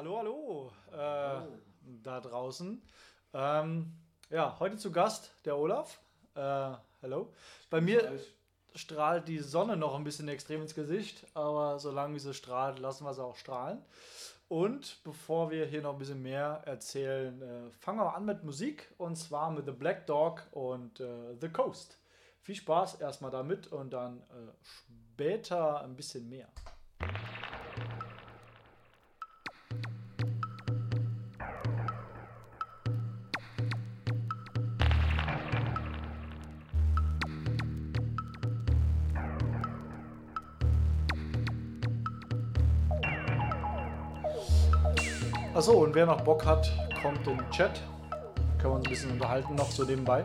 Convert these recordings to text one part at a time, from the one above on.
hallo, hallo, äh, da draußen. Ähm, ja, heute zu Gast der Olaf. Äh, hallo. Bei mir strahlt die Sonne noch ein bisschen extrem ins Gesicht, aber solange sie strahlt, lassen wir sie auch strahlen. Und bevor wir hier noch ein bisschen mehr erzählen, äh, fangen wir an mit Musik und zwar mit The Black Dog und äh, The Coast. Viel Spaß erstmal damit und dann äh, später ein bisschen mehr. Achso, und wer noch Bock hat, kommt in den Chat. Können wir uns ein bisschen unterhalten noch so nebenbei.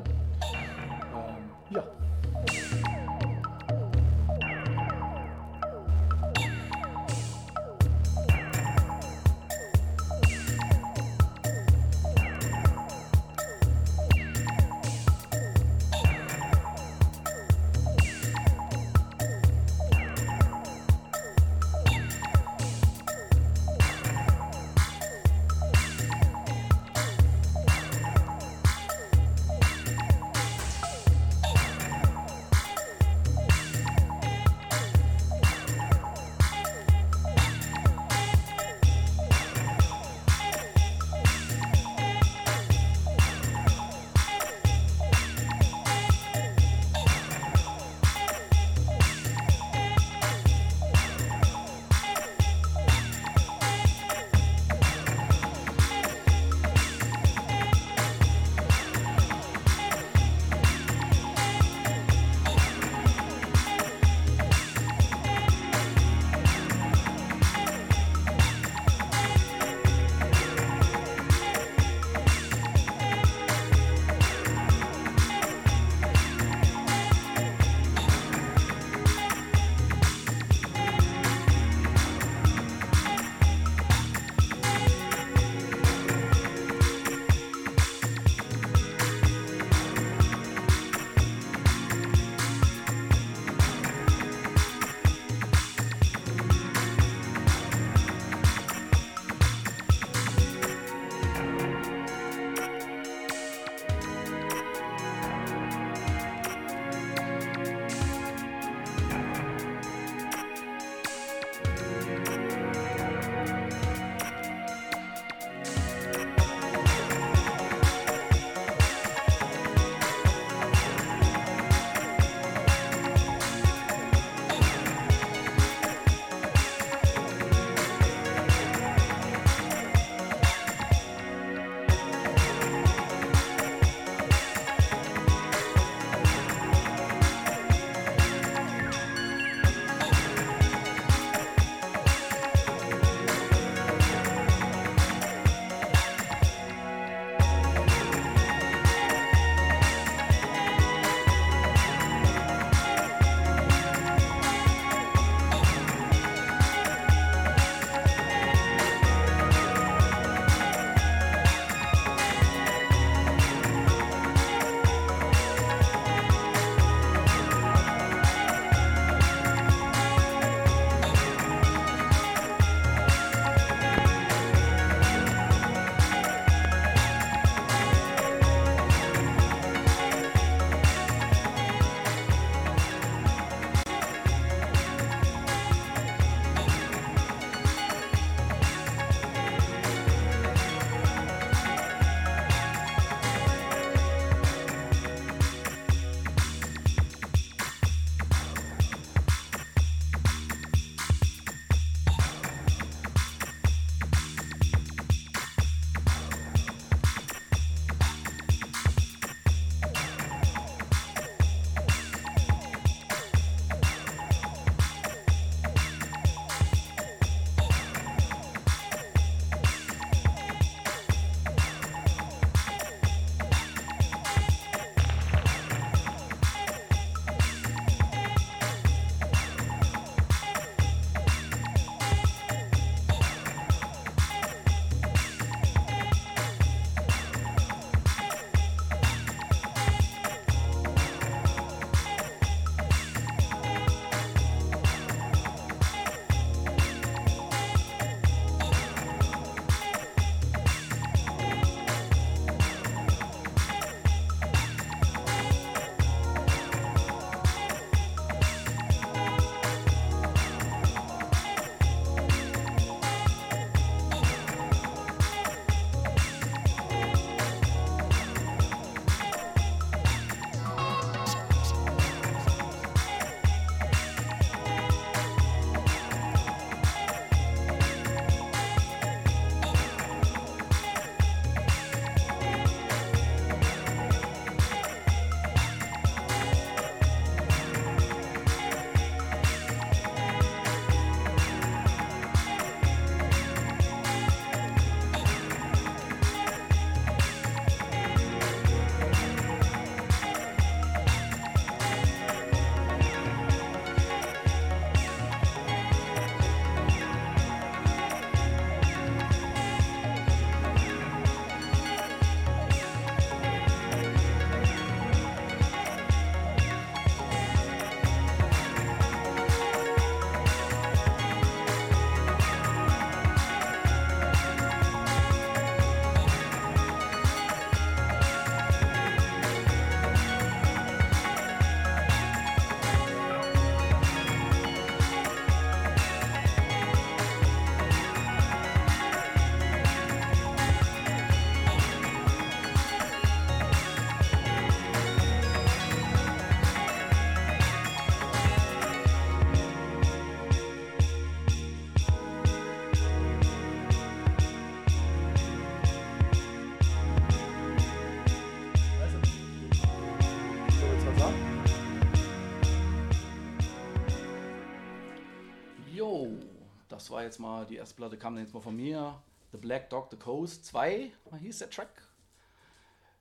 Jetzt mal, die erste Platte kam dann jetzt mal von mir. The Black Dog, The Coast 2, hieß der Track.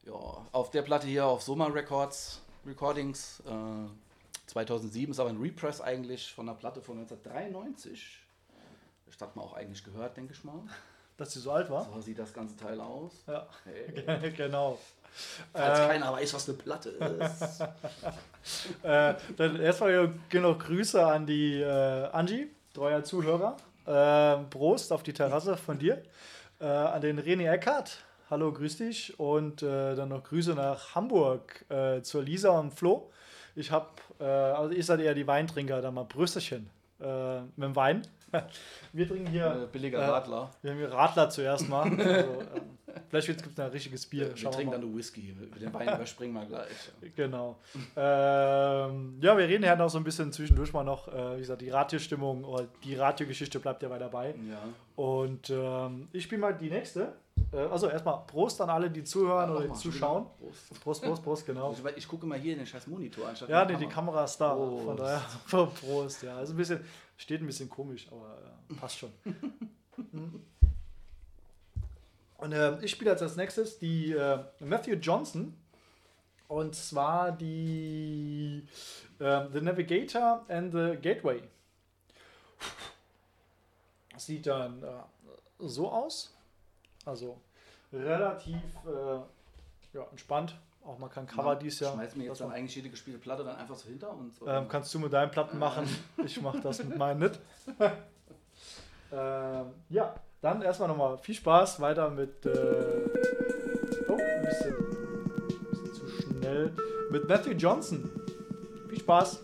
Ja, auf der Platte hier auf Soma Records, Recordings. Äh, 2007 ist aber ein Repress eigentlich von einer Platte von 1993. Das hat man auch eigentlich gehört, denke ich mal. Dass sie so alt war? So sieht das ganze Teil aus. Ja, hey. genau. Falls äh, keiner weiß, was eine Platte ist. äh, dann erstmal genau Grüße an die äh, Angie, treuer Zuhörer. Äh, Prost auf die Terrasse von dir. Äh, an den René Eckhardt. Hallo, grüß dich. Und äh, dann noch Grüße nach Hamburg zur Lisa und Flo. Ich habe, also ihr seid eher die Weintrinker, da mal Brüsterchen mit dem Wein. Wir trinken hier. billiger Radler. Wir haben hier Radler zuerst mal. Also, ähm, Vielleicht gibt es ein richtiges Bier. Wir, wir trinken dann nur Whisky. Mit den Wein überspringen wir gleich. Genau. ähm, ja, wir reden ja noch so ein bisschen zwischendurch mal noch, äh, wie gesagt, die Radiostimmung oder die Radiogeschichte bleibt ja weiter dabei. Ja. Und ähm, ich spiele mal die nächste. Äh, also erstmal Prost an alle, die zuhören ja, oder die zuschauen. Prost. Prost, Prost, Prost, genau. Ich, ich, gucke mal hier in den scheiß Monitor anstatt Ja, nee, die Kamera ist da. Prost. Von daher, Prost, ja. Also ein bisschen, steht ein bisschen komisch, aber äh, passt schon. hm. Und äh, ich spiele jetzt als nächstes die äh, Matthew Johnson. Und zwar die äh, The Navigator and the Gateway. Sieht dann äh, so aus. Also relativ äh, ja, entspannt. Auch mal kein Cover ja, dies Jahr. Schmeißt mir jetzt dann eigentlich jede gespielte Platte dann einfach so hinter und so. Ähm, kannst du mit deinen Platten machen. ich mache das mit meinen nicht. ähm, ja, dann erstmal nochmal viel Spaß weiter mit. Äh oh, ein bisschen, ein bisschen zu schnell. Mit Matthew Johnson. Viel Spaß.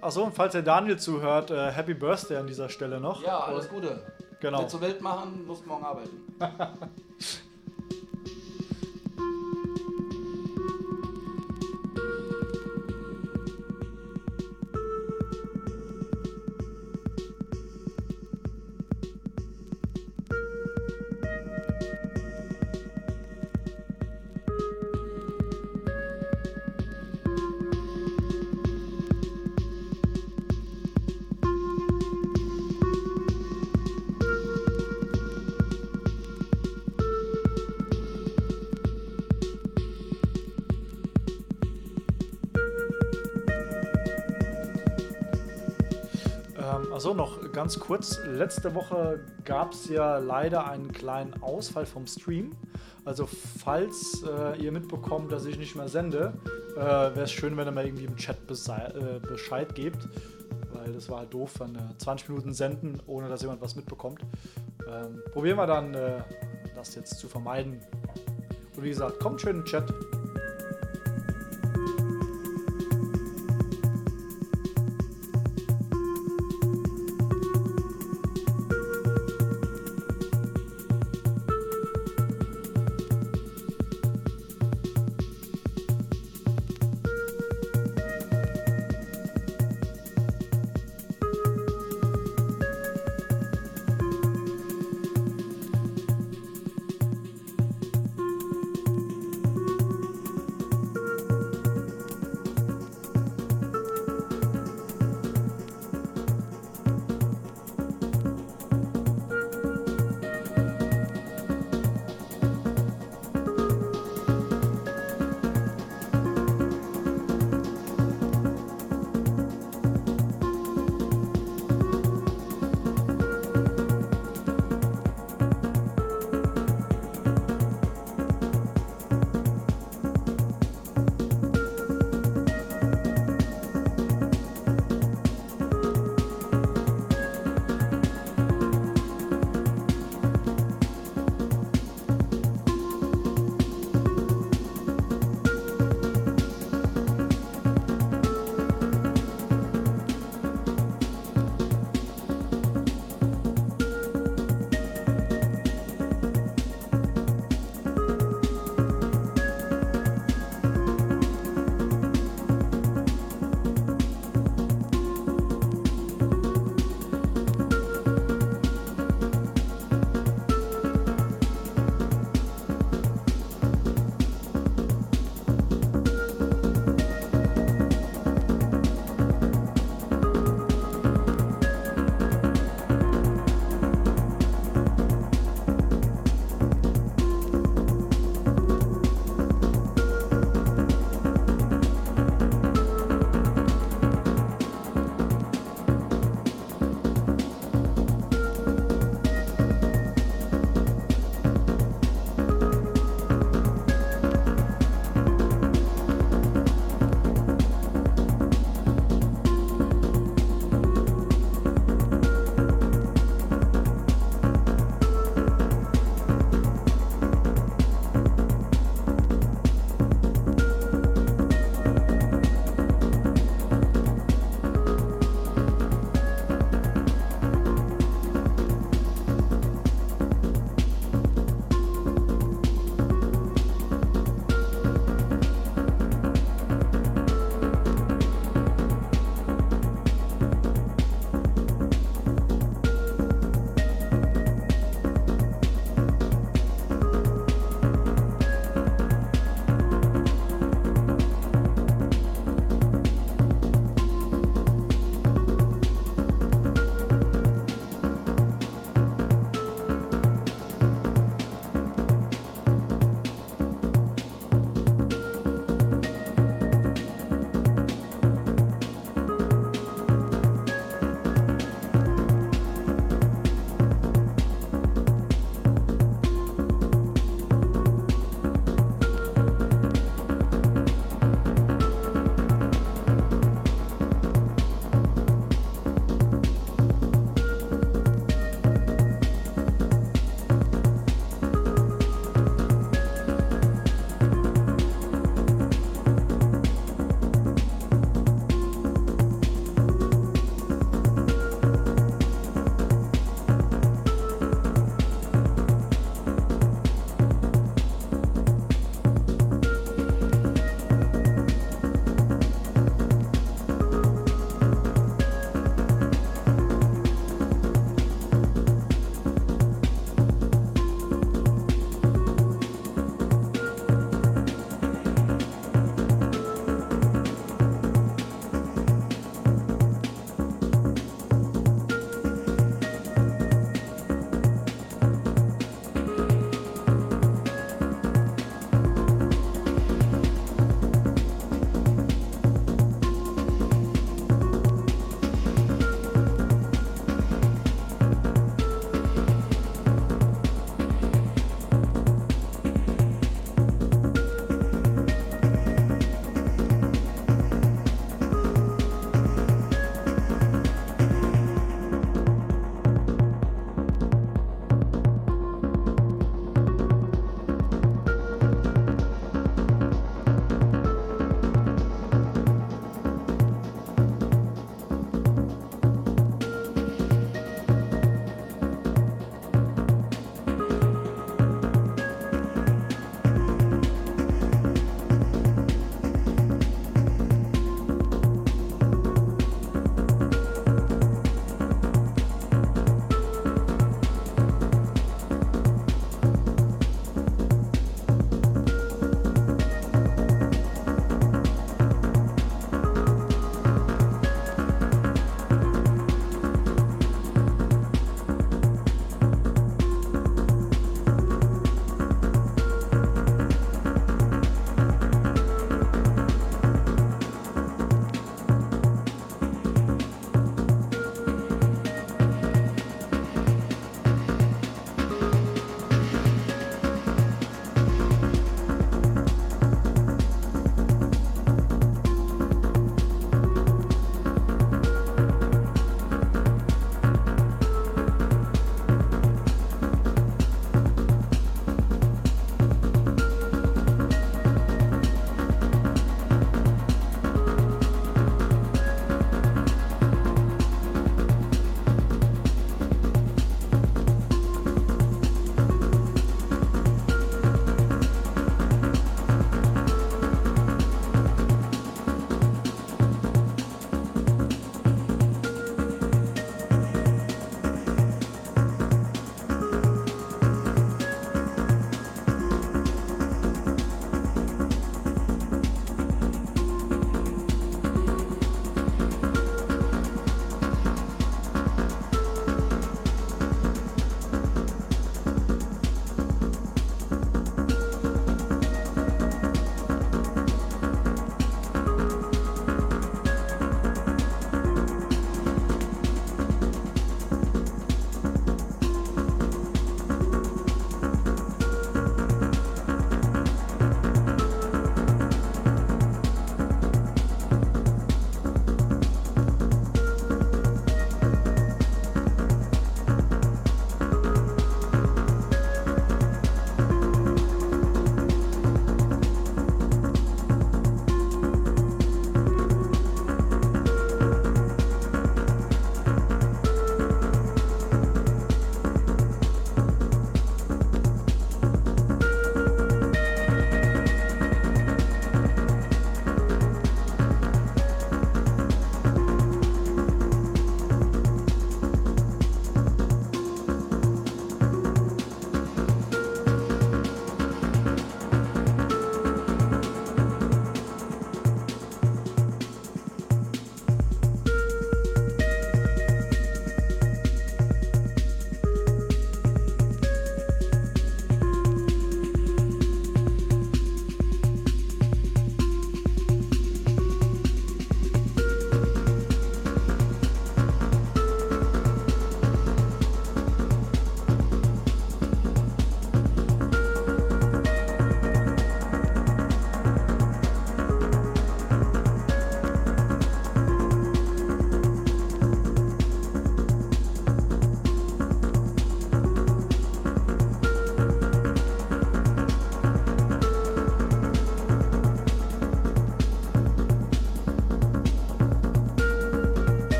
Achso, und falls der Daniel zuhört, äh, Happy Birthday an dieser Stelle noch. Ja, alles Gute. Genau. Willst du Welt machen, musst morgen arbeiten. ganz kurz. Letzte Woche gab es ja leider einen kleinen Ausfall vom Stream. Also falls äh, ihr mitbekommt, dass ich nicht mehr sende, äh, wäre es schön, wenn ihr mal irgendwie im Chat äh, Bescheid gebt. Weil das war halt doof, wenn 20 Minuten senden, ohne dass jemand was mitbekommt. Ähm, probieren wir dann, äh, das jetzt zu vermeiden. Und wie gesagt, kommt schön den Chat.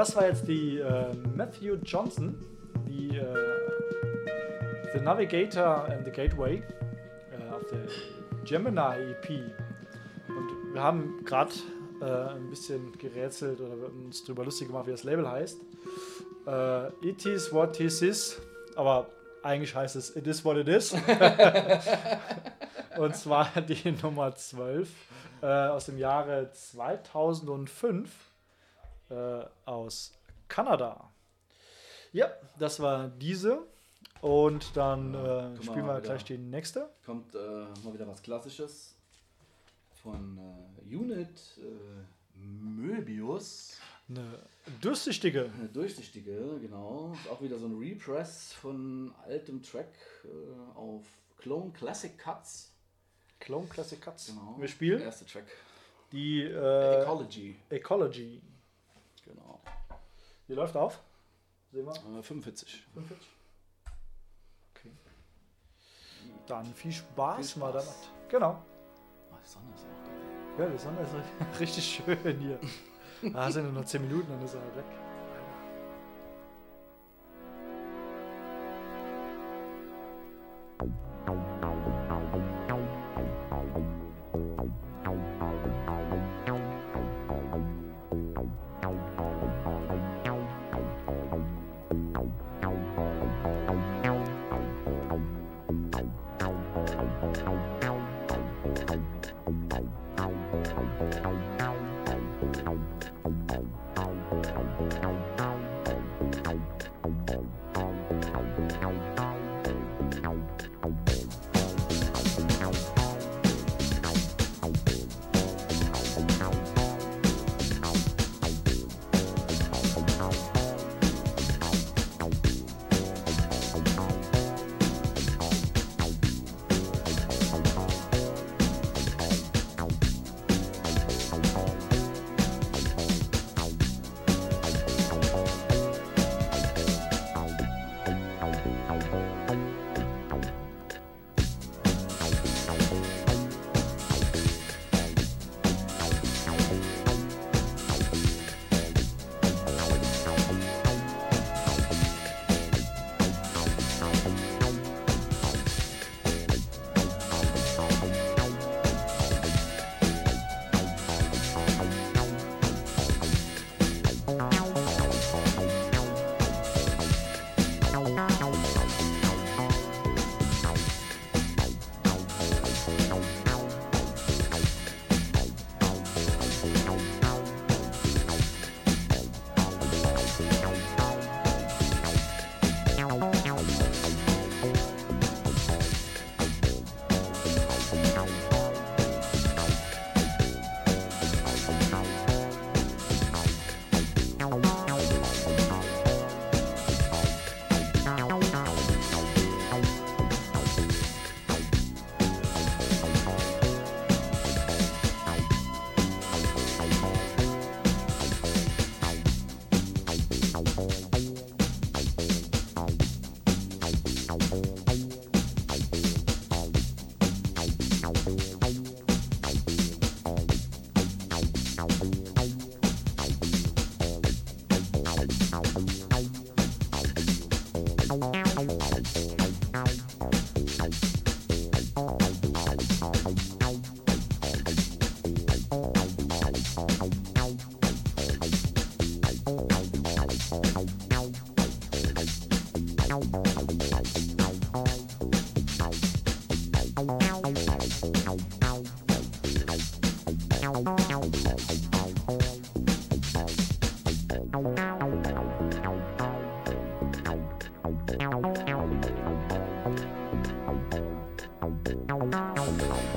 Das war jetzt die äh, Matthew Johnson, die äh, The Navigator and the Gateway äh, auf der Gemini EP. Und wir haben gerade äh, ein bisschen gerätselt oder uns darüber lustig gemacht, wie das Label heißt. Äh, it is what it is, aber eigentlich heißt es It is what it is. Und zwar die Nummer 12 äh, aus dem Jahre 2005 äh, aus Kanada. Ja, das war diese. Und dann äh, spielen wir wieder. gleich die nächste. Kommt äh, mal wieder was Klassisches von äh, Unit äh, Möbius. Eine durchsichtige. Eine durchsichtige, genau. Ist auch wieder so ein Repress von altem Track äh, auf Clone Classic Cuts. Clone Classic Cuts. Genau. Wir spielen Der erste Track. die äh, Ecology. Ecology. Die läuft auf. Sehen wir. Äh, 45. 45. Okay. Dann viel Spaß, Viel mal Spaß. damit. Genau. Oh, die Sonne ist auch geil. Ja, die Sonne ist richtig schön hier. Ah, sind nur noch 10 Minuten, dann ist er halt weg.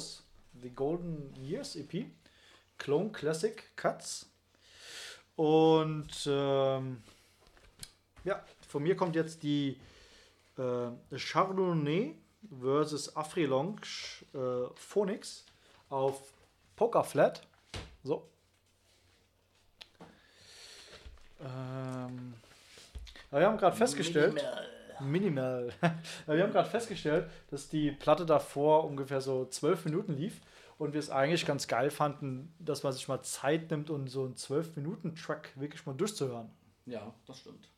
Möbus, The Golden Years EP, Clone Classic Cuts. Und ähm, ja, von mir kommt jetzt die äh, Chardonnay versus Afrilonge äh, Phoenix auf Poker Flat. So. Ähm, ja, wir haben gerade festgestellt. Minimal. Ja, wir haben gerade festgestellt, dass die Platte davor ungefähr so zwölf Minuten lief und wir es eigentlich ganz geil fanden, dass man sich mal Zeit nimmt, um so einen zwölf Minuten Track wirklich mal durchzuhören. Ja, das stimmt.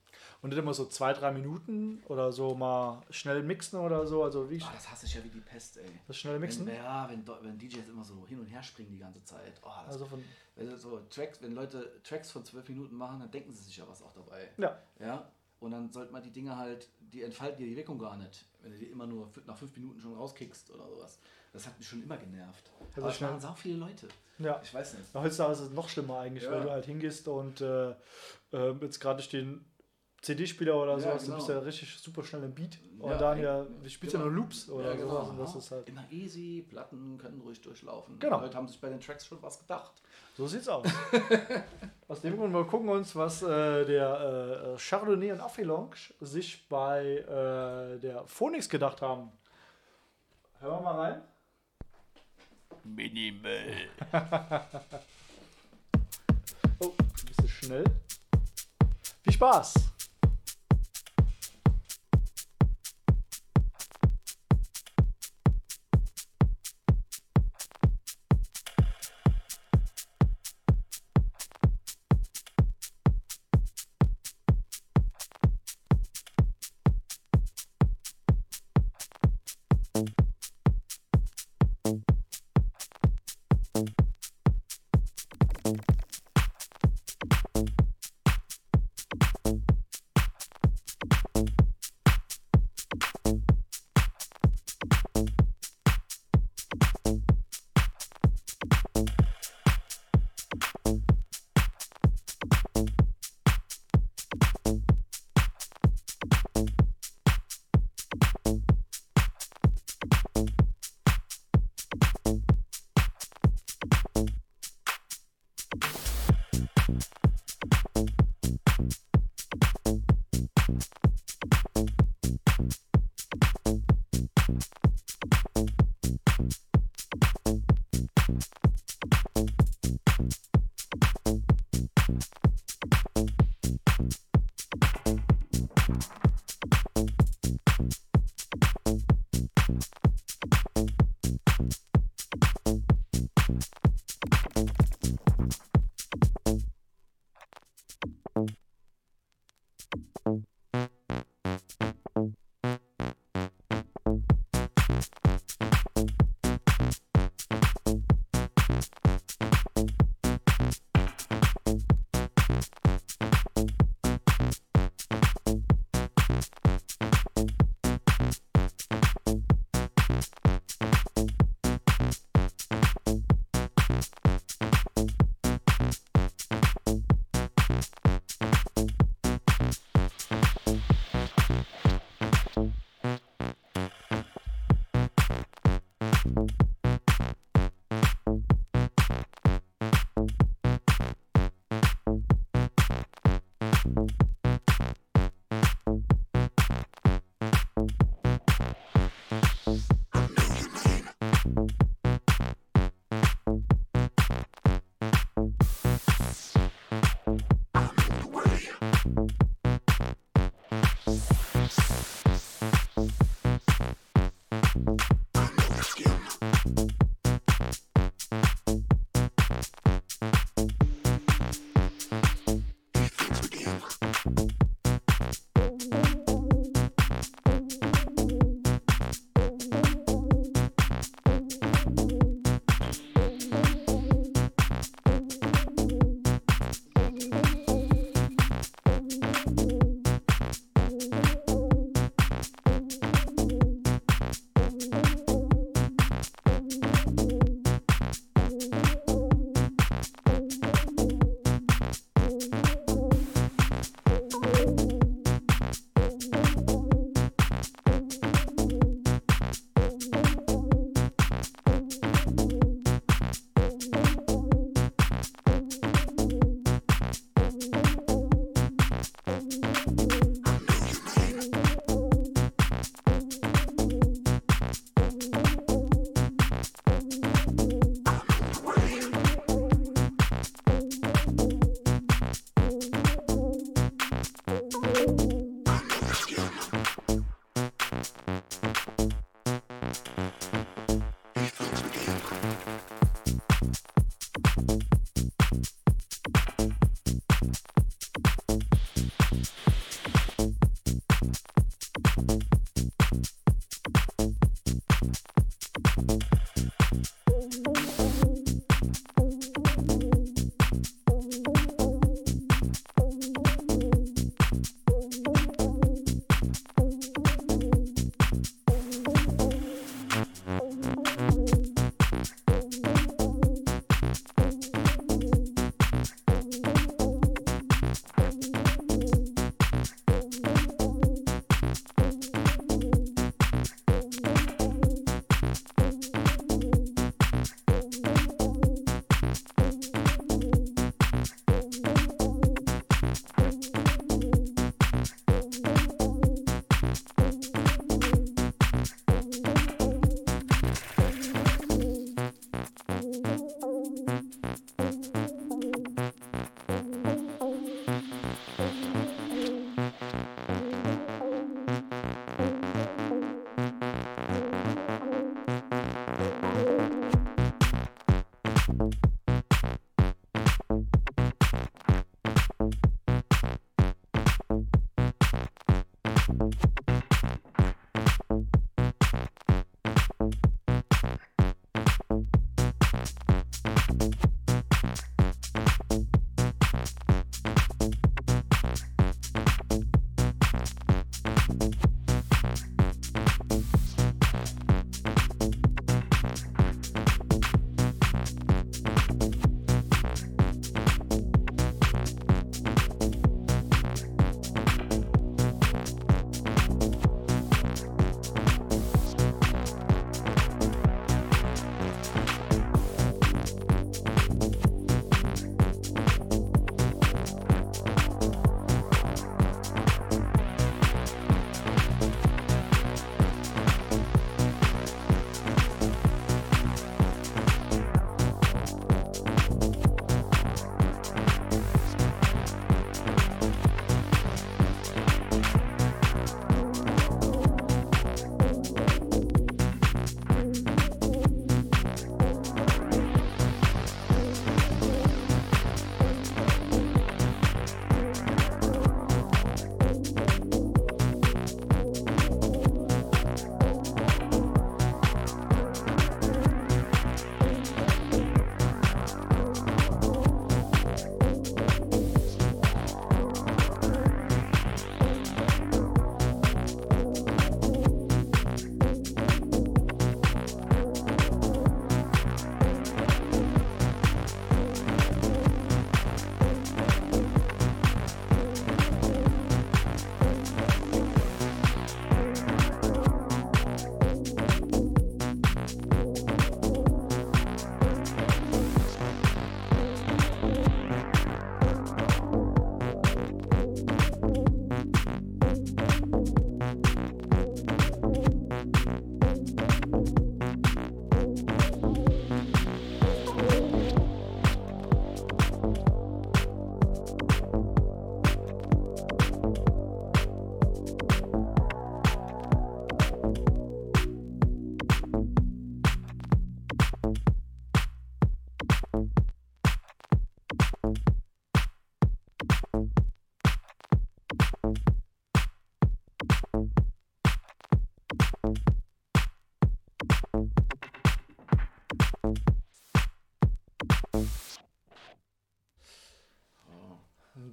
Und nicht immer so zwei, drei Minuten oder so mal schnell mixen oder so. Also wie Oh, das hasse ich ja wie die Pest, ey. das schnelle Mixen. Wenn, ja, wenn, wenn DJs immer so hin und her springen die ganze Zeit. Oh, Also von, wenn, du so Tracks, wenn Leute Tracks von zwölf Minuten machen, dann denken sie sich ja was auch dabei. ja, Ja, und dann sollte man die Dinge halt, die entfalten dir die Wirkung gar nicht, wenn du die immer nur nach fünf Minuten schon rauskickst oder sowas. Das hat mich schon immer genervt. Also schnell- machen sau viele Leute. ja. Ich weiß nicht. Heutzutage ist es noch schlimmer eigentlich, Ja. weil du halt hingehst und äh, äh, jetzt gerade stehen CD-Spieler oder Ja, sowas, genau. du bist ja richtig super schnell im Beat. Und Ja, dann ey, ja, du spielst ja genau. nur Loops oder Ja, genau. sowas und das ist halt. Immer easy, Platten können ruhig durchlaufen. Genau. Die Leute haben sich bei den Tracks schon was gedacht. So sieht's aus. Aus dem Grund, wir gucken uns, was äh, der äh, Chardonnay und Affelonge sich bei äh, der Phoenix gedacht haben. Hören wir mal rein. Minimal. Oh, ein bisschen schnell. Viel Spaß!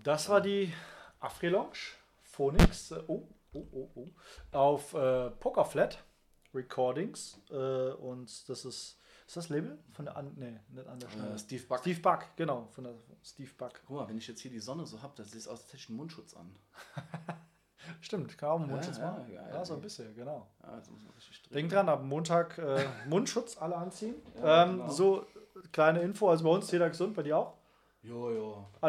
Das war die Afri-Lounge, Phoenix, äh, oh, oh, oh, oh, auf äh, Pokerflat Recordings. Äh, und das ist, ist das Label? Von der, an, nee, nicht an der Äh, Steve Buck. Steve Buck, genau, von der Steve Buck. Guck mal, wenn ich jetzt hier die Sonne so hab, das sieht aus, als hätte ich einen Mundschutz an. Stimmt, kann auch einen Mundschutz Ja, machen. ja, Ja, ja, so ein bisschen, genau. Denk dran, ab Montag äh, Mundschutz alle anziehen. Ähm, genau. So, kleine Info, also bei uns jeder gesund, bei dir auch?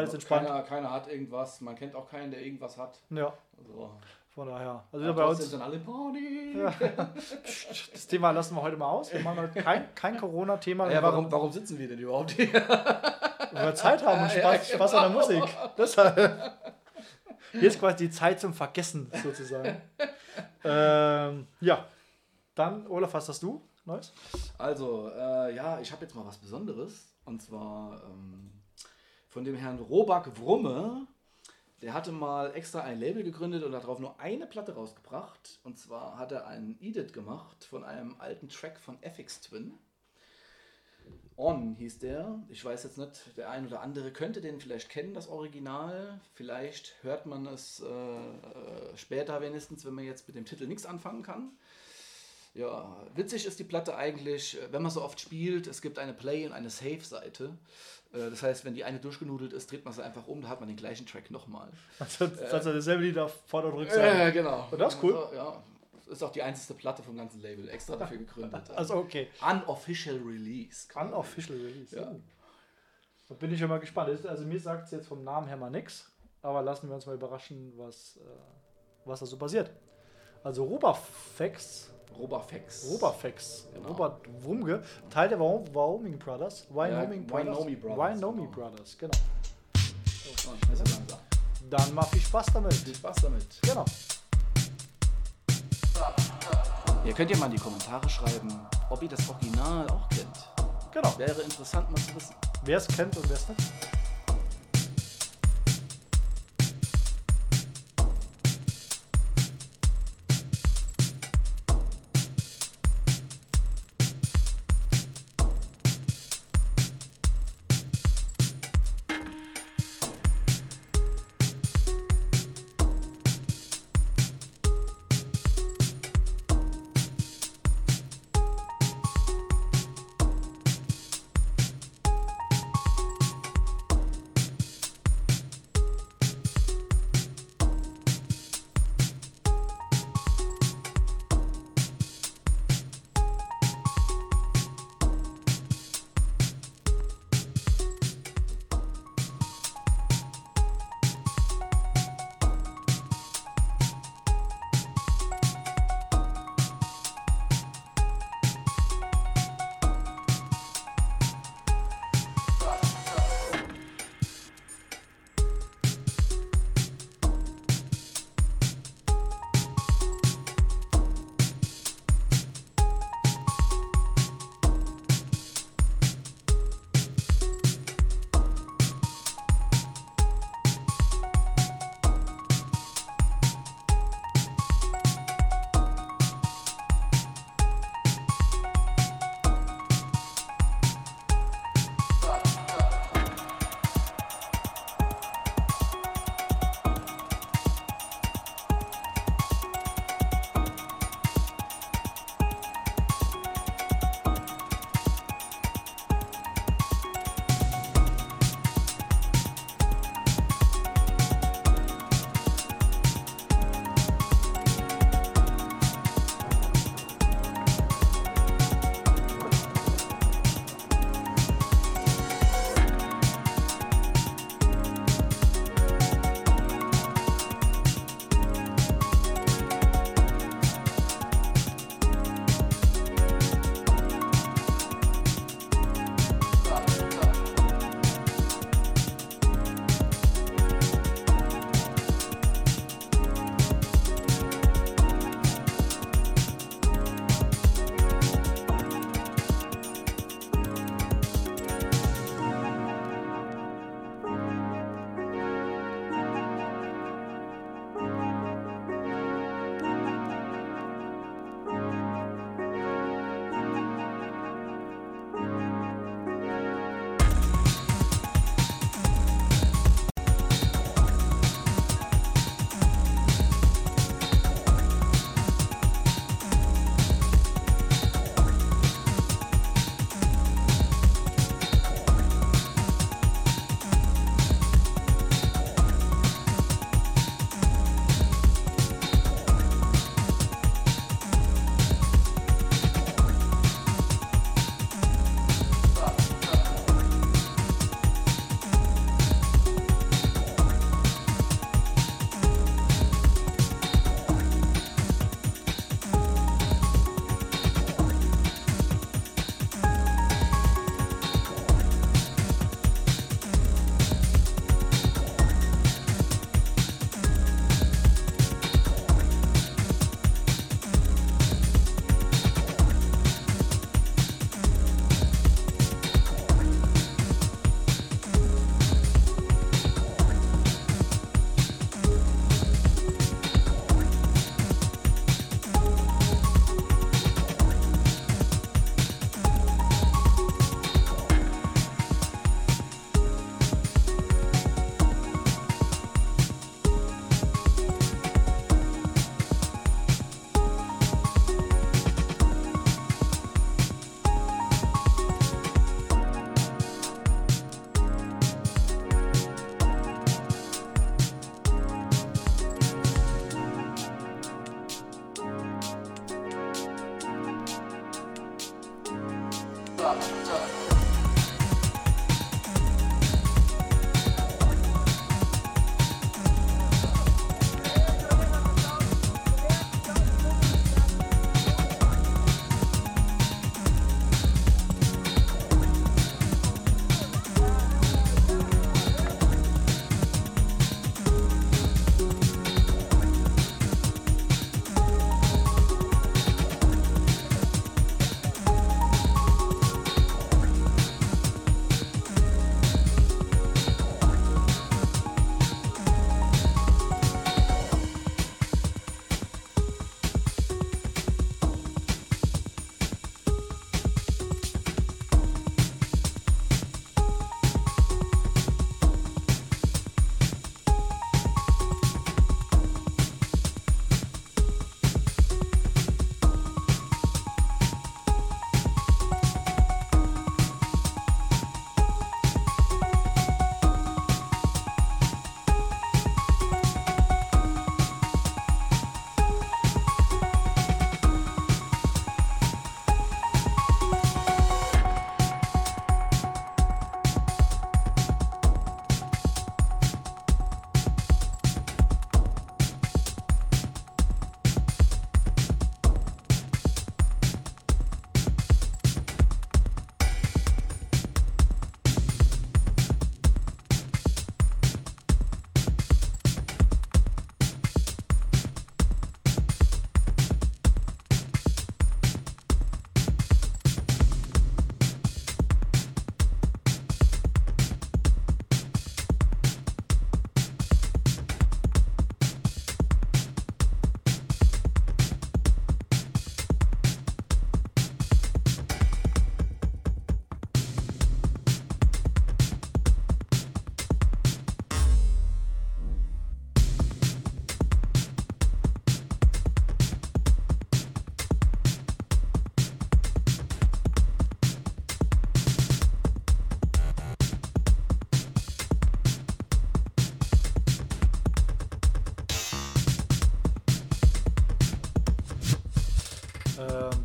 Alles entspannt. Keiner, keiner hat irgendwas. Man kennt auch keinen, der irgendwas hat. Ja, Also, von daher. Also ja, bei uns, sind alle Party. das Thema lassen wir heute mal aus. Wir machen heute kein, kein Corona-Thema. Ja, warum, warum sitzen wir denn überhaupt hier? Weil wir Zeit haben und Ja, Spaß, ja, Spaß an der Musik. Deshalb. Hier ist quasi die Zeit zum Vergessen, sozusagen. ähm, ja, dann, Olaf, was hast du Neues? Also, äh, ja, ich habe jetzt mal was Besonderes. Und zwar ähm, von dem Herrn Robak Wrumme. Der hatte mal extra ein Label gegründet und hat darauf nur eine Platte rausgebracht. Und zwar hat er einen Edit gemacht von einem alten Track von FX Twin. On hieß der. Ich weiß jetzt nicht, der ein oder andere könnte den vielleicht kennen, das Original. Vielleicht hört man es äh, äh, später wenigstens, wenn man jetzt mit dem Titel nichts anfangen kann. Ja, witzig ist die Platte eigentlich, äh, wenn man so oft spielt, es gibt eine Play- und eine Save-Seite. Äh, Das heißt, wenn die eine durchgenudelt ist, dreht man sie einfach um, da hat man den gleichen Track nochmal. Also, das ist dasselbe Lied auf Vorder- und Rückseite. Ja, genau. Und das ist cool. Also, ja, das ist auch die einzigste Platte vom ganzen Label, extra dafür gegründet. Also, okay. Unofficial Release. Unofficial Release. Ja. Oh. Da bin ich schon mal gespannt. Also, mir sagt es jetzt vom Namen her mal nichts. Aber lassen wir uns mal überraschen, was, äh, was da so passiert. Also, Robafex. Robafex. Robafex. Genau. Robert Wumge. Teil der Wyom- Wyoming Brothers. Wyoming Ja, Brothers. Wyoming Brothers, Wyoming genau. Brothers, genau. Oh. Dann mal viel Spaß damit. Viel Spaß damit. Genau. Ihr könnt ja mal in die Kommentare schreiben, ob ihr das Original auch kennt. Genau. Wäre interessant mal zu wissen. Wer es kennt und wer es nicht.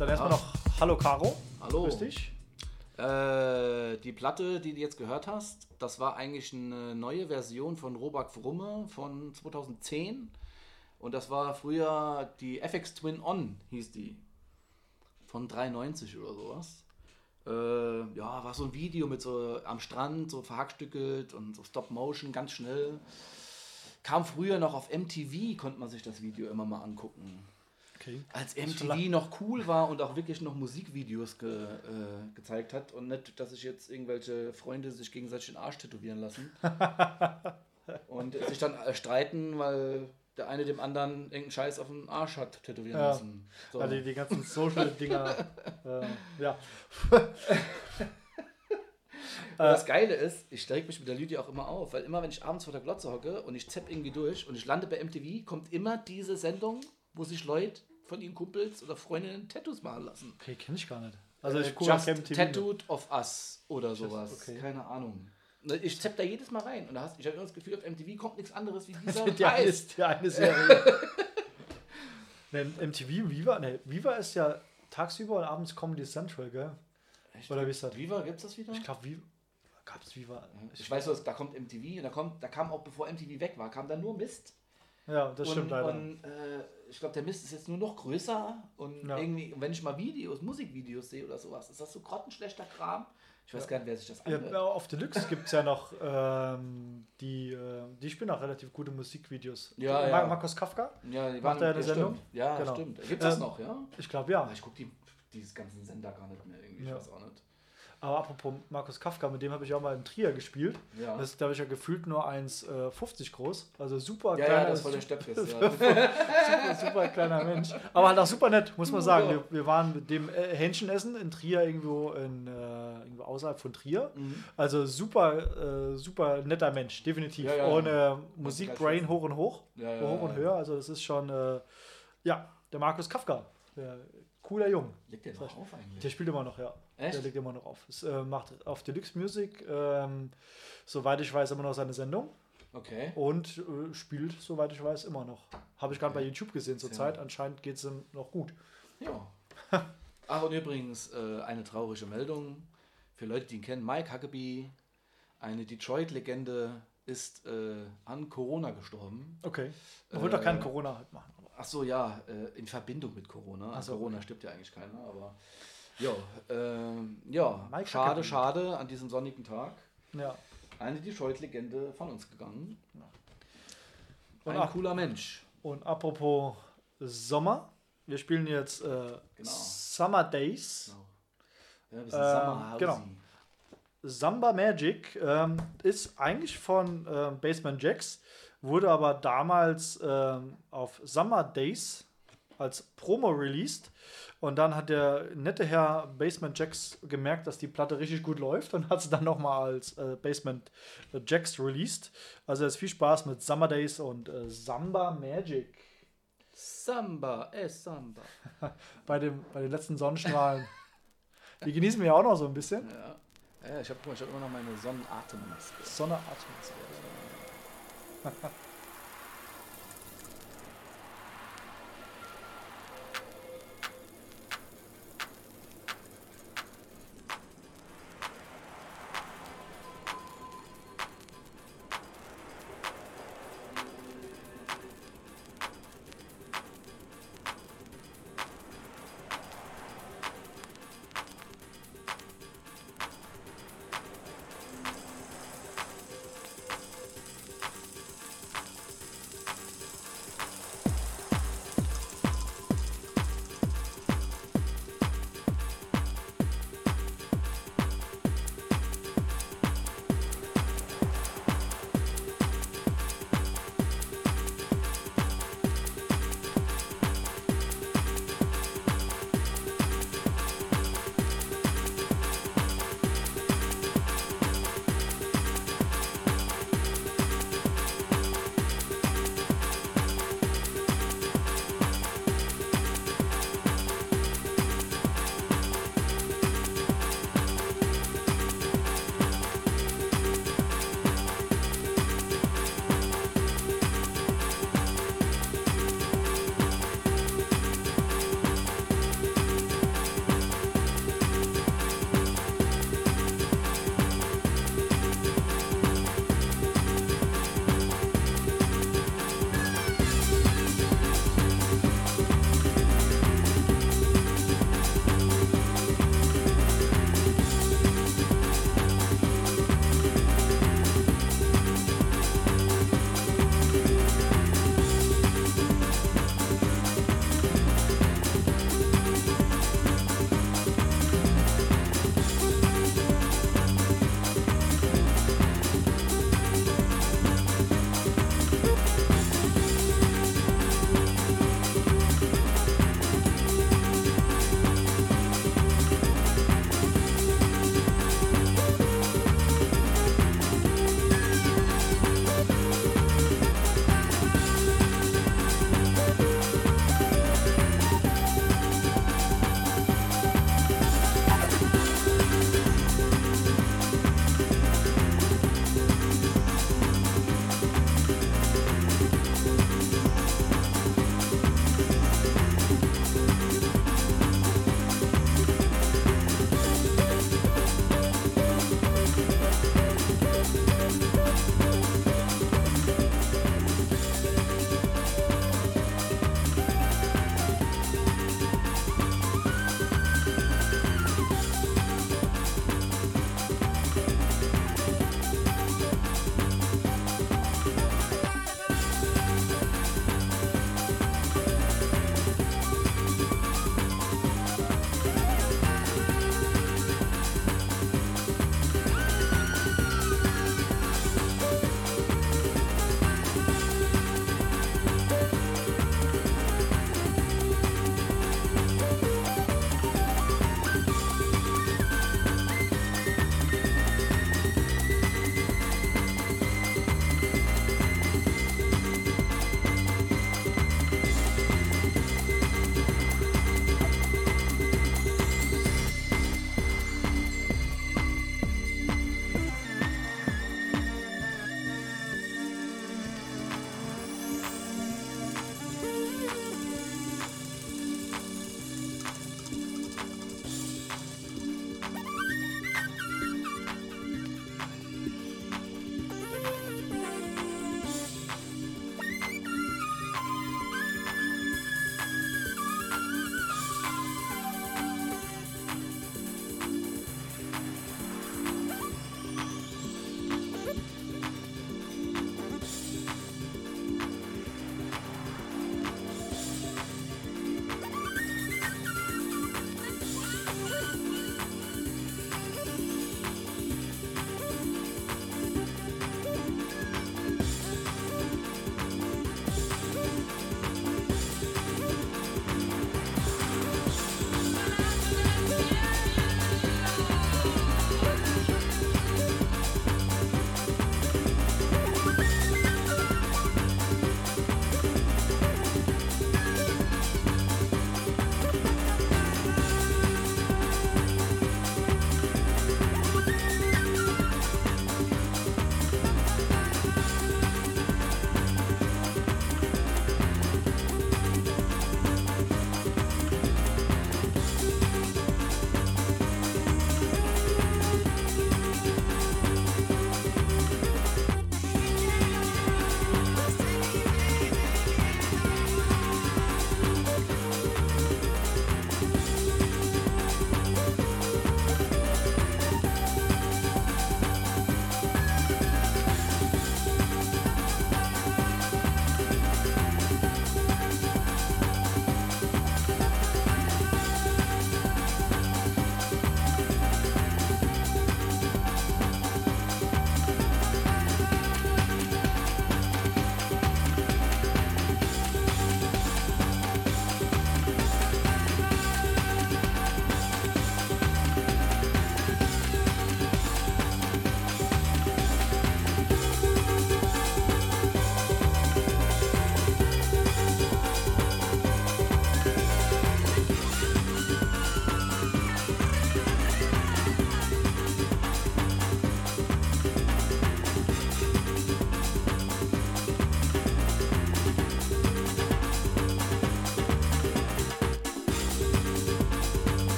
Dann erstmal noch Hallo Caro. Hallo. Grüß dich. Äh, die Platte, die du jetzt gehört hast, das war eigentlich eine neue Version von Robak Frumme von 2010. Und das war früher die FX Twin On, hieß die. Von 93 oder sowas. Äh, ja, war so ein Video mit so am Strand, so verhackstückelt und so Stop Motion, ganz schnell. Kam früher noch auf MTV, konnte man sich das Video immer mal angucken. Okay. Als schon MTV noch cool war und auch wirklich noch Musikvideos ge, äh, gezeigt hat und nicht, dass sich jetzt irgendwelche Freunde sich gegenseitig den Arsch tätowieren lassen und sich dann äh, streiten, weil der eine dem anderen irgendeinen Scheiß auf den Arsch hat tätowieren Ja. lassen. So. Also die, ganzen Social-Dinger. äh, ja. Und das Geile ist, ich reg mich mit der Lydia auch immer auf, weil immer, wenn ich abends vor der Glotze hocke und ich zapp irgendwie durch und ich lande bei MTV, kommt immer diese Sendung, wo sich Leute von ihren Kumpels oder Freundinnen Tattoos machen lassen. Okay, kenne ich gar nicht. Also ich Äh, gucke Just. Tattooed of Us oder sowas. okay. Keine Ahnung. Ne, Ich zapp da jedes Mal rein und da hast, ich habe immer das Gefühl, auf MTV kommt nichts anderes wie dieser Die eine, ist, die eine Serie. ne, MTV, Viva, ne, Viva ist ja tagsüber und abends Comedy Central, gell? Echt? Oder wie ist das? Viva, gibt's das wieder? Ich glaube, Viva. Gab es Viva? Ich weiß, was, da kommt MTV und da, kommt, da kam auch, bevor MTV weg war, kam da nur Mist. Ja, das stimmt und, leider. Und äh, ich glaube, der Mist ist jetzt nur noch größer. Und Ja. irgendwie, wenn ich mal Videos, Musikvideos sehe oder sowas, ist das so grottenschlechter Kram. Ich weiß gar nicht, wer sich das Ja, anhört. auf Deluxe gibt es ja noch ähm, die, äh, die spielen auch relativ gute Musikvideos. Ja, ja. Markus Kafka? Ja, die Macht er eine ja, Sendung? Stimmt. Ja, Genau. stimmt. Gibt es das Ähm, noch, ja? Ich glaube ja. Ich gucke die, dieses ganzen Sender gar nicht mehr irgendwie. Ich Ja. weiß auch nicht. Aber apropos Markus Kafka, mit dem habe ich auch mal in Trier gespielt. Ja. Das ist, glaube ich, ja gefühlt nur 1,50 groß. Also super ja, kleiner, ja, das ist voll der Stöpkes. ja. super, super kleiner Mensch. Aber halt auch super nett, muss man sagen. Wir, wir waren mit dem äh, Hähnchen essen in Trier, irgendwo, in, äh, irgendwo außerhalb von Trier. Mhm. Also super, äh, super netter Mensch, definitiv. Ja. Ohne Musikbrain hoch und hoch. Hoch und höher. Also das ist schon, äh, ja, der Markus Kafka. Der, cooler Jung. Legt der noch auf eigentlich? Der spielt immer noch, ja. Echt? Der legt immer noch auf. Es, äh, macht auf Deluxe Music, ähm, soweit ich weiß, immer noch seine Sendung. Okay. Und äh, spielt, soweit ich weiß, immer noch. Habe ich gerade bei YouTube gesehen zurzeit. Ja. Anscheinend geht es ihm noch gut. Ja. Ach, und übrigens, äh, eine traurige Meldung. für Leute, die ihn kennen, Mike Huckabee, eine Detroit-Legende, ist äh, an Corona gestorben. Okay. Man wollte doch keinen Corona halt machen. Ach so, ja, äh, in Verbindung mit Corona. An Ach so, Corona stirbt ja eigentlich keiner, aber ja, ähm, ja, Mike schade, Huckabee. schade an diesem sonnigen Tag. Ja. Eine Detroit-Legende von uns gegangen. Und Ein cooler Mensch. Und apropos Sommer, wir spielen jetzt äh, Genau. Summer Days. Ja, wir sind Ähm, Summerhousey. genau. Samba Magic ähm, ist eigentlich von ähm, Basement Jacks, wurde aber damals ähm, auf Summer Days als Promo released. Und dann hat der nette Herr Basement Jacks gemerkt, dass die Platte richtig gut läuft und hat sie dann nochmal als äh, Basement Jacks released. Also jetzt viel Spaß mit Summer Days und äh, Samba Magic. Samba, eh Samba. Bei, dem, bei den letzten Sonnenstrahlen. Die genießen wir ja auch noch so ein bisschen. Ja, ja ich habe hab immer noch meine Sonnenatemmmaske. Sonne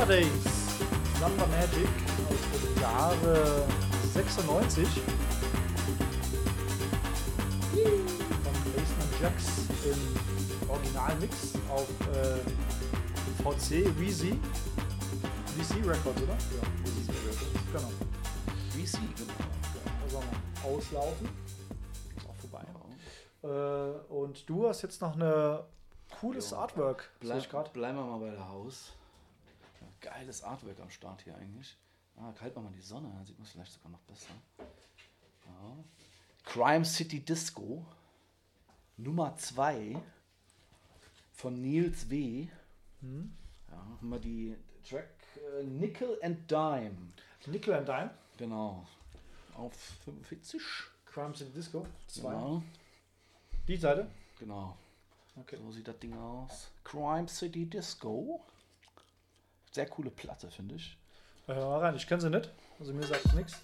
Summer Days. Slumber Magic aus dem Jahre 96. Von Basement Jacks im Originalmix auf äh, VC VZ. VC Records, oder? Ja, VC Records. Genau. VC, genau. Also auslaufen. Ist auch vorbei. Äh, und du hast jetzt noch eine cooles Jo. Artwork. Bleib, ich grad. bleiben wir mal bei der Haus. Geiles Artwork am Start hier eigentlich. Ah, kalt mal die Sonne, dann sieht man es vielleicht sogar noch besser. Ja. Crime City Disco Nummer 2 von Nils W. Hm? Ja, haben wir die Track äh, Nickel and Dime. Nickel and Dime. Genau. Auf 45. Crime City Disco. Zwei. Genau. Die Seite. genau. Okay. So sieht das Ding aus. Crime City Disco. Sehr coole Platte, finde ich. Hör mal rein, ich kenne sie nicht. Also mir sagt nichts.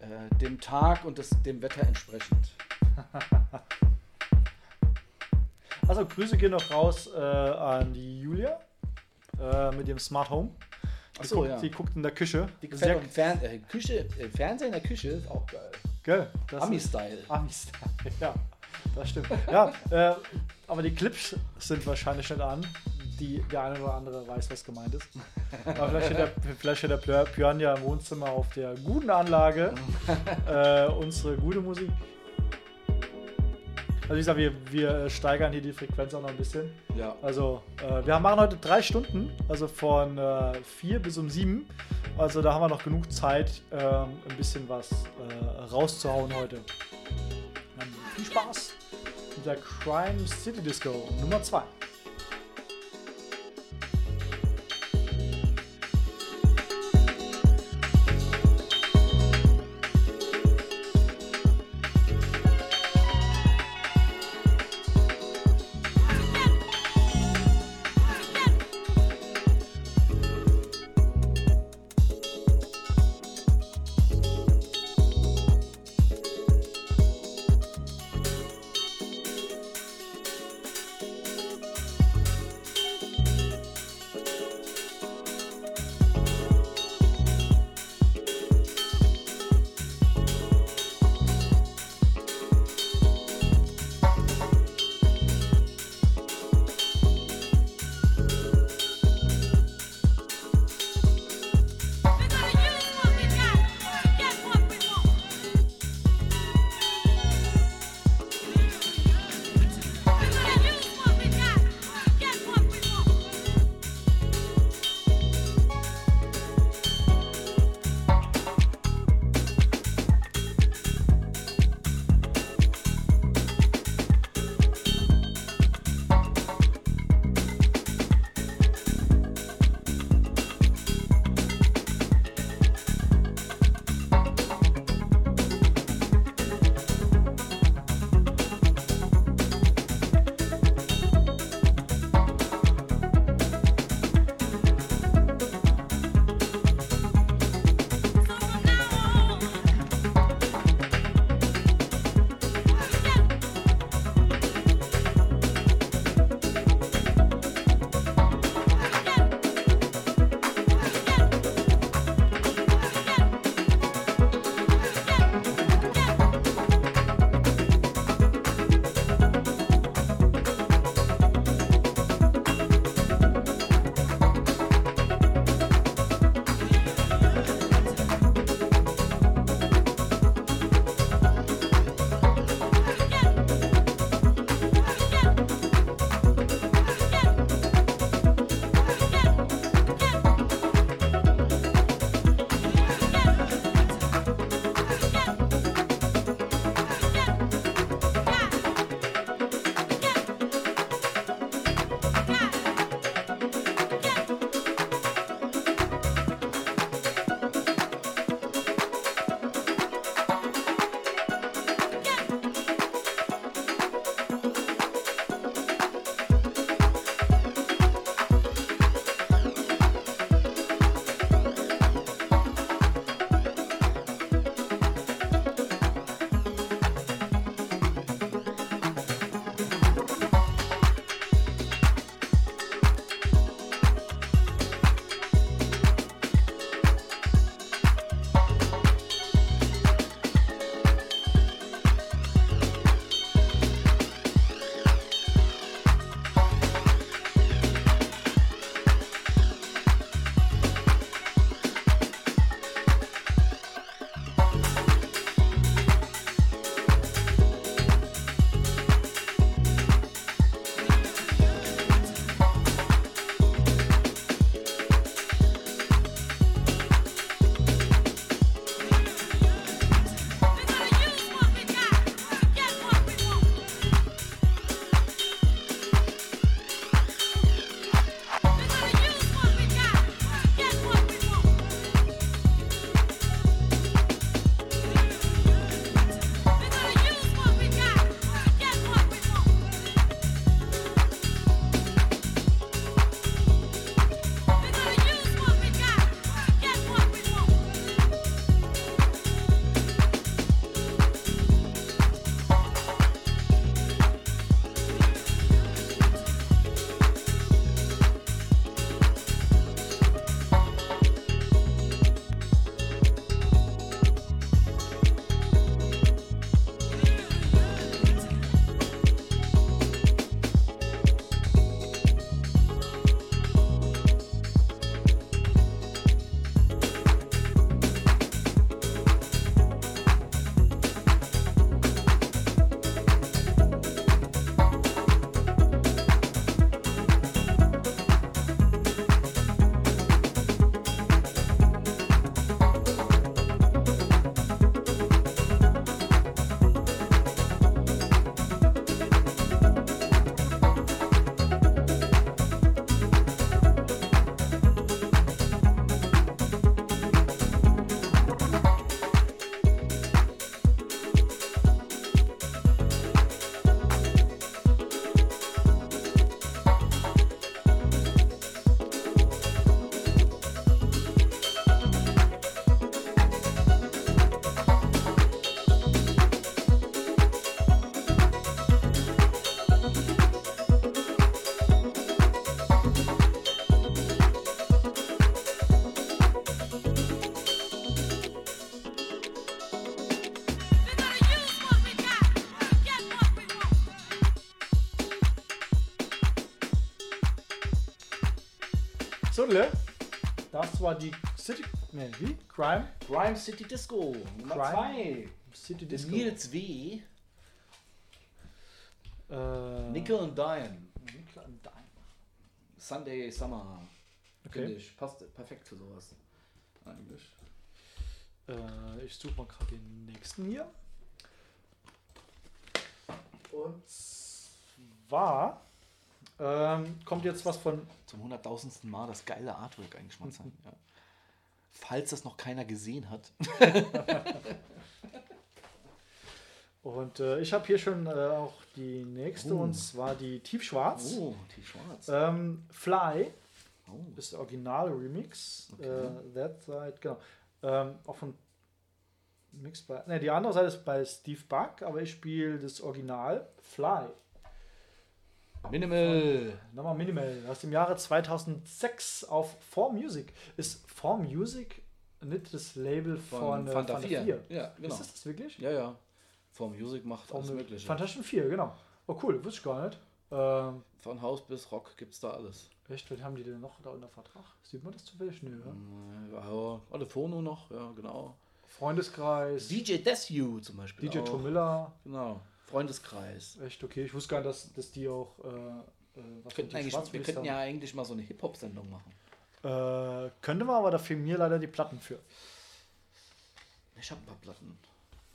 Äh, dem Tag und des, dem Wetter entsprechend. Also Grüße gehen noch raus äh, an die Julia äh, mit ihrem Smart Home. Die, Ach so, guckt, ja. die guckt in der Küche. Die Sehr, gefällt Fern äh, Küche, Fernsehen in der Küche ist auch geil. gell, Ami-Style. Amis. Ja, das stimmt. Ja, äh, aber die Clips sind wahrscheinlich nicht an. Die, der eine oder andere weiß, was gemeint ist. Aber vielleicht steht der, vielleicht steht der Björ- Björn ja im Wohnzimmer auf der guten Anlage. äh, unsere gute Musik. Also wie gesagt, wir, wir steigern hier die Frequenz auch noch ein bisschen. Ja. Also äh, wir machen heute drei Stunden, also von äh, vier bis um sieben. Also da haben wir noch genug Zeit, ähm, ein bisschen was äh, rauszuhauen heute. Dann viel Spaß mit der Crime City Disco Nummer 2. Stunde. Das war die City. Ne, wie? Crime? Crime City Disco. Nummer Crime 2. City Disco. Nils W. Äh, Nickel and Dime. Nickel and Dime. Sunday Summer. Okay. Finde ich. Passt perfekt für sowas. Eigentlich. Äh, ich suche mal gerade den nächsten hier. Und zwar ähm, kommt jetzt was von. Zum hunderttausendsten Mal das geile Artwork eigentlich mal zeigen. ja. Falls das noch keiner gesehen hat. Und äh, ich habe hier schon äh, auch die nächste Oh. und zwar die Tiefschwarz. Oh, die schwarz. Ähm, Fly Oh. ist der Original-Remix. Okay. Äh, that Side, genau. Ähm, auch von Mix bei. Ne, die andere Seite ist bei Steve Buck, aber ich spiele das Original Fly. Minimal. Nochmal Minimal, aus dem Jahre 2006 auf 4Music. Ist 4Music nicht das Label von, Von äh, Fanta 4. Ja, genau. Ist das das wirklich? Ja, ja. For Music macht alles Mögliche. Fantaschen 4, genau. Oh cool, wusste ich gar nicht. Ähm, Von Haus bis Rock gibt's da alles. echt, was haben die denn noch da unter Vertrag? Sieht man das zufällig? Nö, ja? Ja, alle Phono noch, ja, genau. Freundeskreis, DJ Desu zum Beispiel. DJ. Tomilla. Genau. Freundeskreis. Echt okay. Ich wusste gar nicht, dass, dass die auch äh, äh, was Wir könnten, wir könnten ja eigentlich mal so eine Hip-Hop-Sendung machen. Äh, könnte man, aber da fehlen mir leider die Platten für. Ich habe ein paar Platten.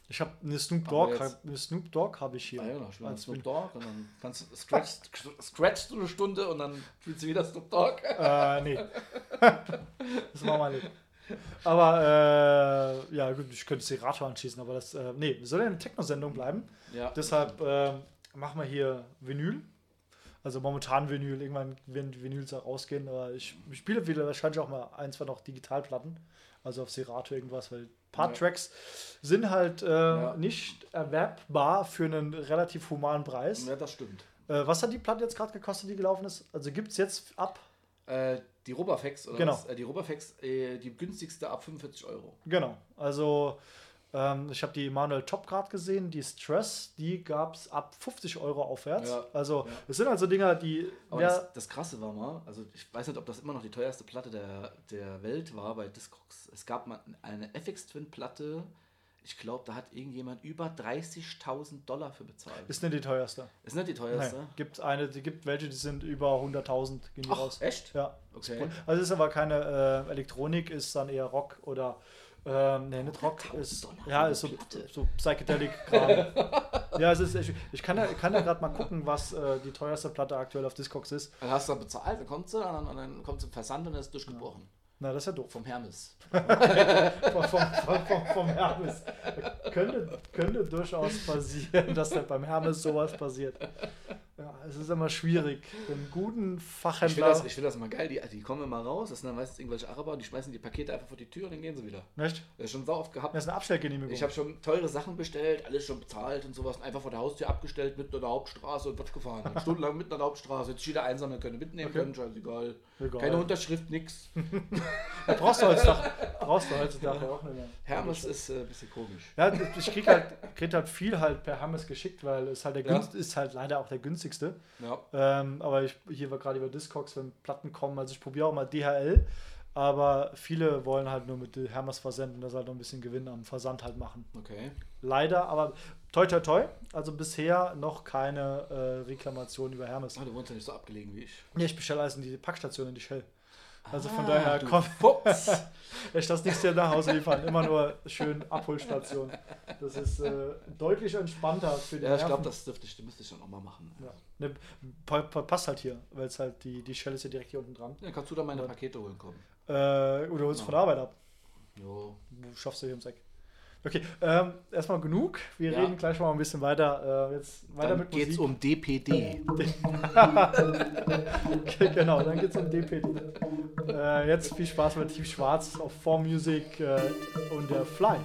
Ich habe eine Snoop Dogg, eine Snoop Dogg habe ich hier. Ah, ja, wir Als Snoop Dogg und dann kannst du scratch, scratch du eine Stunde und dann spielst du wieder Snoop Dogg. Äh, nee. das machen wir nicht. Aber, äh, ja, gut, ich könnte Serato anschließen, aber das, äh, nee, soll ja eine Techno-Sendung bleiben. Ja. Deshalb äh, machen wir hier Vinyl. Also momentan Vinyl, irgendwann werden die Vinyls auch rausgehen, aber ich, ich spiele wieder wahrscheinlich auch mal ein, zwei noch Digitalplatten. Also auf Serato irgendwas, weil ein paar Ja. Tracks sind halt äh, Ja. nicht erwerbbar für einen relativ humanen Preis. ja, das stimmt. Äh, was hat die Platte jetzt gerade gekostet, die gelaufen ist? Also gibt es jetzt ab, Äh, die Robafex, oder Genau. was? Äh, die Robafex, äh, die günstigste ab 45 Euro. genau. Also ähm, ich habe die Manuel Top gerade gesehen, die Stress, die gab es ab 50 Euro aufwärts. Ja. Also Ja. es sind also Dinger, die Aber das, das Krasse war mal, also ich weiß nicht, ob das immer noch die teuerste Platte der, der Welt war bei Discogs. Es gab mal eine FX Twin Platte, ich glaube, da hat irgendjemand über 30.000 Dollar für bezahlt. ist nicht die teuerste. Ist nicht die Nein, teuerste? gibt eine, die gibt welche, die sind über 100.000 gehen die Ach, raus. echt? Ja. Okay. Also ist aber keine äh, Elektronik, ist dann eher Rock oder ähm, nee, nicht Rock, 100.000 ist, Dollar ja, ist so, eine Platte. so Psychedelic-Kram. ja, es ist echt, ich kann ja, kann ja gerade mal gucken, was äh, die teuerste Platte aktuell auf Discogs ist. Dann hast du dann bezahlt, dann kommt sie und dann, und dann kommt sie im Versand und dann ist es durchgebrochen. Na, das ist ja doof. Vom Hermes. vom, vom, vom, vom, vom Hermes. Könnte, könnte durchaus passieren, dass da beim Hermes sowas passiert. Ja, es ist immer schwierig. Den guten Ich finde Fachhändler. das, ich find das mal geil, die, die kommen immer raus, das sind dann meistens irgendwelche Araber die schmeißen die Pakete einfach vor die Tür und dann gehen sie wieder. Nicht? Das ist schon sau oft gehabt. Das ist eine Abstellgenehmigung. Ich habe schon teure Sachen bestellt, alles schon bezahlt und sowas und einfach vor der Haustür abgestellt, mitten an der Hauptstraße und Quatsch gefahren. Dann Stundenlang mitten an der Hauptstraße, jetzt jeder einsammeln können, mitnehmen Okay. können, scheißegal. Egal. Keine Unterschrift, nix. Ja, brauchst du heutzutage, brauchst du heutzutage auch nicht mehr. Hermes ist äh, ein bisschen komisch. Ja, ich krieg halt, krieg halt viel halt per Hermes geschickt, weil es halt der Ja. günst, ist halt leider auch der günstigste. Ja. Ähm, aber ich, hier war gerade über Discogs, wenn Platten kommen, also ich probiere auch mal DHL, aber viele wollen halt nur mit Hermes versenden, dass halt noch ein bisschen Gewinn am Versand halt machen. Okay. Leider, aber toi toi toi, also bisher noch keine äh, Reklamation über Hermes. Ah, du wohnst ja nicht so abgelegen wie ich. Ja, ich bestelle alles in die Packstation in die Shell. Also von Ah, daher du kommt Fuchs. ich das nicht sehr nach Hause liefern, immer nur schön Abholstation. Das ist äh, deutlich entspannter für die Ja, ich glaube, das dürfte ich, müsste ich dann auch mal machen. Ja. Ne, pa pa passt halt hier, weil es halt die, die Shell ist ja direkt hier unten dran. Ja, kannst du da meine. Pakete holen kommen? Äh, oder holst du von der Arbeit ab. Jo. Du schaffst du hier ums Eck. Okay, ähm, erstmal genug. Wir Ja. reden gleich mal ein bisschen weiter. Äh, jetzt weiter Dann mit geht's Musik. um DPD. Okay, genau, dann geht's um DPD. Äh, jetzt viel Spaß mit Team Schwarz auf 4Music äh, und der Fly.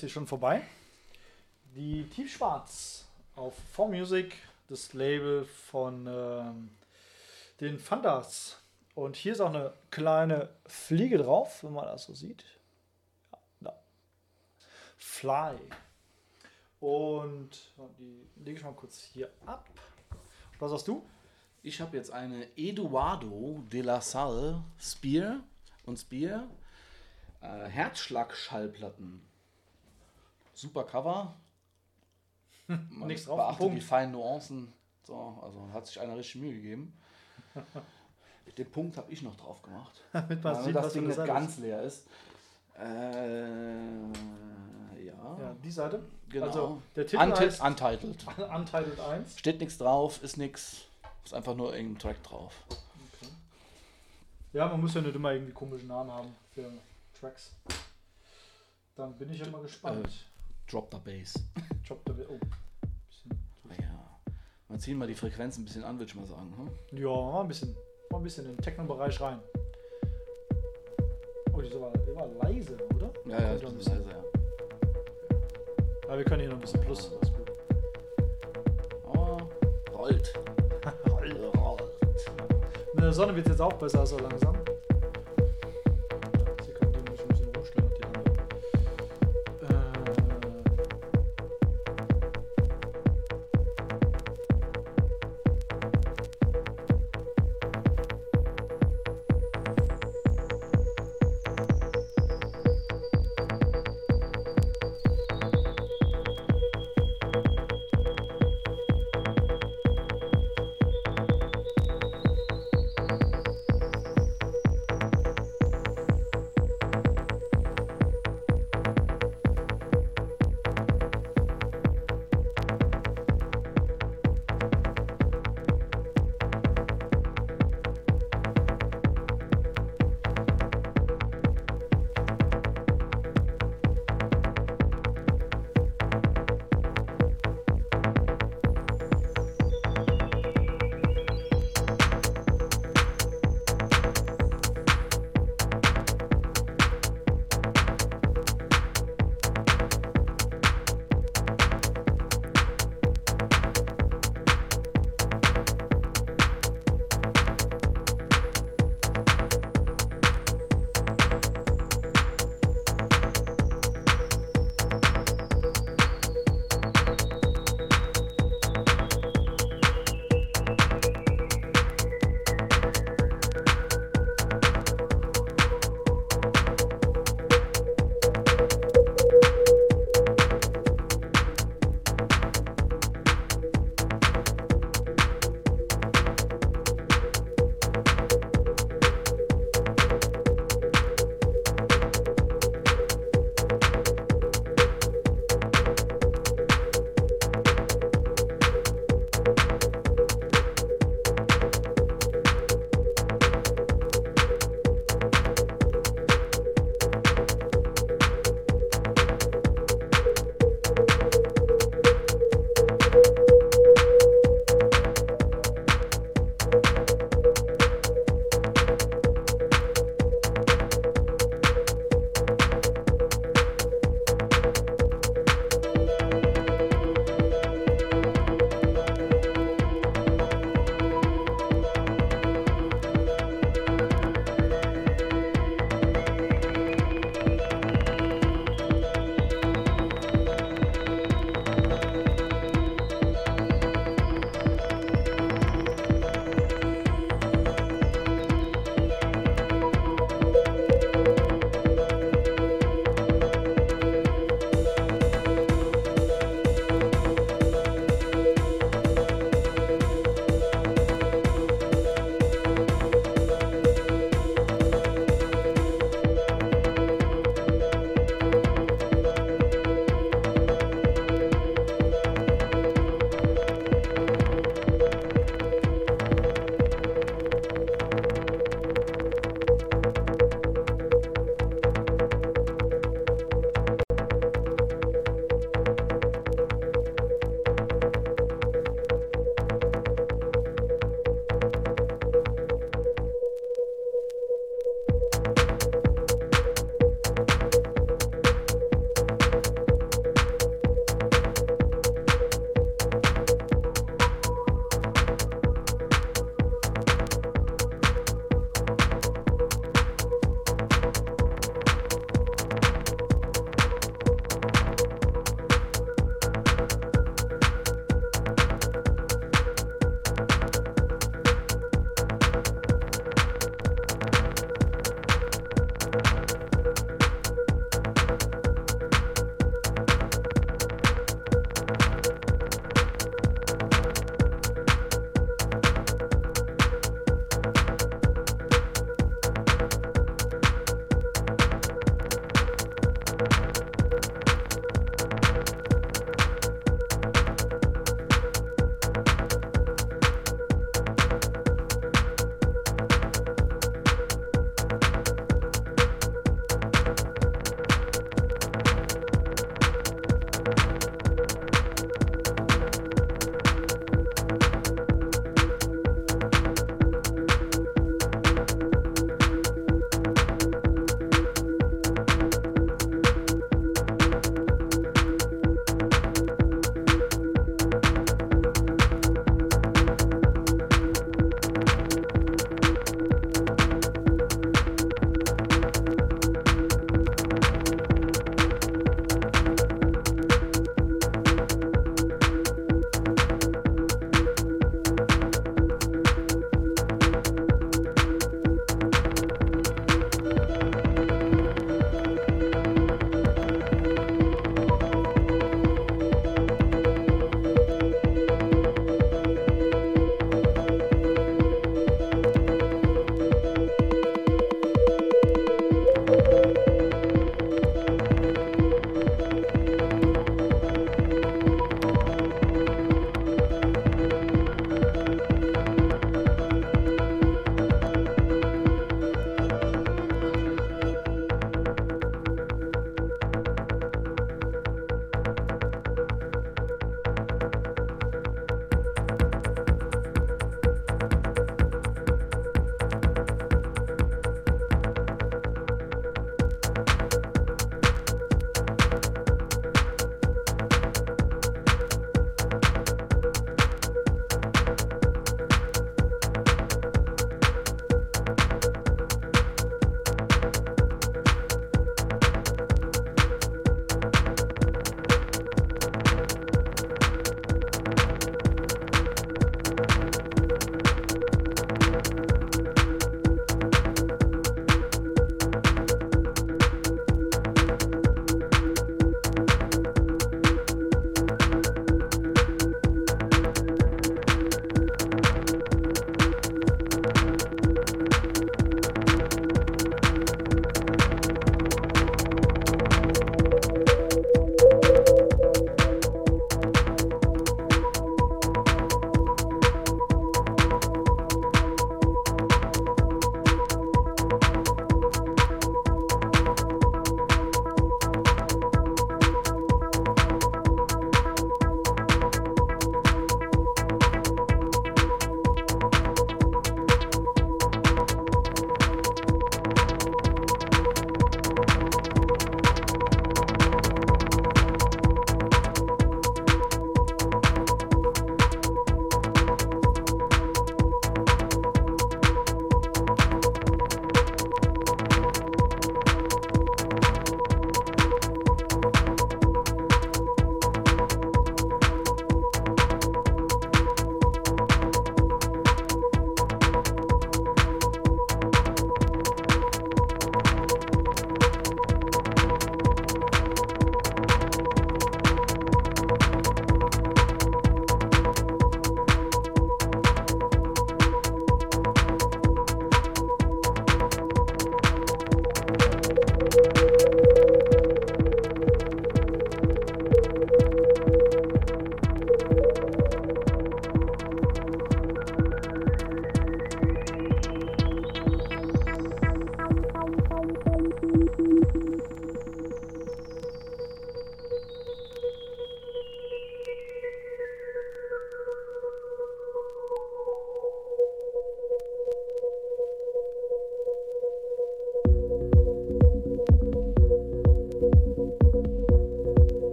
Ist sie schon vorbei. Die Tiefschwarz auf 4Music, das Label von ähm, den Fandas. Und hier ist auch eine kleine Fliege drauf, wenn man das so sieht. Ja, da. Fly. Und die lege ich mal kurz hier ab. Was hast du? Ich habe jetzt eine Eduardo de la Salle Spear und Spear äh, Herzschlag-Schallplatten. Super Cover. Man Nichts drauf, beachtet Punkt. die feinen Nuancen. So, also hat sich einer richtig Mühe gegeben. Den Punkt habe ich noch drauf gemacht. Damit man sieht, das Ding nicht ganz leer ist. Äh, ja. Ja, die Seite. Genau. Also der Titel Unti- heißt Untitled. Untitled 1. Steht nichts drauf, ist nichts. Ist einfach nur irgendein Track drauf. Ja, man muss ja nicht immer irgendwie komischen Namen haben für Tracks. Dann bin ich ja mal gespannt. Drop the Bass. Drop the oh. Bisschen. Ja. Man ziehen mal die Frequenz ein bisschen an, würde ich mal sagen. Hm? Ja, mal ein bisschen, mal ein bisschen in den Techno-Bereich rein. Oh, die war, die war leise, oder? Ja, ja, ist bisschen. leise, ja. Aber wir können hier noch ein bisschen Plus. Das ist gut. Oh, rollt. rollt. Mit der Sonne wird es jetzt auch besser so langsam.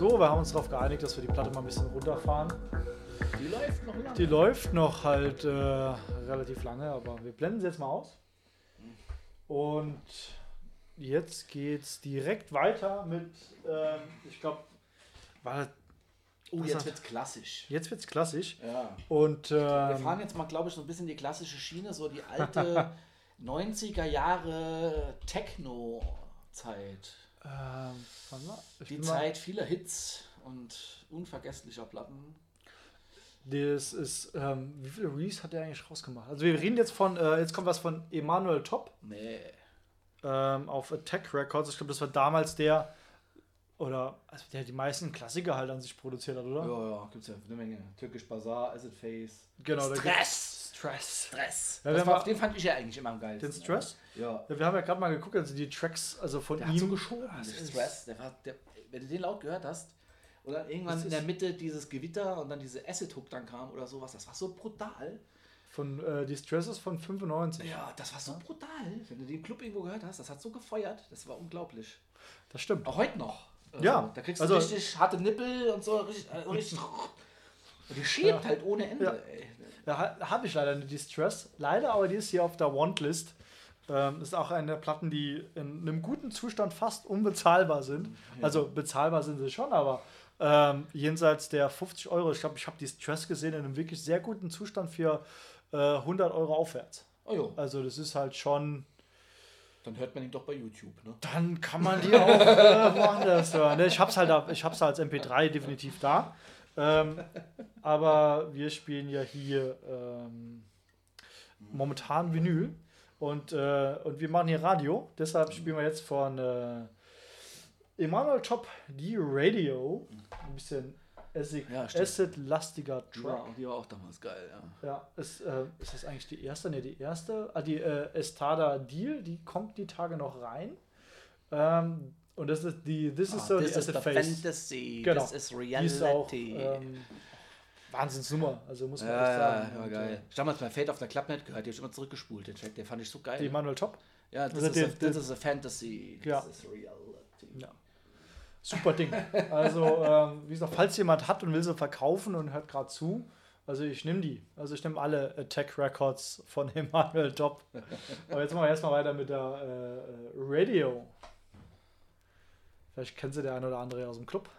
So, wir haben uns darauf geeinigt, dass wir die Platte mal ein bisschen runterfahren. Die läuft noch lange. Die läuft noch halt äh, relativ lange, aber wir blenden sie jetzt mal aus. Und jetzt geht's direkt weiter mit, ähm, ich glaube, Oh, Was jetzt wird's klassisch. jetzt wird's klassisch. Ja. Und Wir ähm, fahren jetzt mal, glaube ich, so ein bisschen die klassische Schiene, so die alte 90er Jahre Techno-Zeit. Ähm, Die Zeit vieler Hits und unvergesslicher Platten. Das ist, ähm, wie viele Release hat der eigentlich rausgemacht? Also wir reden jetzt von, äh, jetzt kommt was von Emanuel Top Nee. ähm, auf Attack Records. Ich glaube, das war damals der, oder also der die meisten Klassiker halt an sich produziert hat, oder? Ja, ja, gibt's ja eine Menge. Türkisch Bazaar, Acid Face. Genau, Stress! Stress. Stress! Ja, war, den fand ich ja eigentlich immer am geilsten. Den Stress? Ja. Ja, wir haben ja gerade mal geguckt, also die Tracks, also von Der ihm. hat so geschoben. Ist- Stress, der war, der, wenn du den laut gehört hast, oder irgendwann Das in der Mitte dieses Gewitter und dann diese Acid Hook dann kam oder sowas, das war so brutal. Von, äh, die Stress ist von 95. Ja, das war so brutal. Wenn du den Club irgendwo gehört hast, das hat so gefeuert, das war unglaublich. Das stimmt. Auch heute noch. Also, Ja, Da kriegst du also- richtig harte Nippel und so, richtig. äh, richtig und die schiebt Ja. halt ohne Ende, Ja. ey. Da ha- habe ich leider nicht die Stress. Leider, aber die ist hier auf der Want-List. Ähm, ist auch eine der Platten, die in einem guten Zustand fast unbezahlbar sind. Also bezahlbar sind sie schon, aber ähm, jenseits der 50 Euro. Ich glaube, ich habe die Stress gesehen in einem wirklich sehr guten Zustand für äh, 100 Euro aufwärts. Oh Also das ist halt schon. dann hört man ihn doch bei YouTube, ne? Dann kann man die auch äh, woanders hören. ne? Ich hab's halt, ich hab's als MP3 definitiv da. Ähm, aber wir spielen ja hier ähm, momentan Vinyl und, äh, und wir machen hier Radio. Deshalb spielen wir jetzt von äh, Emanuel Top die Radio. Ein bisschen Ja. Acid-lastiger Track. Ja, die war auch damals geil, ja. Ja, ist, äh, ist das eigentlich die erste? Ne, die erste. Ah, die äh, Estada Deal, die kommt die Tage noch rein. Ähm, und das ist die This is Ah, so this die is the Face. fantasy, Genau. this is Die ist auch reality. ähm, Wahnsinnsnummer. Also muss man echt ja, ja, sagen. ja, Und, geil. Ich hab damals bei Fate of the Club nicht gehört, die hab ich immer zurückgespult, den Track, den fand ich so geil. die Emanuel Top. ja, this, also is, a, this is a fantasy, this Ja. is reality. Ja. Super Ding. Also, ähm, wie gesagt, falls jemand hat und will sie verkaufen und hört gerade zu, also ich nehme die. Also ich nehme alle Attack Records von Emanuel Top. Aber jetzt machen wir erstmal weiter mit der äh, äh, Radio. Vielleicht kennt sie der eine oder andere aus dem Club.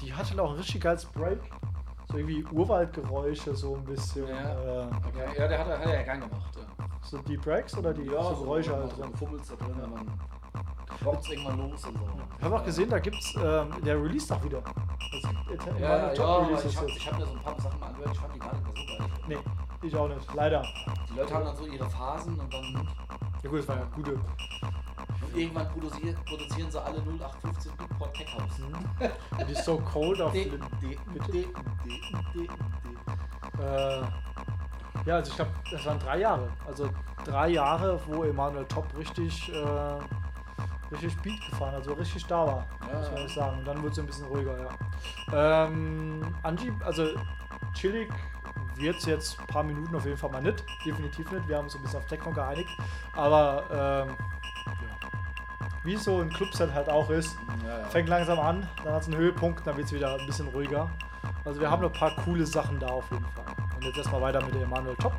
Die hat halt auch ein richtig geiles Break. So irgendwie Urwaldgeräusche, so ein bisschen. Ja. Äh, Okay, ja, der hat, er- hat er ja gern gemacht. Ja, so die Breaks oder die so Geräusche halt drin. Gefummelt da drin, und dann rockt's irgendwann los und so. Ich habe auch gesehen, da gibt's ähm, der Release auch wieder. Es gibt Ja, ja, Top Releases ich habe hab mir so ein paar Sachen mal angehört, ich fand die gar nicht mehr so geil. Nee, ich auch nicht. Leider. Die Leute haben dann so ihre Phasen und dann Ja gut, es war ja gute. und irgendwann produzieren, produzieren sie alle 0815 Beatport Tech House. Und die So Cold auf D- den, D- D- D- D- D- äh, Ja, also ich glaube, das waren drei Jahre. Also drei Jahre, wo Emanuel Top richtig, äh, richtig Beat gefahren, also richtig da war, Ja, muss man ja. sagen. Und dann wurde es ein bisschen ruhiger, ja. Ähm, Angie, also chillig wird es jetzt ein paar Minuten auf jeden Fall mal nicht. Definitiv nicht. Wir haben uns ein bisschen auf Techno geeinigt. Aber ähm, ja. wie es so ein Clubset halt auch ist, Ja, fängt langsam an, dann hat es einen Höhepunkt, dann wird es wieder ein bisschen ruhiger. Also wir haben noch ein paar coole Sachen da auf jeden Fall. Und jetzt erstmal weiter mit Emanuel Top.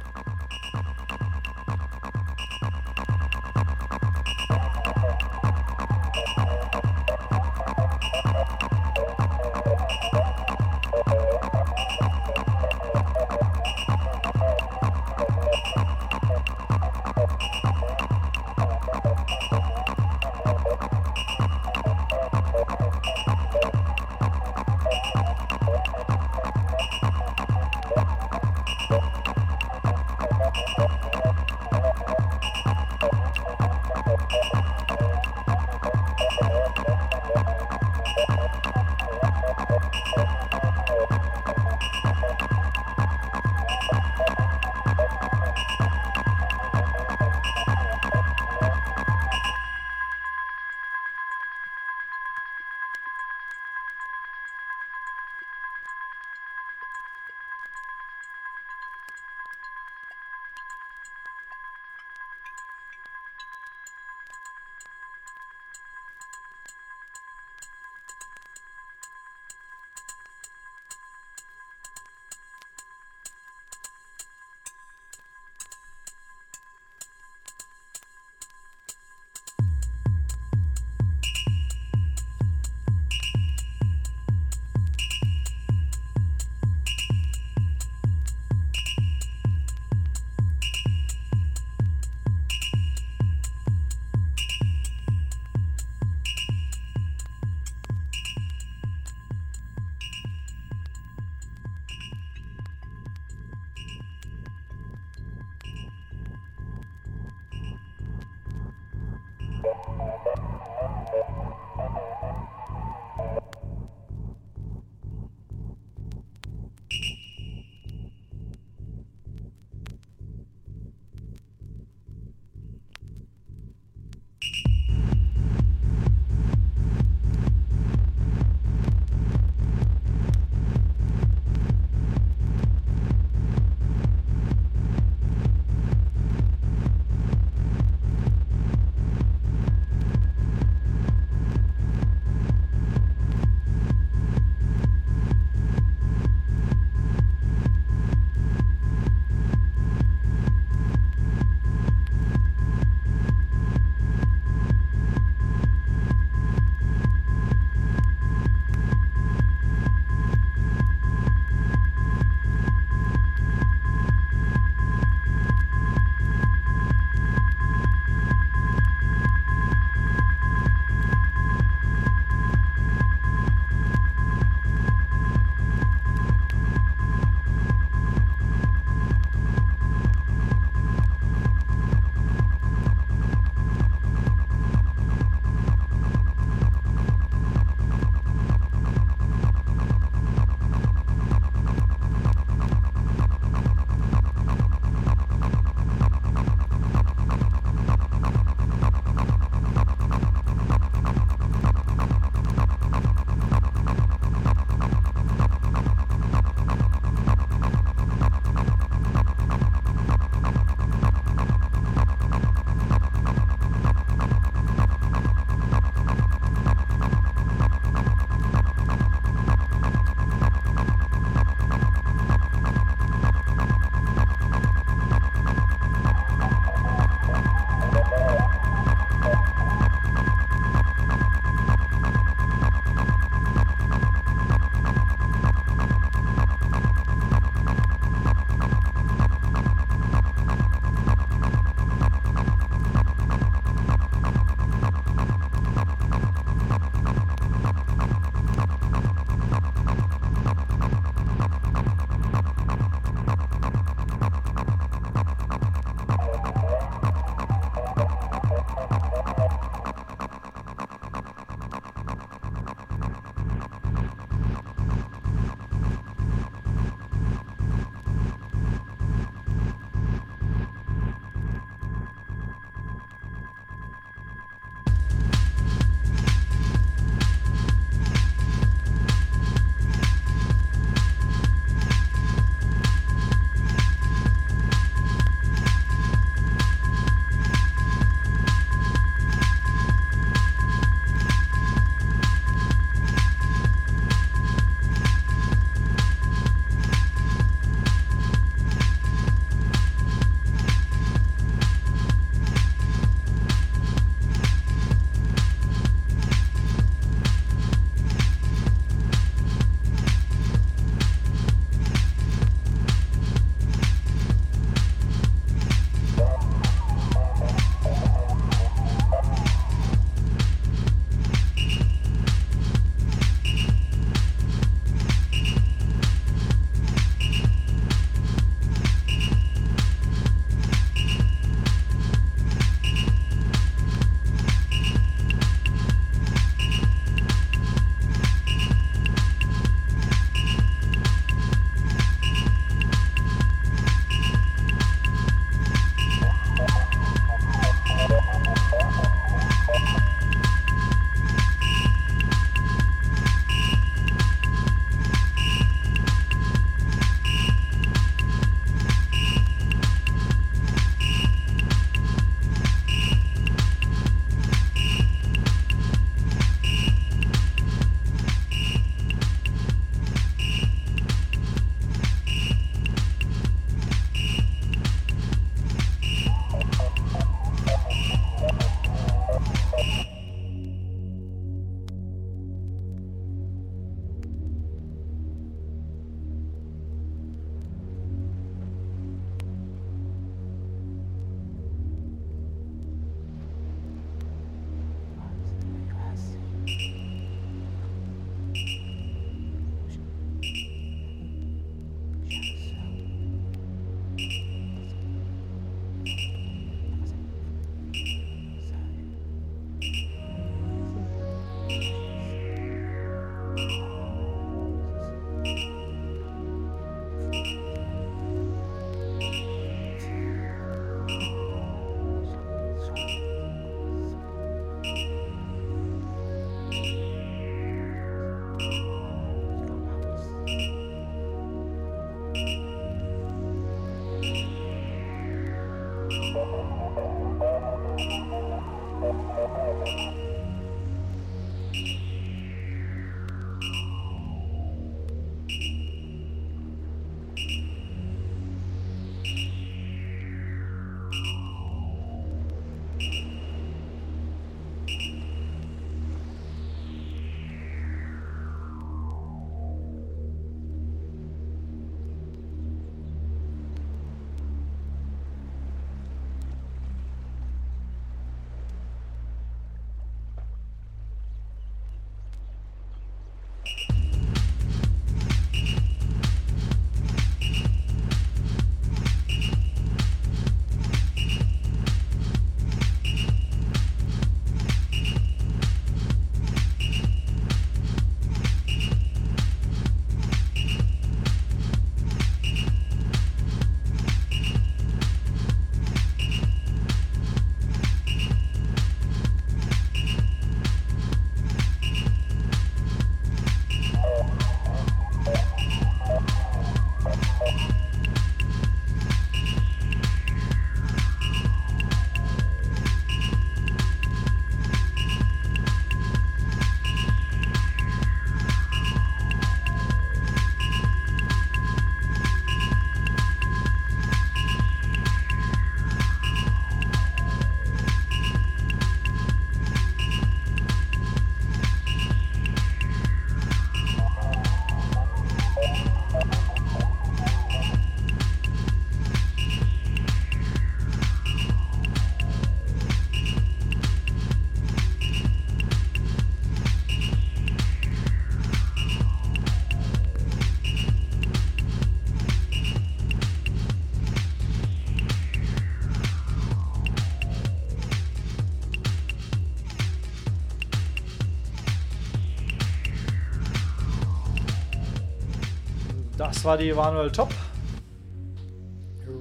Das war die Emanuel Top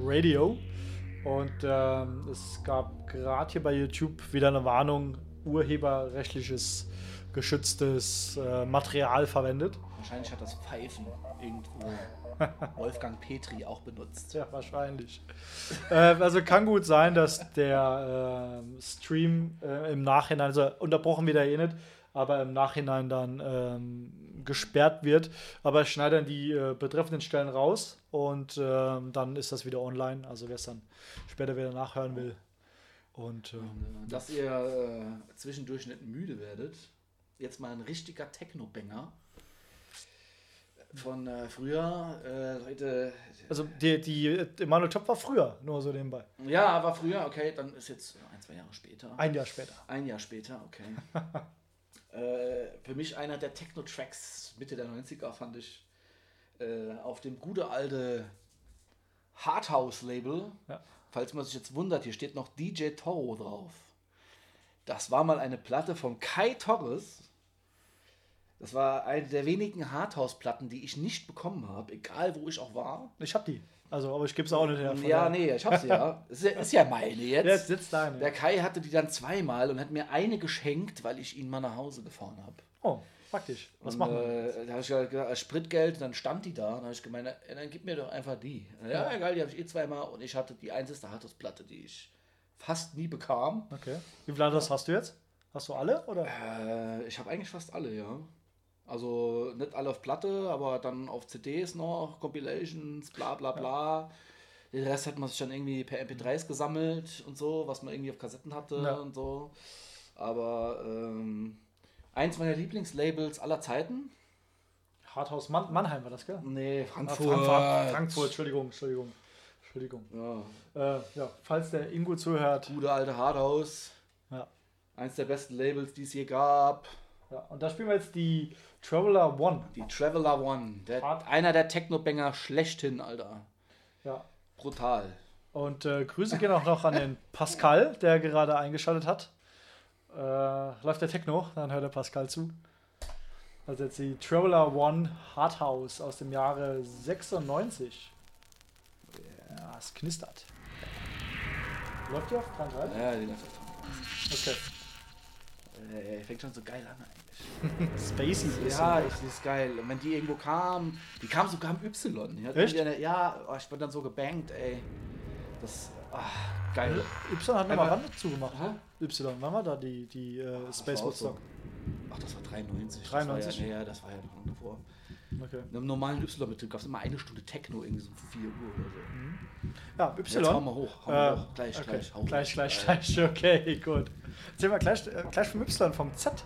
Radio. Und ähm, es gab gerade hier bei YouTube wieder eine Warnung, urheberrechtliches geschütztes äh, Material verwendet. Wahrscheinlich hat das Pfeifen irgendwo Wolfgang Petri auch benutzt. Ja, wahrscheinlich. äh, also kann gut sein, dass der äh, Stream im Nachhinein, also unterbrochen wieder eh nicht, aber im Nachhinein dann ähm, gesperrt wird. Aber ich schneide dann die äh, betreffenden Stellen raus und ähm, dann ist das wieder online. Also wer es dann später wieder nachhören will. Und, ähm, Dass ihr äh, zwischendurch nicht müde werdet. Jetzt mal ein richtiger Techno-Banger. Von äh, früher, äh, heute. Also die, die Emanuel Top war früher, nur so nebenbei. Ja, war früher, okay, dann ist jetzt ein, zwei Jahre später. Ein Jahr später. Ein Jahr später, okay. äh, für mich einer der Techno-Tracks Mitte der 90er fand ich äh, auf dem gute alte Hardhouse-Label. Ja. Falls man sich jetzt wundert, hier steht noch DJ Toro drauf. Das war mal eine Platte von Kai Torres. Das war eine der wenigen Hardhouse-Platten, die ich nicht bekommen habe, egal wo ich auch war. Ich hab die. Also, aber ich gebe es auch nicht her. Ja, nee, ich hab sie ja. Ist ja, ist ja meine jetzt. Jetzt sitzt da Der Kai hatte die dann zweimal und hat mir eine geschenkt, weil ich ihn mal nach Hause gefahren habe. Oh, praktisch. Was und, machen wir? Äh, da habe ich gesagt, Spritgeld, dann stand die da. Und habe ich gemeint, ja, dann gib mir doch einfach die. Ja, egal, die habe ich eh zweimal. Und ich hatte die einzige Hardhouse-Platte, die ich fast nie bekam. Okay. Wie viele Landes hast du jetzt? Hast du alle? Oder? Äh, ich habe eigentlich fast alle, ja. Also nicht alle auf Platte, aber dann auf CDs noch, Compilations, bla bla bla. Den Rest hat man sich dann irgendwie per MP3s gesammelt und so, was man irgendwie auf Kassetten hatte Ja. und so. Aber ähm, eins meiner Lieblingslabels aller Zeiten. Harthaus Mann Mannheim war das, gell? Nee, Ah, Frankfurt. Frankfurt. Frankfurt, Entschuldigung, Entschuldigung. Entschuldigung. Ja, Äh, ja, falls der Ingo zuhört. gute alte Hardhouse. Ja. Eins der besten Labels, die es je gab. ja. Und da spielen wir jetzt die Traveler One. Die Traveler One. Der, Hard- einer der Techno-Banger schlechthin, Alter. Ja. Brutal. Und äh, Grüße gehen auch noch an den Pascal, der gerade eingeschaltet hat. Äh, läuft der Techno, dann hört der Pascal zu. Also jetzt die Traveler One Hardhouse aus dem Jahre 96. Ja, es knistert. Läuft die auf 33? Ja, die läuft auf Okay. Äh, fängt schon so geil an eigentlich. Spacey ist Ja, ich, die ist geil. Und wenn die irgendwo kam, die kam sogar am Y. Die Echt? Eine, ja, oh, ich bin dann so gebankt, ey. Das, ah, geil. Y hat nochmal Einmal- Rand zugemacht. Hä? Y, wann war da die, die äh, Space auch so. Woodstock? Ach, das war 93. 93? Das war ja, nee, ja, das war ja noch davor. Okay. Einem normalen Y-Betrieb gab es immer eine Stunde Techno, irgendwie so um 4 Uhr oder so. Ja, Jetzt Y. hau mal hoch, hau mal Äh, hoch. Gleich, okay. gleich, hau gleich, hoch. gleich, gleich, okay, gut. Erzähl mal gleich, äh, gleich vom Y, vom Z.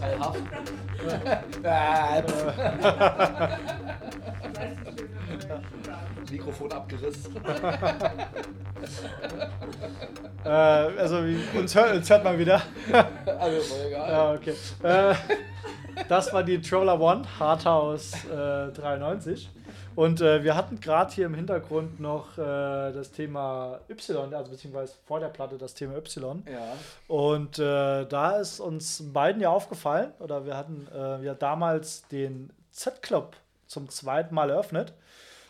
ganz unvorteilhaft. Mikrofon abgerissen. äh, also wie, uns, hört, uns hört man wieder. Also voll egal. Ja, okay. Äh, das war die Traveler One, Hardhouse äh, 93. Und äh, wir hatten gerade hier im Hintergrund noch äh, das Thema Y, also beziehungsweise vor der Platte das Thema Y. Ja. Und äh, da ist uns beiden ja aufgefallen, oder wir hatten äh, ja damals den Z-Club zum zweiten Mal eröffnet.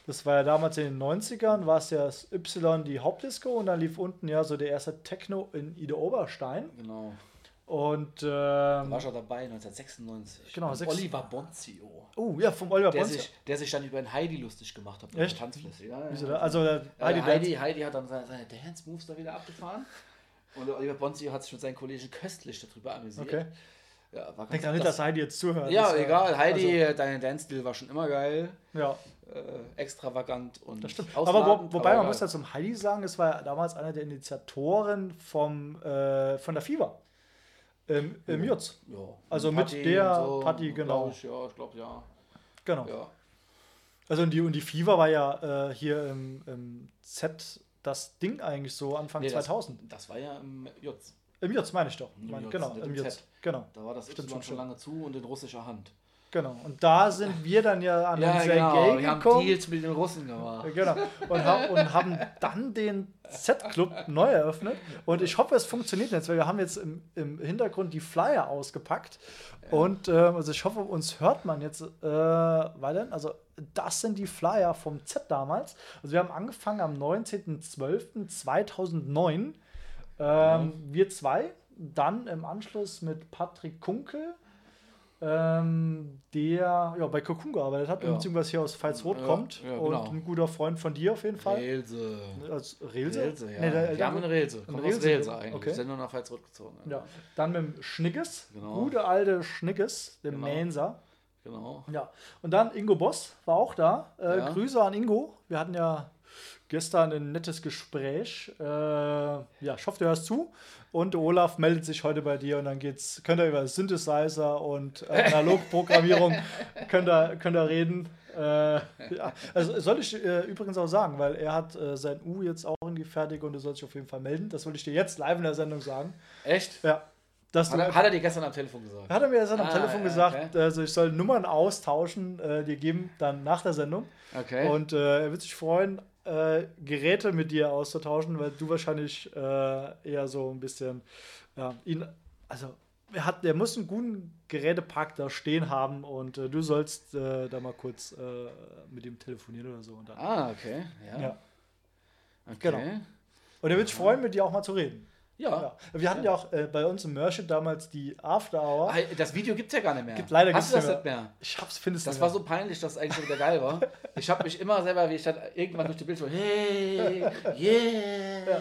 Das war ja damals in den 90ern, war es ja das Y die Hauptdisco und dann lief unten ja so der erste Techno in Ida Oberstein. Genau. Und ähm, War schon dabei, 1996. Genau, Und Oliver Bonzio. Oh ja, vom Oliver Der sich, der sich dann über den Heidi lustig gemacht hat. Echt? Tanzfläche. Ja, ja? Also äh, Heidi, Heidi, Heidi, hat dann seine, seine Dance-Moves da wieder abgefahren. Und Oliver Bonzio hat sich mit seinen Kollegen köstlich darüber amüsiert. Okay. Ja, war Denk dran nicht, dass Heidi jetzt zuhört. Ja, Das, äh, egal. Heidi, also, dein Dance-Stil war schon immer geil. ja, Äh, extravagant und das stimmt. Aber wo, wobei, man geil. muss ja zum Heidi sagen, es war damals einer der Initiatoren vom, äh, von der FIBA. Im, im Jutz. Ja. Also mit Patti der und Patti, genau. Ich, ja, ich glaube, ja. Genau. ja. Also und die, und die FIBA war ja äh, hier im, im Z das Ding eigentlich so Anfang Nee, das- 2000. Das war ja im Jutz. Im Jutz meine ich doch. Im Mein, Jutz, genau, im Jutz. Z. Genau, Da war das Stimmt, Y schon lange zu und in russischer Hand. Genau. Und da sind wir dann ja an den genau. Sergei Wir haben gekommen. Deals mit den Russen gemacht. Genau. Und, hab, und haben dann den Z-Club neu eröffnet. Und ich hoffe, es funktioniert jetzt, weil wir haben jetzt im, im Hintergrund die Flyer ausgepackt. Und äh, also ich hoffe, uns hört man jetzt äh, weiter. Also das sind die Flyer vom Z damals. Also wir haben angefangen am 19.12.2009. Ähm, Wir zwei. Dann im Anschluss mit Patrick Kunkel. Ähm, der ja, bei Cocoon gearbeitet hat, Ja. beziehungsweise hier aus Pfalz-Rot Ja, kommt. ja, Und genau. ein guter Freund von dir auf jeden Fall. Relse. Als Relse? Relse, ja. Nee, der, wir haben eine Relse. ein Kommt aus Relse, Relse eigentlich. okay. Sind nur nach Pfalz zurückgezogen. Ja. Dann mit dem Schnickes. Genau. Gute alte Schnickes, dem Genau. Mainzer. Genau. Ja. Und dann Ingo Boss war auch da. Äh. Grüße an Ingo. Wir hatten ja gestern ein nettes Gespräch. Äh, ja, ich hoffe, du hörst zu. Und Olaf meldet sich heute bei dir und dann geht's, könnt ihr über Synthesizer und äh, Analogprogrammierung könnt ihr, könnt ihr reden. Äh, ja. Also soll ich äh, übrigens auch sagen, weil er hat äh, sein U jetzt auch in die Fertig und du sollst dich auf jeden Fall melden. Das wollte ich dir jetzt live in der Sendung sagen. Echt? Ja. Hat er, hat er dir gestern am Telefon gesagt? hat er mir gestern am Ah, Telefon ja, gesagt, okay. also ich soll Nummern austauschen, äh, dir geben, dann nach der Sendung. Okay. Und äh, er wird sich freuen, äh, Geräte mit dir auszutauschen, weil du wahrscheinlich äh, eher so ein bisschen, ja, ihn, also er hat, der muss einen guten Gerätepark da stehen haben und äh, du sollst äh, da mal kurz äh, mit ihm telefonieren oder so. Und, dann, ah, okay. Ja. ja. Okay. Genau. und er wird sich freuen, mit dir auch mal zu reden. Ja. Ja. Wir hatten ja auch äh, bei uns im Merchant damals die After Hour. Ah, Das Video gibt es ja gar nicht mehr. Gibt- leider Hast gibt's du das nicht nicht mehr? Ich hab's, findest Das nicht war mehr. so peinlich, dass es eigentlich wieder geil war. Ich habe mich immer selber, wie ich dann irgendwann durch die Bildschirme, hey, yeah.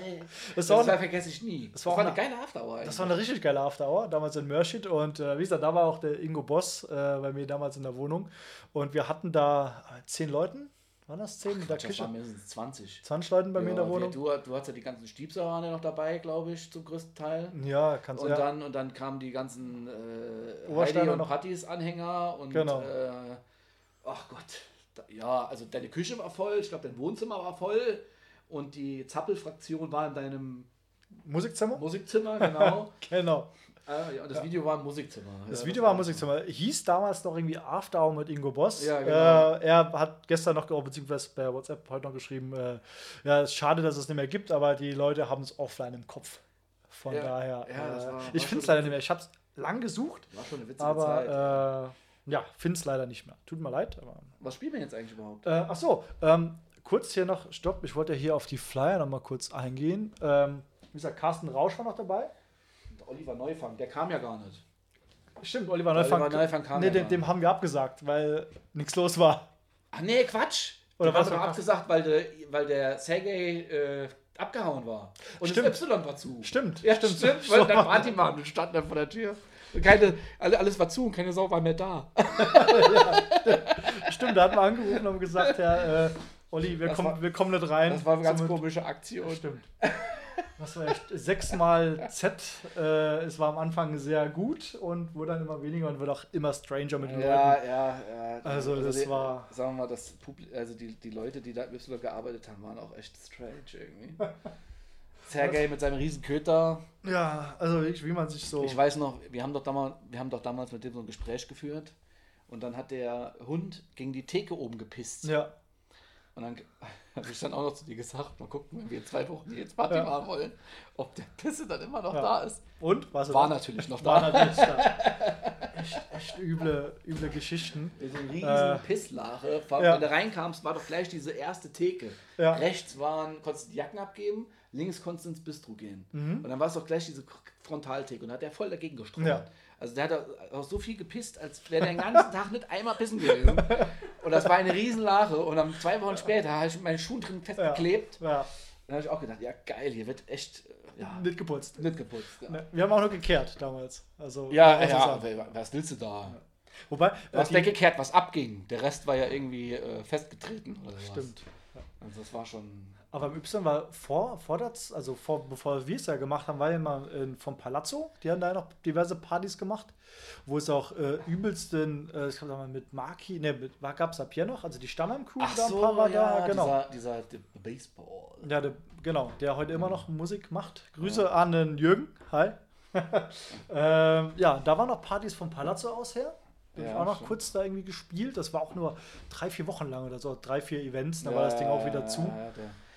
Das Das, war war vergesse ich nie. Das war war, eine eine- geile Afterhour. Das war eine richtig geile After Hour, damals in Mershit. Und äh, wie gesagt, da war auch der Ingo Boss äh, bei mir damals in der Wohnung. Und wir hatten da äh, zehn Leuten. Waren das zehn in der das Küche? waren mindestens 20. 20 Leuten bei mir in der Ja, Wohnung. wir- Du, du hast ja die ganzen Stiebser waren ja noch dabei, glaube ich, zum größten Teil. Ja, kannst du ja. dann, und dann kamen die ganzen äh, Heidi und noch. Pattys Anhänger und Genau. äh, ach Gott. Da, ja, also deine Küche war voll, ich glaube dein Wohnzimmer war voll und die Zappelfraktion war in deinem Musikzimmer? Musikzimmer, genau. Genau. Äh, ja, und das Video war im Musikzimmer. Das Video war im Musikzimmer. Hieß damals noch irgendwie After Hour mit Ingo Boss. Ja, genau. äh, er hat gestern noch, beziehungsweise bei WhatsApp heute noch geschrieben, äh, ja, es ist schade, dass es nicht mehr gibt, aber die Leute haben es offline im Kopf. Von Ja, daher. ja, äh, war- ich finde es leider nicht mehr. Ich habe es lang gesucht, War schon eine witzige Zeit. aber äh, ja, finde es leider nicht mehr. Tut mir leid. Aber, Was spielen wir jetzt eigentlich überhaupt? äh, ach so, ähm, kurz hier noch, stopp, ich wollte ja hier auf die Flyer noch mal kurz eingehen. Ähm, wie gesagt, Carsten Rausch war noch dabei. Oliver Neufang, der kam ja gar nicht. Stimmt, Oliver Neufang. Oliver Neufang kam nee, ja dem, dem haben wir abgesagt, weil nichts los war. Ach nee, Quatsch! Oder Oder was war- abgesagt, weil der, weil der Sergei äh, abgehauen war. Und Stimmt. das Y war zu. Stimmt, Ja, stimmt. stimmt. Weil so dann war Party machen und standen dann vor der Tür. Keine, alle, alles war zu und keine Sau war mehr da. Stimmt, da hat man angerufen und gesagt, ja, äh, Olli, wir Das kommen, war- wir kommen nicht rein. Das war eine ganz komische Aktion. Stimmt. Das war echt sechsmal Z. Äh, es war am Anfang sehr gut und wurde dann immer weniger und wird auch immer stranger mit den Leuten. Ja, ja, ja. Also das die, war- Sagen wir mal, das Publi also die, die Leute, die da mit Y gearbeitet haben, waren auch echt strange irgendwie. Sergei mit seinem riesen Köter. Ja, also wirklich, wie man sich so. Ich weiß noch, wir haben doch damals, wir haben doch damals mit dem so ein Gespräch geführt und dann hat der Hund gegen die Theke oben gepisst. Ja, Und dann habe ich dann auch noch zu dir gesagt, mal gucken, wenn wir in zwei Wochen jetzt Party Ja. machen wollen, ob der Pisse dann immer noch Ja. da ist. und? Warst War natürlich noch War da. natürlich da. Echt, echt üble, üble Geschichten. So eine riesen Äh, Pisslache. Vor- ja. Wenn du reinkamst, war doch gleich diese erste Theke. Ja. Rechts waren, konntest du die Jacken abgeben, links konntest du ins Bistro gehen. Mhm. Und dann war es doch gleich diese Frontaltheke und hat der voll dagegen gestrahlt. Ja. Also der hat auch so viel gepisst, als wäre der den ganzen Tag nicht einmal pissen gewesen. Und das war eine Riesenlache. Und dann zwei Wochen später habe ich mit meinen Schuhen drin festgeklebt. Ja. Dann habe ich auch gedacht, ja geil, hier wird echt, ja. Nicht geputzt. Nicht geputzt. Ja, Ne, Wir haben auch nur gekehrt damals. Also, ja, ja was willst du da? Wobei, Du äh, hast die- der gekehrt, was abging. Der Rest war ja irgendwie äh, festgetreten. Oder. Stimmt. Also das war schon. Aber im Y war vor, vor das, also vor, bevor wir es ja gemacht haben, war ja mal in, vom Palazzo. Die haben da ja noch diverse Partys gemacht, wo es auch äh, übelsten, äh, ich glaube mal mit Marki, ne, mit, gab es ab hier noch, also die Stammheim-Crew, Ach da ein so, paar war ja, da, genau. dieser, dieser der Baseball. Ja, der, genau, der heute immer noch Musik macht. Grüße an den Jürgen. Hi. ähm, ja, da waren noch Partys vom Palazzo aus her. Bin ich Ja, auch noch stimmt. kurz da irgendwie gespielt. Das war auch nur drei, vier Wochen lang oder so. Drei, vier Events, dann war das Ding auch wieder zu. Ja,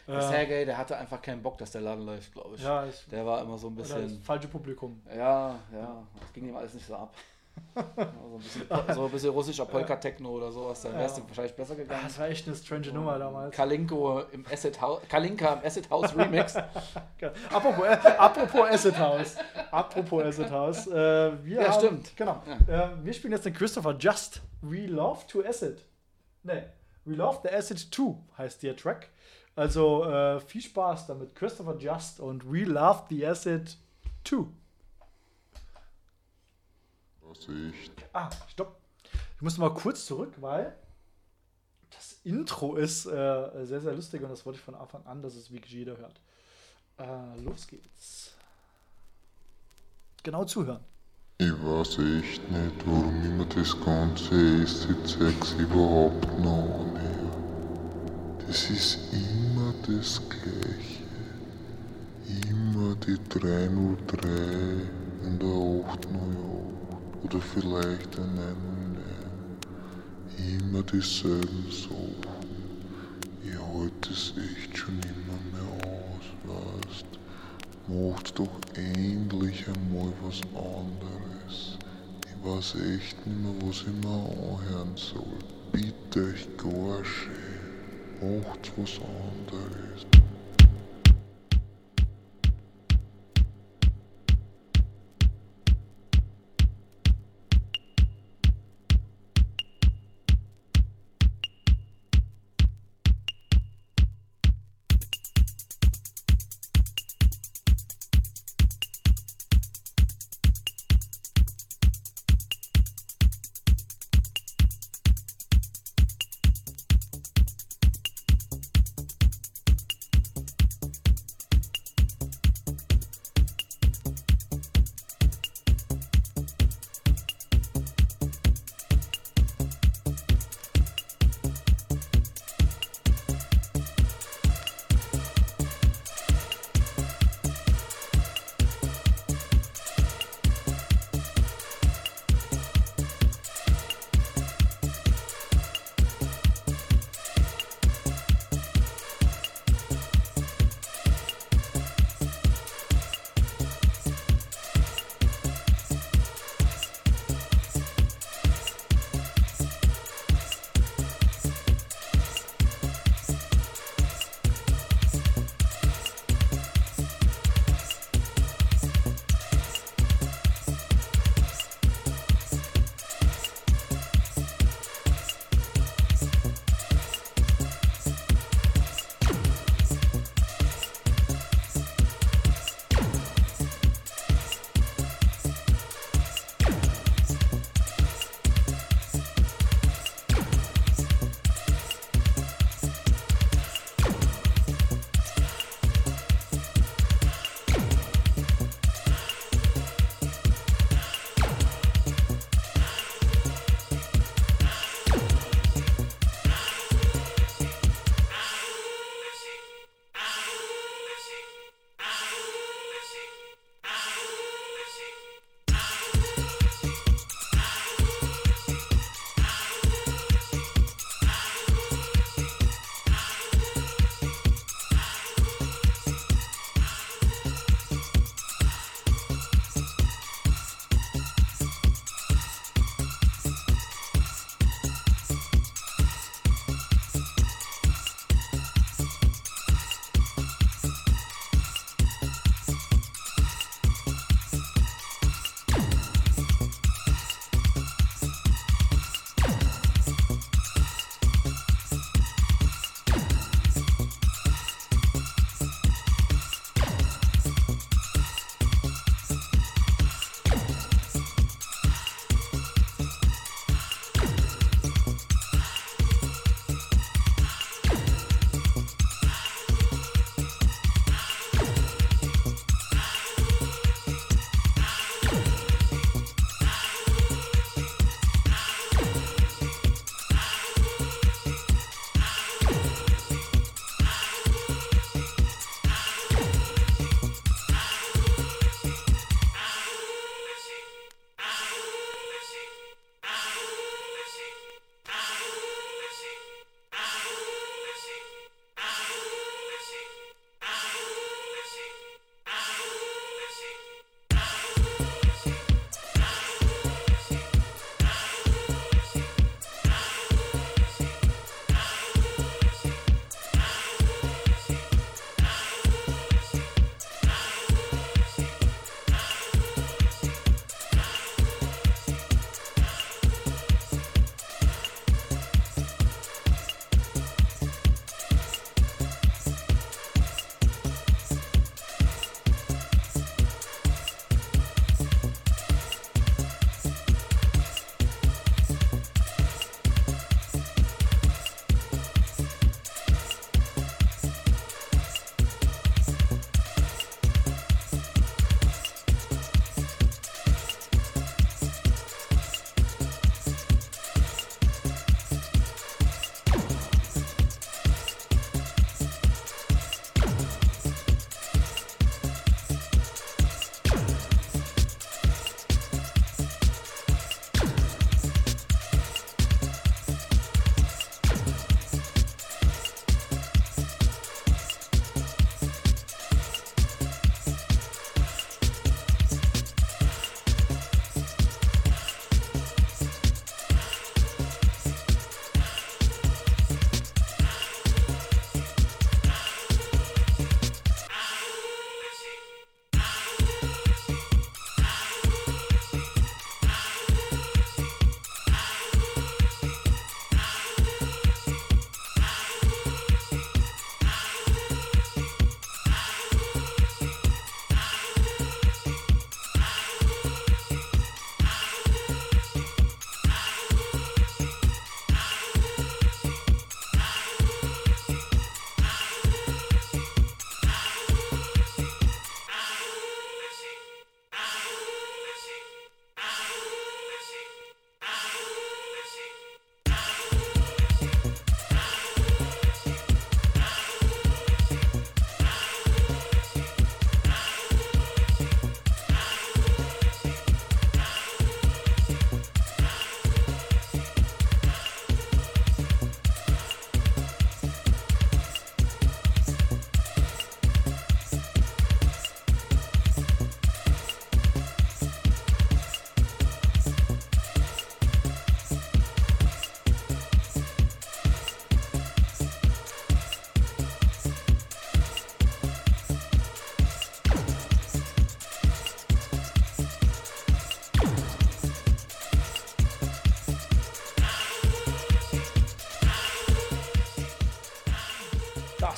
der, der Sergej, der hatte einfach keinen Bock, dass der Laden läuft, glaube ich. Ja, ich, Der war immer so ein oder das bisschen. falsche Publikum. Ja, ja, das ging ihm alles nicht so ab. So, ein bisschen, so ein bisschen russischer Polka-Techno oder sowas, dann wäre es Ja. wahrscheinlich besser gegangen. Das war echt eine strange Nummer damals. Kalinko im Acid House, Kalinka im Acid House Remix. Apropos, äh, apropos Acid House. Apropos Acid House. Äh, wir Ja, haben, stimmt. Genau. Ja. Äh, wir spielen jetzt den Christopher Just. We Love to Acid. Ne, We Love the Acid 2 heißt der Track. Also äh, viel Spaß damit. Christopher Just und We Love the Acid 2. Vorsicht. Ah, stopp. Ich muss mal kurz zurück, weil das Intro ist äh, sehr, sehr lustig und das wollte ich von Anfang an, dass es wirklich jeder hört. Äh, los geht's. Genau zuhören. Ich weiß echt nicht, warum ich mir das ganze Acid-Zeugs überhaupt noch anhöre. Das ist immer das Gleiche. Immer die 303 und der 808 oder vielleicht ein 909. Immer dieselben Sachen. Ich halte es echt schon immer mehr aus, weißt Macht doch endlich einmal was anderes. Ich weiß echt nicht mehr, was ich mir anhören soll. Bitte euch gar schön. Macht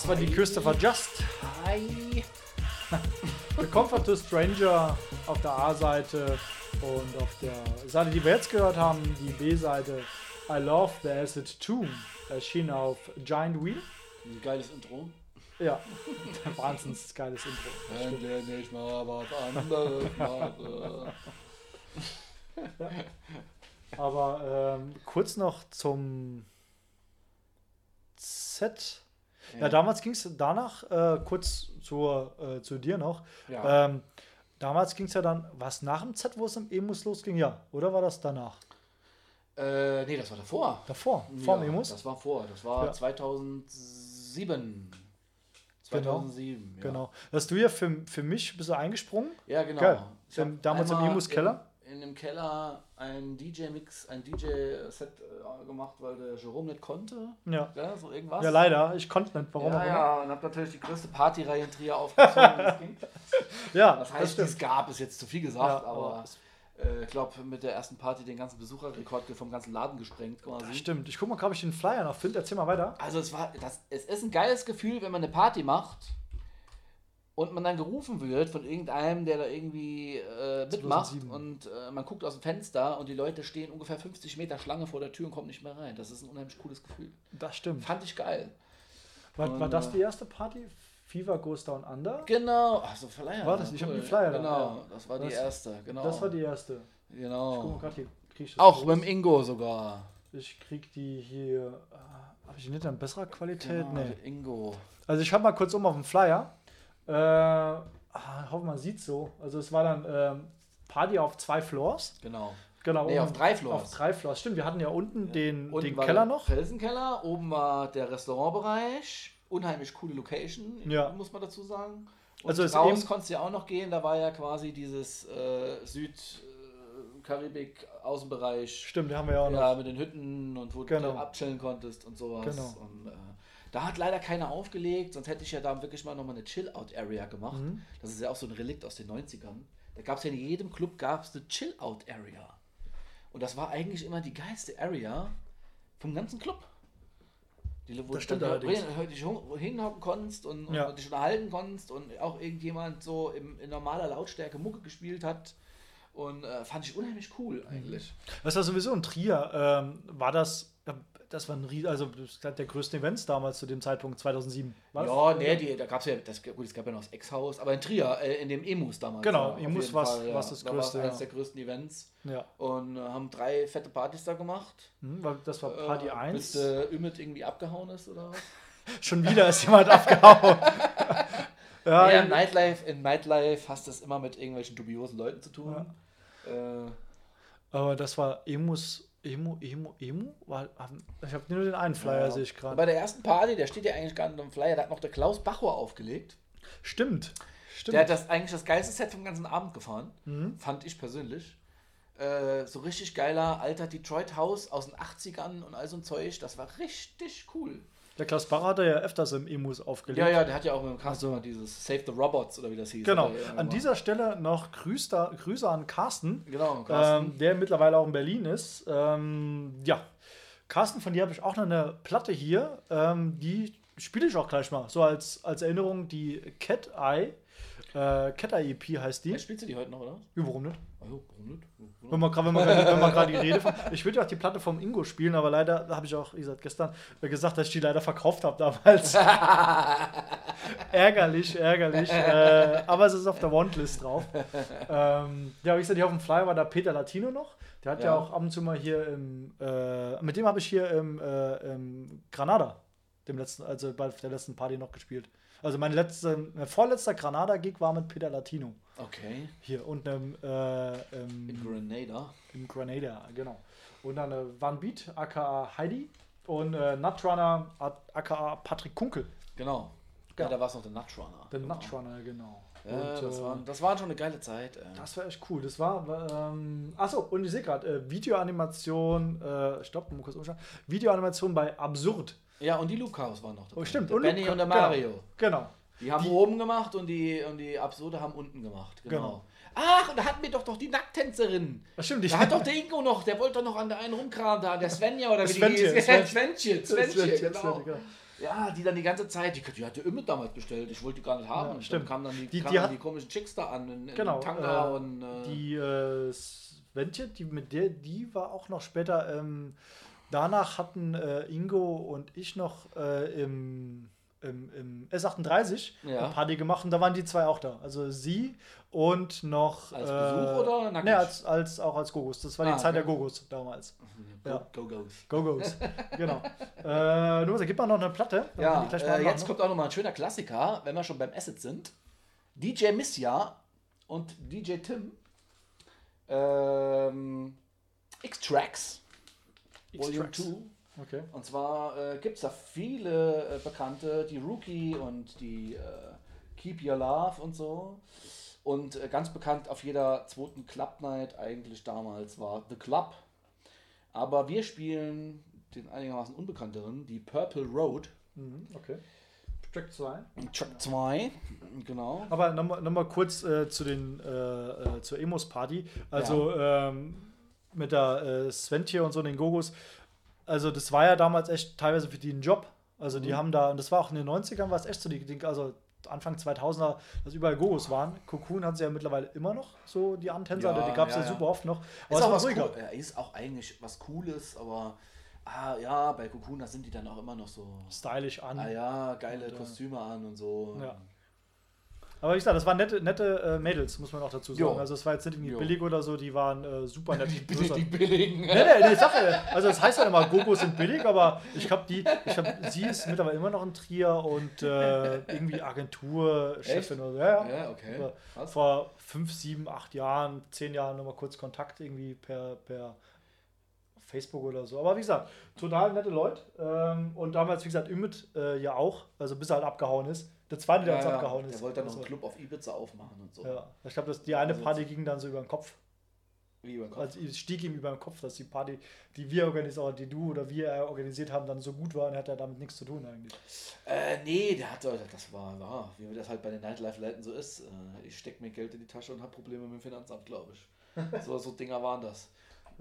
war die Christopher Just. Hi. The Comfort to Stranger auf der A-Seite und auf der Seite, die wir jetzt gehört haben, die B-Seite I Love the Acid Tomb erschien auf Giant Wheel. Ein geiles Intro. Ja, wahnsinnig geiles Intro. Wenn wir nicht mal was anderes machen. Aber ähm, kurz noch zum Z. Ja, damals ging es danach, äh, kurz zur, äh, zu dir noch. Ja. Ähm, damals ging es ja dann, was nach dem Z, wo es im Emus losging? Ja, oder war das danach? Äh, nee, das war davor. Davor, vor dem ja, Emus? Das war vor. Das war Ja. 2007. 2007, ja. Genau. Hast du ja für, für mich ein bisschen eingesprungen. Ja, genau. Geil. Ich damals im Emus Keller? In, dem Keller ein DJ-Mix, ein DJ-Set äh, gemacht, weil der Jerome nicht konnte. Ja. Ja, so irgendwas. Ja, leider. Ich konnte nicht. Warum Ja, ja, und hab natürlich die größte Partyreihe in Trier aufgezogen, die es ging. Ja, Das heißt, es gab, ist jetzt zu viel gesagt, Ja, aber äh, ich glaube, mit der ersten Party den ganzen Besucherrekord vom ganzen Laden gesprengt quasi. Stimmt. Ich guck mal, ob ich den Flyer noch finde. Erzähl mal weiter. Also es war, das, es ist ein geiles Gefühl, wenn man eine Party macht und man dann gerufen wird von irgendeinem, der da irgendwie äh, mitmacht 2007. und äh, man guckt aus dem Fenster und die Leute stehen ungefähr 50 Meter Schlange vor der Tür und kommen nicht mehr rein. Das ist ein unheimlich cooles Gefühl. Das stimmt. Fand ich geil. War, war Und, das äh, die erste Party? Fever Goes Down Under? Genau, also Flyer. War das? Ich hab die Flyer Genau, ja. das war die Das- erste. Genau. Das war die erste. Ich Genau. mal grad hier. Krieg ich das Auch beim Ingo sogar. Ich krieg die hier. Äh, habe ich die nicht in besserer Qualität? Genau, Nee. Ingo. Also ich habe mal kurz um auf dem Flyer. Äh, ah, hoffe man sieht so. Also es war dann ähm, Party auf zwei Floors. Genau. Genau. Nee, auf drei Floors. Auf drei Floors. Stimmt, wir hatten ja unten den, Unten den Keller noch. Felsenkeller, oben war der Restaurantbereich. Unheimlich coole Location, Ja. muss man dazu sagen. Und Also es raus konntest du ja auch noch gehen, da war ja quasi dieses äh, Süd-Karibik-Außenbereich. Stimmt, die haben wir ja auch Ja, noch. mit den Hütten und wo Genau. du abchillen konntest und sowas. Genau. Und, äh, da hat leider keiner aufgelegt, sonst hätte ich ja da wirklich mal nochmal eine Chill-Out-Area gemacht. Mhm. Das ist ja auch so ein Relikt aus den 90ern. Da gab es ja in jedem Club gab's eine Chill-Out-Area. Und das war eigentlich immer die geilste Area vom ganzen Club. Die, wo Das du dann hin- dich hin- hinhocken konntest und, und Ja. dich unterhalten konntest und auch irgendjemand so im, in normaler Lautstärke Mucke gespielt hat. Und äh, fand ich unheimlich cool eigentlich. Das war sowieso in Trier. Ähm, war das. Das war ein Ries also das ist der größte Events damals zu dem Zeitpunkt 2007. War das? Ja, nee, die, da gab es ja, das, gut, es gab ja noch das Ex-Haus, aber in Trier, äh, in dem Emus damals. Genau, ja, Emus Fall, war's das da größte, eines ja. der größten Events. Ja. Und äh, haben drei fette Partys da gemacht. Hm, weil das war Party Äh, 1. Bis äh, Ümit irgendwie abgehauen ist oder was? Schon wieder ist jemand abgehauen. ja, Ja, im Nightlife, in Nightlife hast du es immer mit irgendwelchen dubiosen Leuten zu tun. Äh, aber das war Emus. Emu, Emu, Emu? War, haben- ich habe nur den einen Flyer, ja. sehe ich gerade. Bei der ersten Party, der steht ja eigentlich gar nicht im Flyer, da hat noch der Klaus Bachor aufgelegt. Stimmt. Stimmt. Der hat das eigentlich das geilste Set vom ganzen Abend gefahren. Mhm. Fand ich persönlich. Äh, so richtig geiler alter Detroit House aus den 80ern und all so ein Zeug. Das war richtig cool. Der Klaus Barrer hat ja öfters im Emus aufgelegt. Ja, ja, der hat ja auch dem Carsten mal dieses Save the Robots oder wie das hieß. Genau. Ja An dieser Stelle noch Grüß da, Grüße an Carsten, Genau, Carsten. ähm, der mittlerweile auch in Berlin ist. Ähm, ja, Carsten, von dir habe ich auch noch eine Platte hier. Ähm, die spiele ich auch gleich mal. So als, als Erinnerung die Cat Eye. Äh, Cat Eye EP heißt die. Ja, spielst du die heute noch, oder? Ja, warum nicht? Oh, warum nicht? Wenn man, wenn man, wenn man gerade die Rede von. Ich würde ja auch die Platte vom Ingo spielen, aber leider habe ich auch, wie gesagt, gestern äh, gesagt, dass ich die leider verkauft habe damals. ärgerlich, ärgerlich. Äh, aber es ist auf der Wantlist drauf. Ähm, ja, wie gesagt, hier auf dem Flyer war da Peter Latino noch. Der hat ja, Ja. auch ab und zu mal hier im. Äh, mit dem habe ich hier im, äh, im Granada, dem letzten, also bei der letzten Party noch gespielt. Also mein letzter, mein vorletzter Granada-Gig war mit Peter Latino. Okay. Hier und einem äh, ähm, In Grenada. im Grenada, genau. Und dann äh, Van Beat, aka Heidi. Und äh, Nutrunner, aka Patrick Kunkel. Genau. Ja. Ja, da war es noch der Nutrunner. Der genau. Nutrunner, genau. Ja, und, das, äh, war, das war schon eine geile Zeit. Äh. das war echt cool. Das war, ähm, achso, und ich sehe gerade, äh, Videoanimation, äh, stopp, mal kurz umschauen. Videoanimation bei Absurd. Ja, und die Lukas waren noch dabei. Oh, stimmt. Der Und Benny Luca- und der genau. Mario. Genau. Die haben Die- oben gemacht und die, und die Absurde haben unten gemacht. Genau. Genau. Ach, und da hatten wir doch, doch die Nackttänzerin. Das stimmt, ich Da hat doch der Ingo noch, der wollte doch noch an der einen rumkramen, da, der Svenja oder wie Sventje, die hieß. Sventje. Sventje, Sventje, genau. genau. Ja, die dann die ganze Zeit, die, die hatte immer damals bestellt, ich wollte die gar nicht haben. Ja, stimmt. Dann kamen dann die, Die- kamen die dann hat- die komischen Chicks da an, in, in Genau, Tanga äh, und... Äh, Die äh, Sventje, die mit der, die war auch noch später. Ähm, danach hatten äh, Ingo und ich noch äh, im, im, im S38 Ja. eine Party gemacht und da waren die zwei auch da. Also sie und noch. Als äh, Besuch oder nackig? Nee, als, als, auch als Gogos. Das war die Ah, Zeit okay. der Gogos damals. Go, ja. go, goes. Go-Go's. genau. Äh, nur, gib mal noch eine Platte. Ja, die mal äh, jetzt ne? kommt auch nochmal ein schöner Klassiker, wenn wir schon beim Acid sind. DJ Missia und DJ Tim. Ähm, X-Tracks, Volume X-Tracks. 2. Okay. Und zwar äh, gibt es da viele äh, Bekannte, die Rookie und die äh, Keep Your Love und so. Und äh, ganz bekannt auf jeder zweiten Club Night eigentlich damals war The Club. Aber wir spielen den einigermaßen unbekannteren, die Purple Road. Mhm, okay. Track 2. Track 2, genau. Aber nochmal noch mal kurz äh, zu den äh, äh, zur Emos Party. Also ähm, mit der äh, Sventje und so den Gogos. Also das war ja damals echt teilweise für die ein Job. Also die haben da, und das war auch in den 90ern, war es echt so, die, die, also Anfang 2000er, dass überall Gogos waren. Cocoon hat sie ja mittlerweile immer noch, so die Antänzer, Ja, die gab es ja, ja, super oft noch. Ist Aber es auch, was ruhiger. cool, ist auch eigentlich was Cooles, aber ah, ja, bei Cocoon, da sind die dann auch immer noch so. Stylisch an. Ah ja, geile Und, äh, Kostüme an und so. Ja. Aber wie gesagt, das waren nette, nette äh, Mädels, muss man auch dazu sagen. Jo. Also es war jetzt nicht irgendwie Jo. billig oder so, die waren äh, super nett. Die, die billigen. Nee, nee, nee, ich sag ja, also das heißt ja immer, Gogos sind billig, aber ich habe die, ich habe, sie ist mittlerweile immer noch in Trier und äh, irgendwie Agenturchefin oder so. Ja, ja. Okay. Aber Krass. Vor fünf, sieben, acht Jahren, zehn Jahren nochmal kurz Kontakt irgendwie per, per Facebook oder so. Aber wie gesagt, total nette Leute. Ähm, und damals, wie gesagt, Ümit äh, ja auch, also bis er halt abgehauen ist. Der zweite, der Ja, jetzt ja, abgehauen der ist. wollte dann noch Also, einen Club auf Ibiza aufmachen und so. Ja, ich glaube, dass die eine Also Party ging dann so über den Kopf. Wie über den Kopf. Also es stieg ihm über den Kopf, dass die Party, die wir organisiert, oder die du oder wir äh, organisiert haben, dann so gut war und hat er damit nichts zu tun eigentlich. Äh, nee, der hat, das war, ja, wie das halt bei den Nightlife-Leuten so ist. Äh, ich stecke mir Geld in die Tasche und habe Probleme mit dem Finanzamt, glaube ich. So, so Dinger waren das.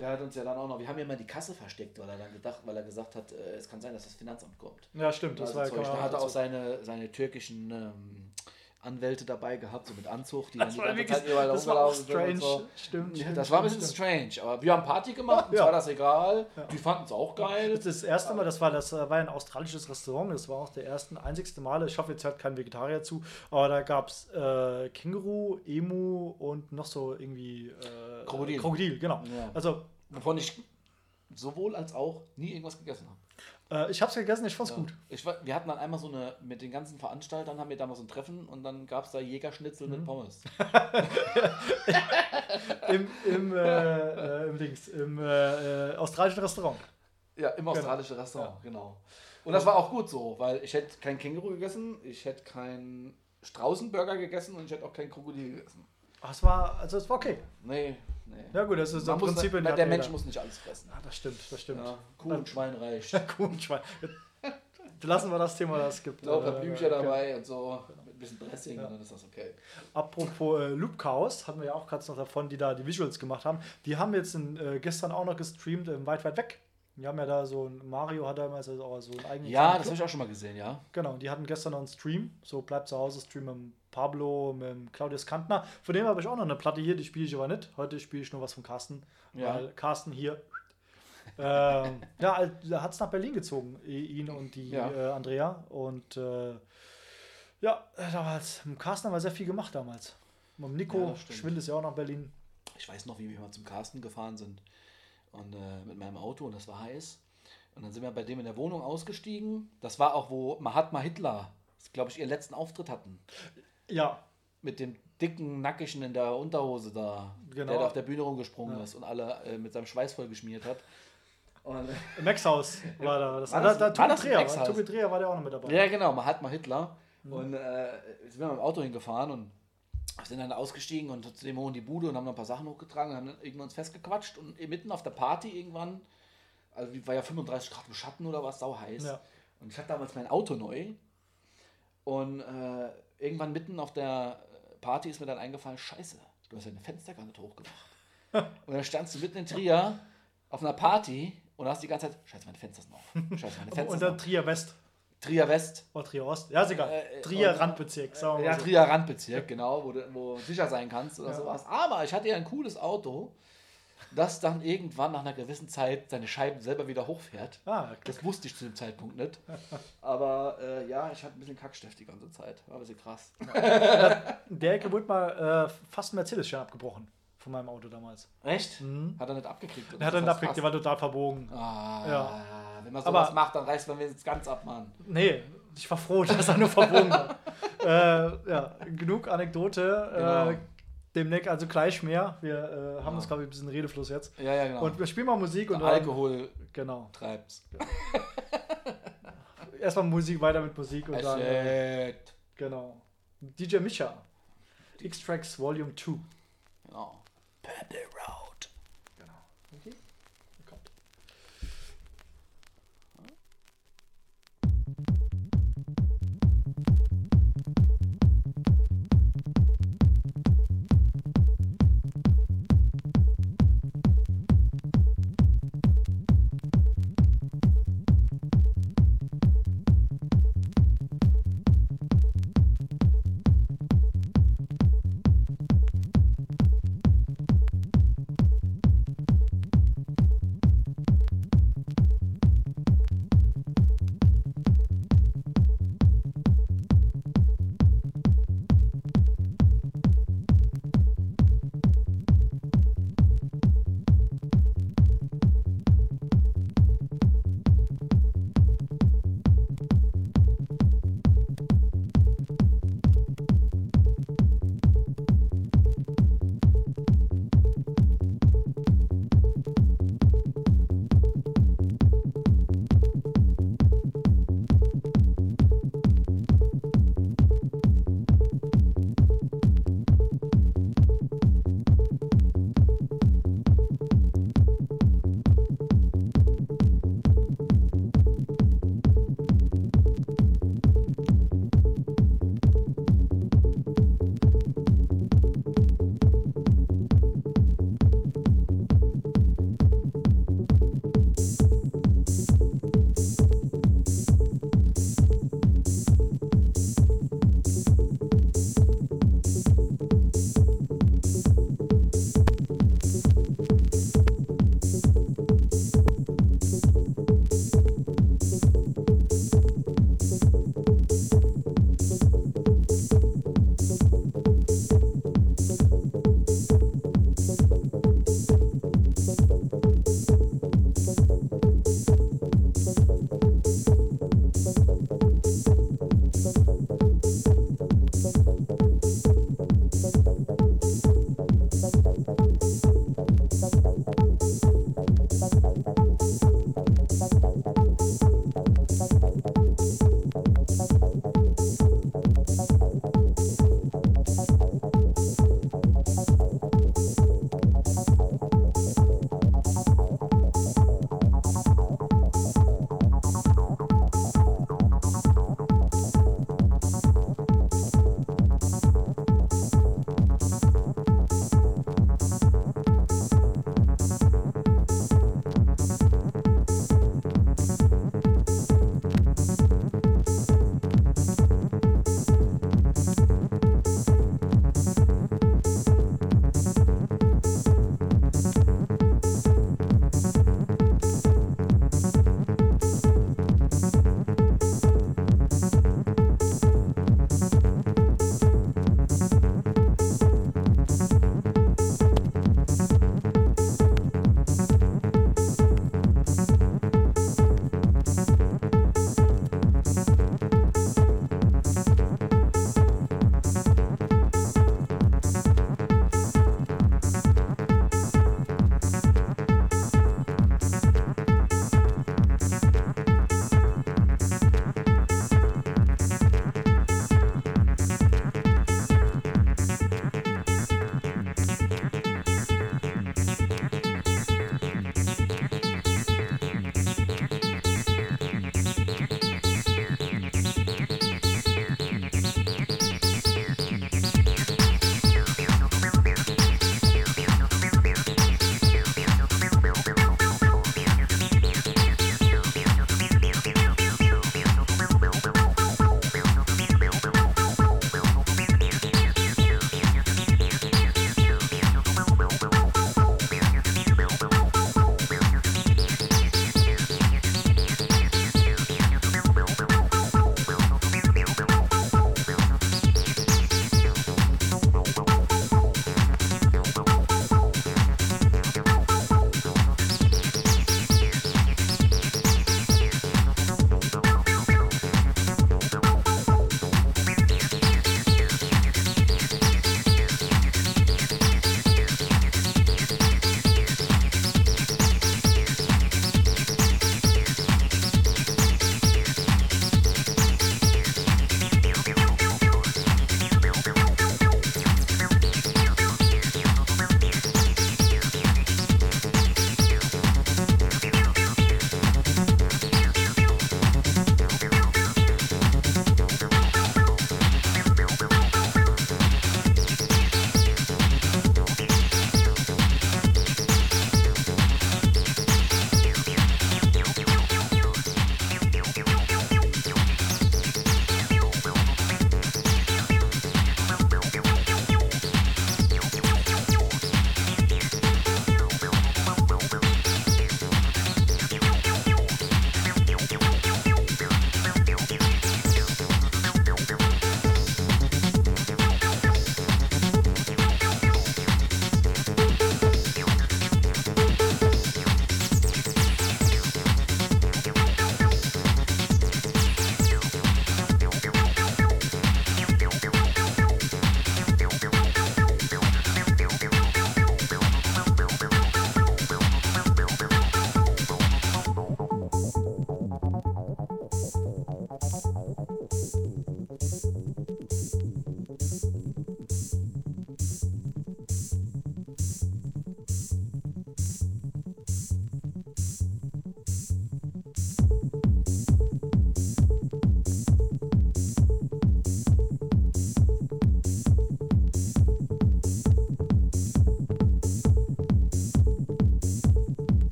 Der hat uns ja dann auch noch, wir haben ja mal die Kasse versteckt, weil er dann gedacht, weil er gesagt hat, äh, es kann sein, dass das Finanzamt kommt. Ja, stimmt. Das Also war man Da hat er auch seine, seine türkischen ähm, Anwälte dabei gehabt, so mit Anzug, die dann Das die war ganze Zeit überall das war auch strange. so. Stimmt, Ja, das war ein bisschen stimmt. strange, aber wir haben Party gemacht, uns Ja. war das egal. Ja. Die fanden es auch geil. Das, ist das erste Mal, das war, das war ein australisches Restaurant, das war auch der ersten, einzigste Male. Ich hoffe, jetzt hört kein Vegetarier zu, aber da gab es äh, Känguru, Emu und noch so irgendwie äh, Krokodil. Krokodil, genau. Also, Wovon ich sowohl als auch nie irgendwas gegessen habe. Äh, ich habe es gegessen, ich fand's Ja. gut. Ich, wir hatten dann einmal so eine, mit den ganzen Veranstaltern haben wir damals so ein Treffen und dann gab es da Jägerschnitzel Mhm. mit Pommes. Im, im, äh, äh, im Dings, im äh, äh, australischen Restaurant. Ja, im australischen Restaurant, genau. Und das war auch gut so, weil ich hätte kein Känguru gegessen, ich hätte keinen Straußenburger gegessen und ich hätte auch kein Krokodil gegessen. Ach, es war, also es war okay. Nee, nee. Ja gut, das ist Man im muss, Prinzip der der Mensch muss nicht alles fressen. Ah, das stimmt, das stimmt. Ja, Kuh und Schwein reicht. Kuh und Schwein. Lassen wir das Thema, das gibt. So, ein paar Blümchen okay. dabei und so, mit ein bisschen Dressing und dann ist das okay. Apropos äh, Loop Chaos, hatten wir ja auch gerade noch davon, die da die Visuals gemacht haben. Die haben jetzt in, äh, gestern auch noch gestreamt im Weit Weit Weg. Die haben ja da so ein, Mario hat damals also auch so einen eigenen Ja, das habe ich auch schon mal gesehen, ja. Genau, die hatten gestern noch einen Stream, so bleibt zu Hause Stream mit Pablo, mit Claudius Kantner. Von dem habe ich auch noch eine Platte hier, die spiele ich aber nicht. Heute spiele ich nur was von Carsten, Ja. weil Carsten hier. ähm, ja, da hat es nach Berlin gezogen, ihn und die Ja. äh, Andrea. Und äh, ja, damals, mit Carsten haben wir sehr viel gemacht damals. Mit Ja, Nico, das stimmt. Schwind ist ja auch nach Berlin. Ich weiß noch, wie wir mal zum Carsten gefahren sind und äh, mit meinem Auto und das war heiß. Und dann sind wir bei dem in der Wohnung ausgestiegen. Das war auch, wo Mahatma Hitler, glaube ich, ihren letzten Auftritt hatten. Ja, Mit dem dicken Nackigen in der Unterhose da, Genau. der da auf der Bühne rumgesprungen Ja. ist und alle äh, mit seinem Schweiß voll geschmiert hat. Und, im Max-Haus war da. Das, War da, das- da, war Tobi das Dreher? Tobi Dreher war der auch noch mit dabei. ja, genau, Mahatma Hitler. Mhm. Und äh, sind wir mit dem Auto hingefahren und sind dann ausgestiegen und zu dem hoch in die Bude und haben noch ein paar Sachen hochgetragen und haben dann irgendwann uns festgequatscht und mitten auf der Party irgendwann, also wie- war ja 35 Grad im Schatten oder was, sau heiß. Ja. Und ich hatte damals mein Auto neu und äh, irgendwann mitten auf der Party ist mir dann eingefallen, scheiße, du hast ja eine Fenster gar nicht hochgemacht. und dann standst du mitten in Trier auf einer Party und hast die ganze Zeit, scheiße, meine Fenster sind auf. Scheiße, meine Fenster Und sind dann auf. Trier West. Trier West. Oder Trier Ost. Ja, ist egal. Äh, äh, Trier Randbezirk. Sagen wir Ja, mal so. Trier Randbezirk, genau, wo du, wo sicher sein kannst oder Ja. sowas. Aber ich hatte ja ein cooles Auto, das dann irgendwann nach einer gewissen Zeit seine Scheiben selber wieder hochfährt. Ah, Glück. Das wusste ich zu dem Zeitpunkt nicht. Aber äh, ja, ich hatte ein bisschen Kackstift die ganze Zeit. War ein bisschen krass. Der Ecke wurde mal äh, fast ein Mercedes-Schein abgebrochen. Von meinem Auto damals. Echt? Mhm. Hat er nicht abgekriegt? Er hat dann Was abgekriegt, der war total verbogen. Ah, Ja. Wenn man Aber- sowas macht, dann reißt man jetzt ganz ab, Mann. Nee, ich war froh, dass er nur verbogen war. äh, ja, genug Anekdote. Genau. Äh, demnächst also gleich mehr. Wir äh, haben Ja. das, glaube ich, ein bisschen Redefluss jetzt. Ja, ja, genau. Und wir spielen mal Musik und dann, Alkohol Genau. treibt's. Erstmal Musik, weiter mit Musik und dann. Äh, genau. DJ Micha. X-Tracks Volume 2. Genau. Purple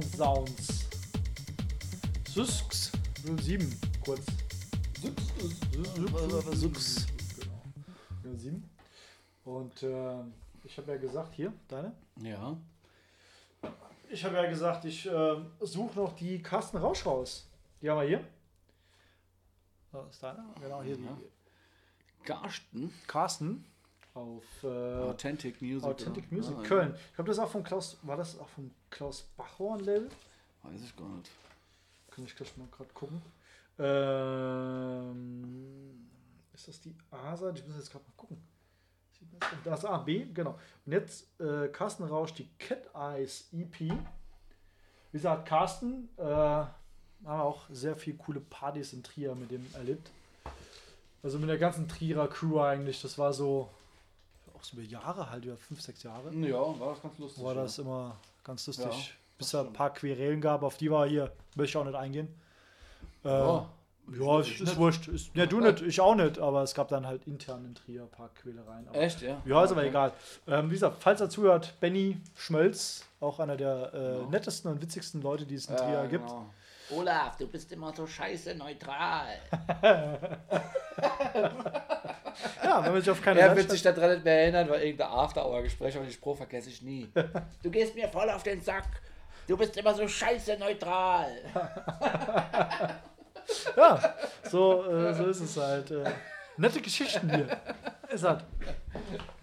Surround Sounds. Susks 07, kurz. Sux. Genau. 07. Und äh, ich habe ja gesagt, hier, deine? Ja. Ich habe ja gesagt, ich äh, suche noch die Carsten Rausch raus. Die haben wir hier. Das ist deine? Genau, hier Ja. die Carsten. Carsten auf äh, Authentic Music. Authentic? Music Ah. Köln. Ich glaube, das ist auch von Klaus, war das auch von Klaus Bachhorn Label? Weiß ich gar nicht. Kann ich gleich mal gerade gucken. Ähm, ist das die A-Seite? Ich muss jetzt gerade mal gucken. Das A, B, genau. Und jetzt äh, Carsten Rausch, die Cat Eyes EP. Wie gesagt, Carsten, äh, haben wir auch sehr viele coole Partys in Trier mit dem erlebt. Also mit der ganzen Trierer Crew eigentlich. Das war so, auch so über Jahre halt, über fünf, sechs Jahre Ja, war das ganz lustig. war ja. das immer ganz lustig. Ja, Bis da ein paar Querelen gab, auf die war hier, möchte ich auch nicht eingehen. Äh, Ja. ja, Ich ist, nicht. wurscht. Ist, ja, du nicht, ich auch nicht, aber es gab dann halt intern in Trier ein paar Quälereien. Aber, Echt, ja? ja, ist aber Okay. egal. Ähm, wie gesagt, falls er zuhört, Benny Schmölz, auch einer der äh, Ja. nettesten und witzigsten Leute, die es in Ja, Trier gibt. Olaf, du bist immer so scheiße neutral. Ja, wenn man sich auf keine Er wird sich daran nicht mehr erinnern, weil irgendein After-Hour-Gespräch und den Spruch vergesse ich nie. Du gehst mir voll auf den Sack. Du bist immer so scheiße neutral. Ja, so, äh, so ist es halt. Äh, nette Geschichten hier. Ist halt.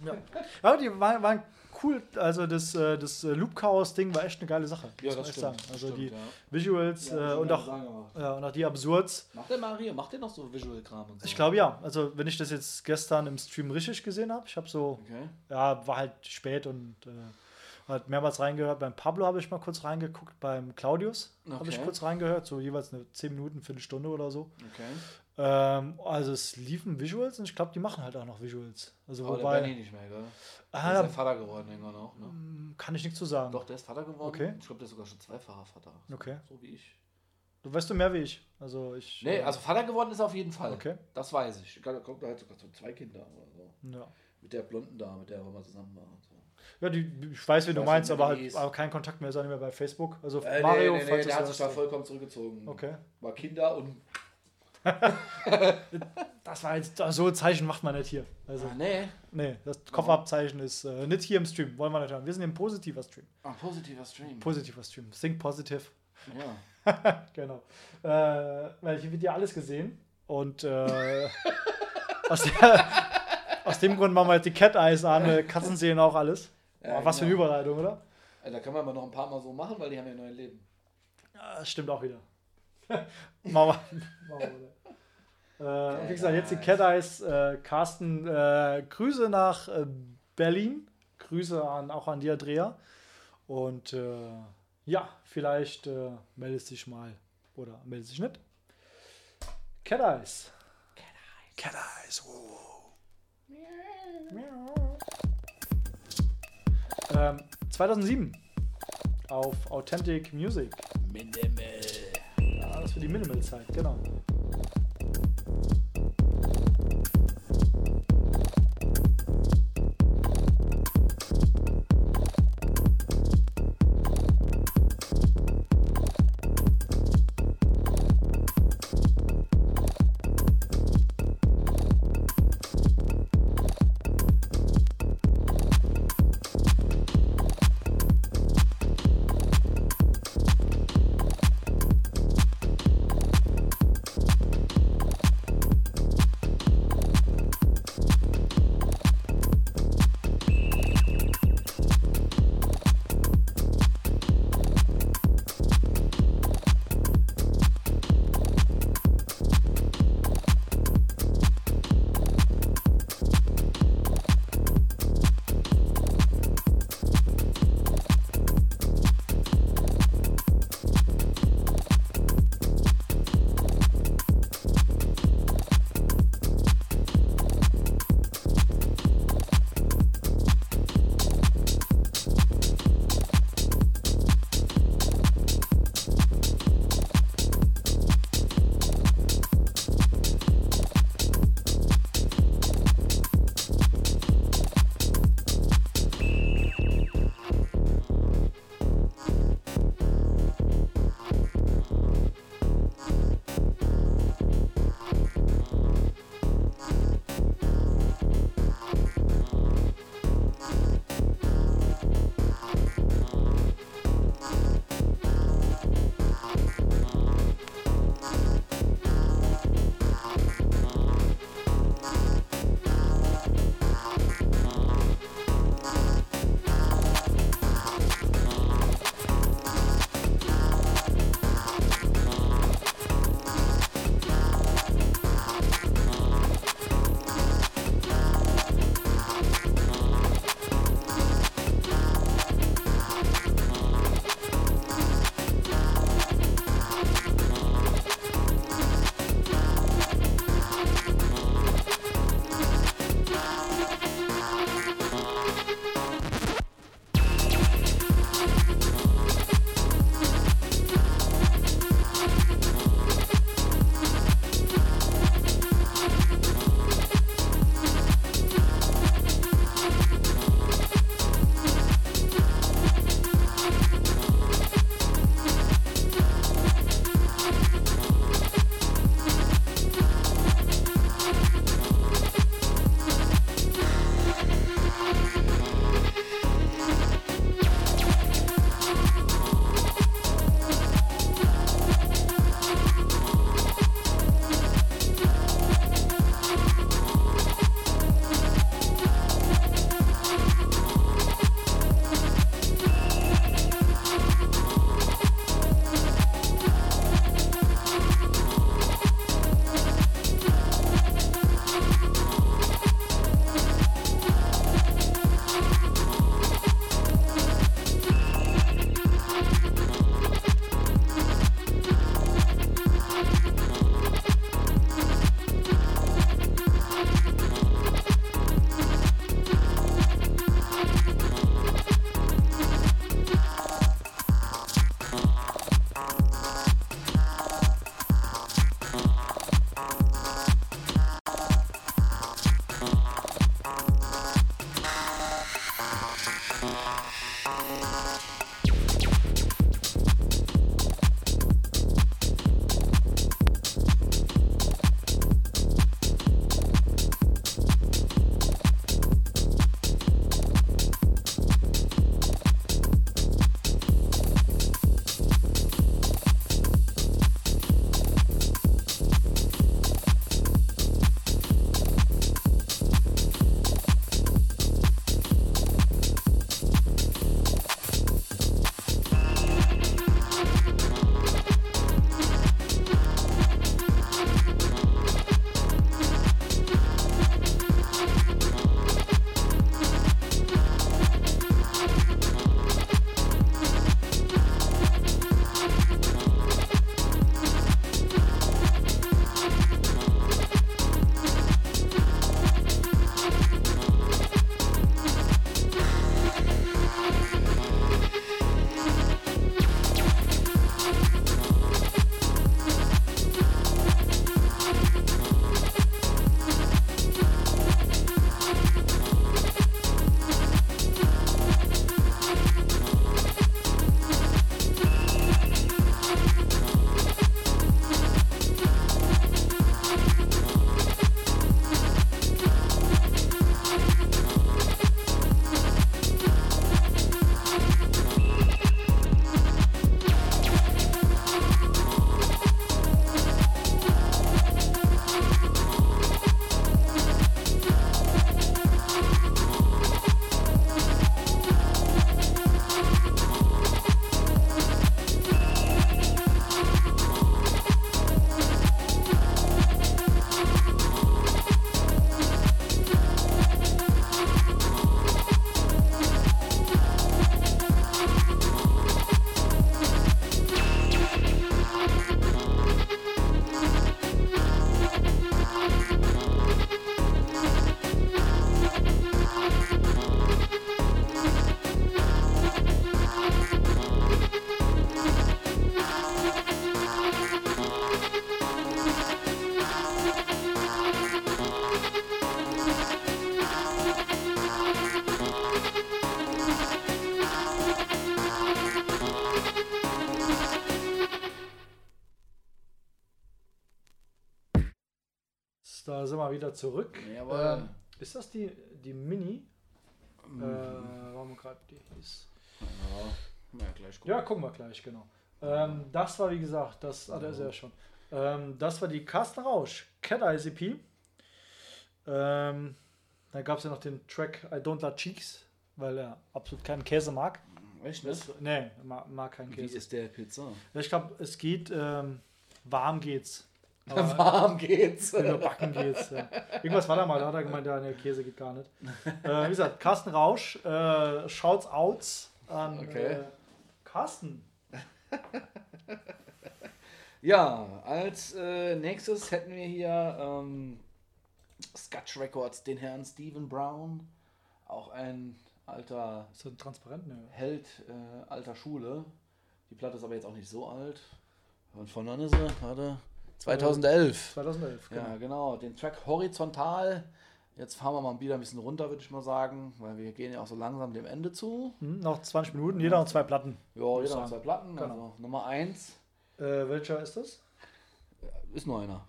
Ja. Aber die waren, waren cool. Also das, äh, das äh, Loop Chaos Ding war echt eine geile Sache. Ja, das stimmt. sagen. Also stimmt, die ja. Visuals Ja, äh, und, auch, ja, und auch die Absurds. Macht der Mario, macht der noch so Visual-Kram und so? Ich glaube ja. Also wenn ich das jetzt gestern im Stream richtig gesehen habe, ich habe so, Okay. ja, war halt spät und äh, hat mehrmals reingehört. Beim Pablo habe ich mal kurz reingeguckt, beim Claudius habe ich Okay. kurz reingehört, so jeweils eine 10 Minuten, Viertelstunde oder so. Okay. Ähm, also es liefen Visuals und ich glaube, die machen halt auch noch Visuals. Also Aber der wobei, Benny nicht mehr, gell? Ah, der ist da- ja Vater geworden irgendwann auch, ne? kann ich nichts zu sagen. Doch, der ist Vater geworden. Okay. Ich glaube, der ist sogar schon zweifacher Vater. So, Okay. So wie ich. Du weißt du mehr wie ich. Also ich. Nee, äh, also Vater geworden ist auf jeden Fall. Okay. Das weiß ich. Da kommt halt sogar so zwei Kinder oder so. Ja, Mit der blonden Dame, mit der wir mal zusammen waren. So. ja die, ich weiß, wie du meinst, aber halt ist. aber kein Kontakt mehr, ist auch nicht mehr bei Facebook. Also Äh, Mario, nee, nee, nee, der hat sich da vollkommen zurückgezogen. Okay. War Kinder und. Das war jetzt, so ein Zeichen macht man nicht hier. Also, Ah, nee. nee, das Kopfabzeichen ist äh, nicht hier im Stream. Wollen wir nicht haben. Wir sind ein positiver Stream. Ah, positiver Stream. Positiver Stream. Think positive. ja. genau. Äh, weil hier wird ja alles gesehen. Und äh, aus, der, aus dem Grund machen wir jetzt die Cat Eyes an. Katzen sehen auch alles. Ja, Oh, was für eine genau. Überleitung, oder? Äh, Da kann man aber noch ein paar Mal so machen, weil die haben ja ein neues Leben. Ja, das stimmt auch wieder. wir. Machen wir wieder. Äh, wie gesagt, jetzt die Cat Eyes. Äh, Carsten, äh, Grüße nach äh, Berlin. Grüße an, auch an die Andrea. Und äh, ja, vielleicht äh, meldest dich mal. Oder meldest dich nicht. Cat Eyes. Cat Eyes. Oh. Ähm, 2007 auf Authentic Music. Minimal. Ja, das für die Minimal-Zeit, genau. Wieder zurück. Jawohl. Ähm, ist das die, die Mini? Äh, warum gerade die hieß? Ja, ja, gleich gucken. Ja, gucken wir gleich, genau. Ähm, das war, wie gesagt, das, ah, der ist ja schon. Ähm, das war die Carsten Rausch, Cat ICP. Ähm, dann gab es ja noch den Track I Don't Like Cheeks, weil er absolut keinen Käse mag. Echt Das, nicht? nee, mag, mag keinen Wie Käse. ist der Pizza? Ich glaube, es geht, ähm, warm geht's. Aber Warm geht's. überbacken geht's. Ja. Irgendwas war da mal, da hat er gemeint, ja, nee, Käse geht gar nicht. Äh, wie gesagt, Carsten Rausch, äh, Shouts Outs an Okay. äh, Carsten. Ja, als äh, nächstes hätten wir hier ähm, Scotch Records, den Herrn Stephen Brown. Auch ein alter das transparent? Ne? Held äh, alter Schule. Die Platte ist aber jetzt auch nicht so alt. Und von wann ist sie? Warte. 2011. 2011, genau. Ja, genau. Den Track Horizontal. Jetzt fahren wir mal wieder ein bisschen runter, würde ich mal sagen, weil wir gehen ja auch so langsam dem Ende zu. Hm, noch 20 Minuten, jeder noch zwei Platten. Ja, jeder noch sagen. zwei Platten. Genau. Also Nummer eins Äh, welcher ist das? ist nur einer.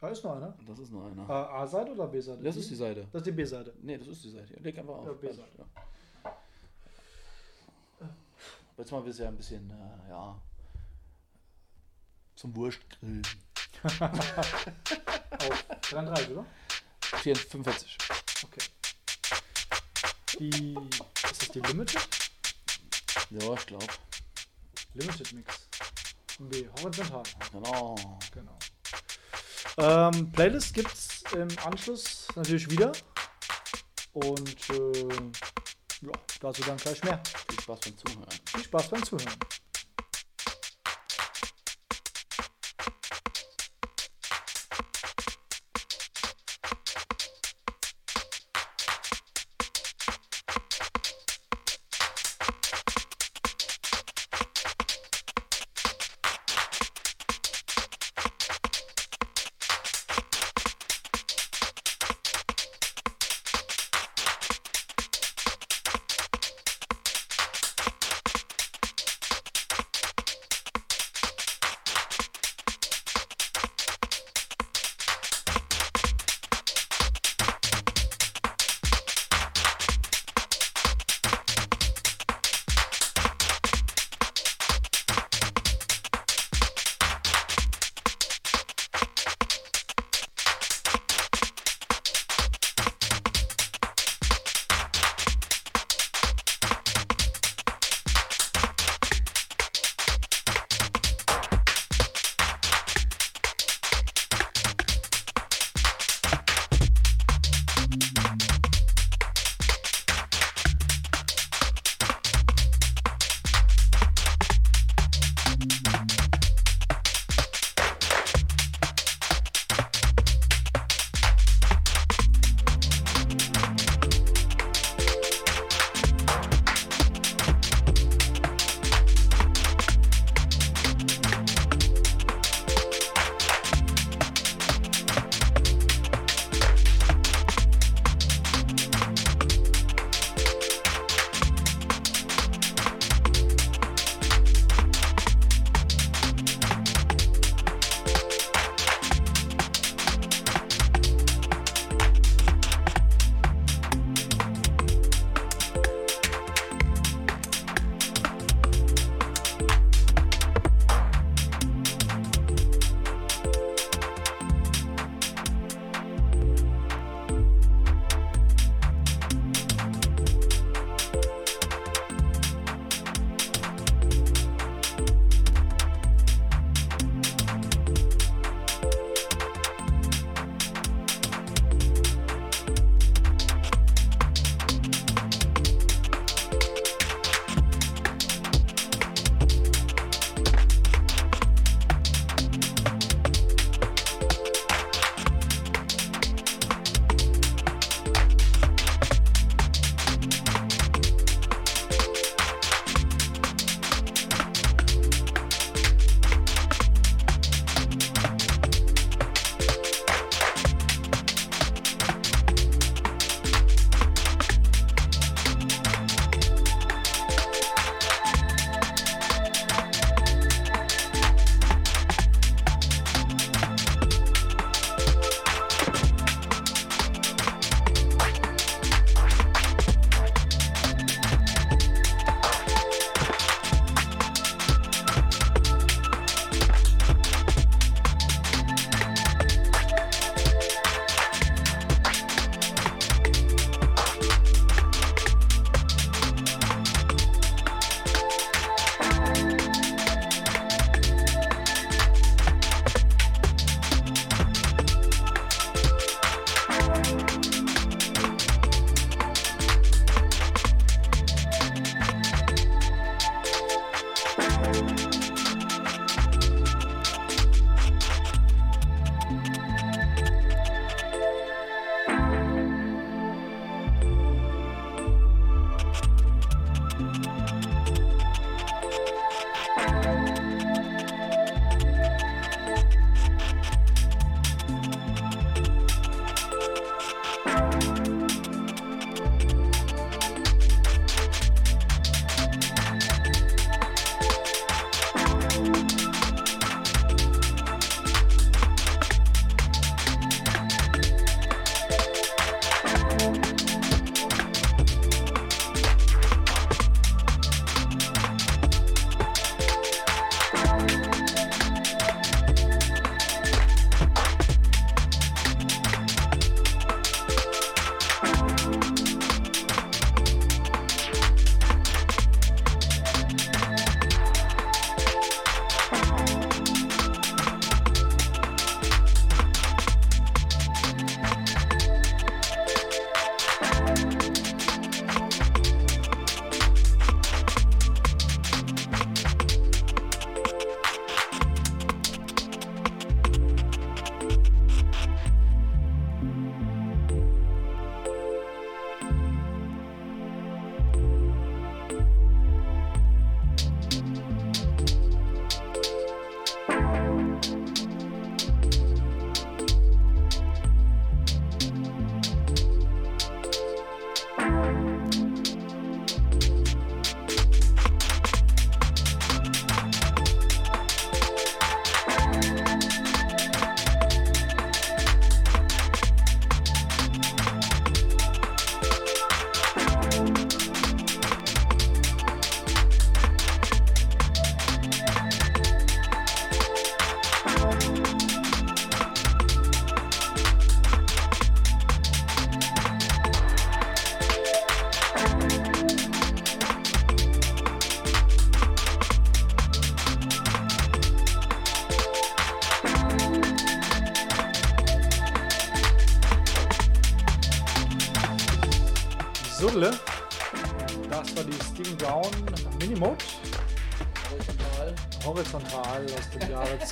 Da ist noch einer. Das ist nur einer. Äh, A-Seite oder B-Seite? Das ist die Seite. Das ist die B-Seite. Nee, das ist die Seite. Leg einfach auf. Ja, B-Seite. Ja. Jetzt mal wir ja ein bisschen, äh, ja, zum Wurstgrillen. Auf 33, oder? 45. Okay. Die. Ist das die Limited? Ja, ich glaube. Limited Mix. B, horizontal. Genau. Genau. Ähm, Playlist gibt's im Anschluss natürlich wieder. Und äh, ja, dazu dann gleich mehr. Viel Spaß beim Zuhören. Viel Spaß beim Zuhören.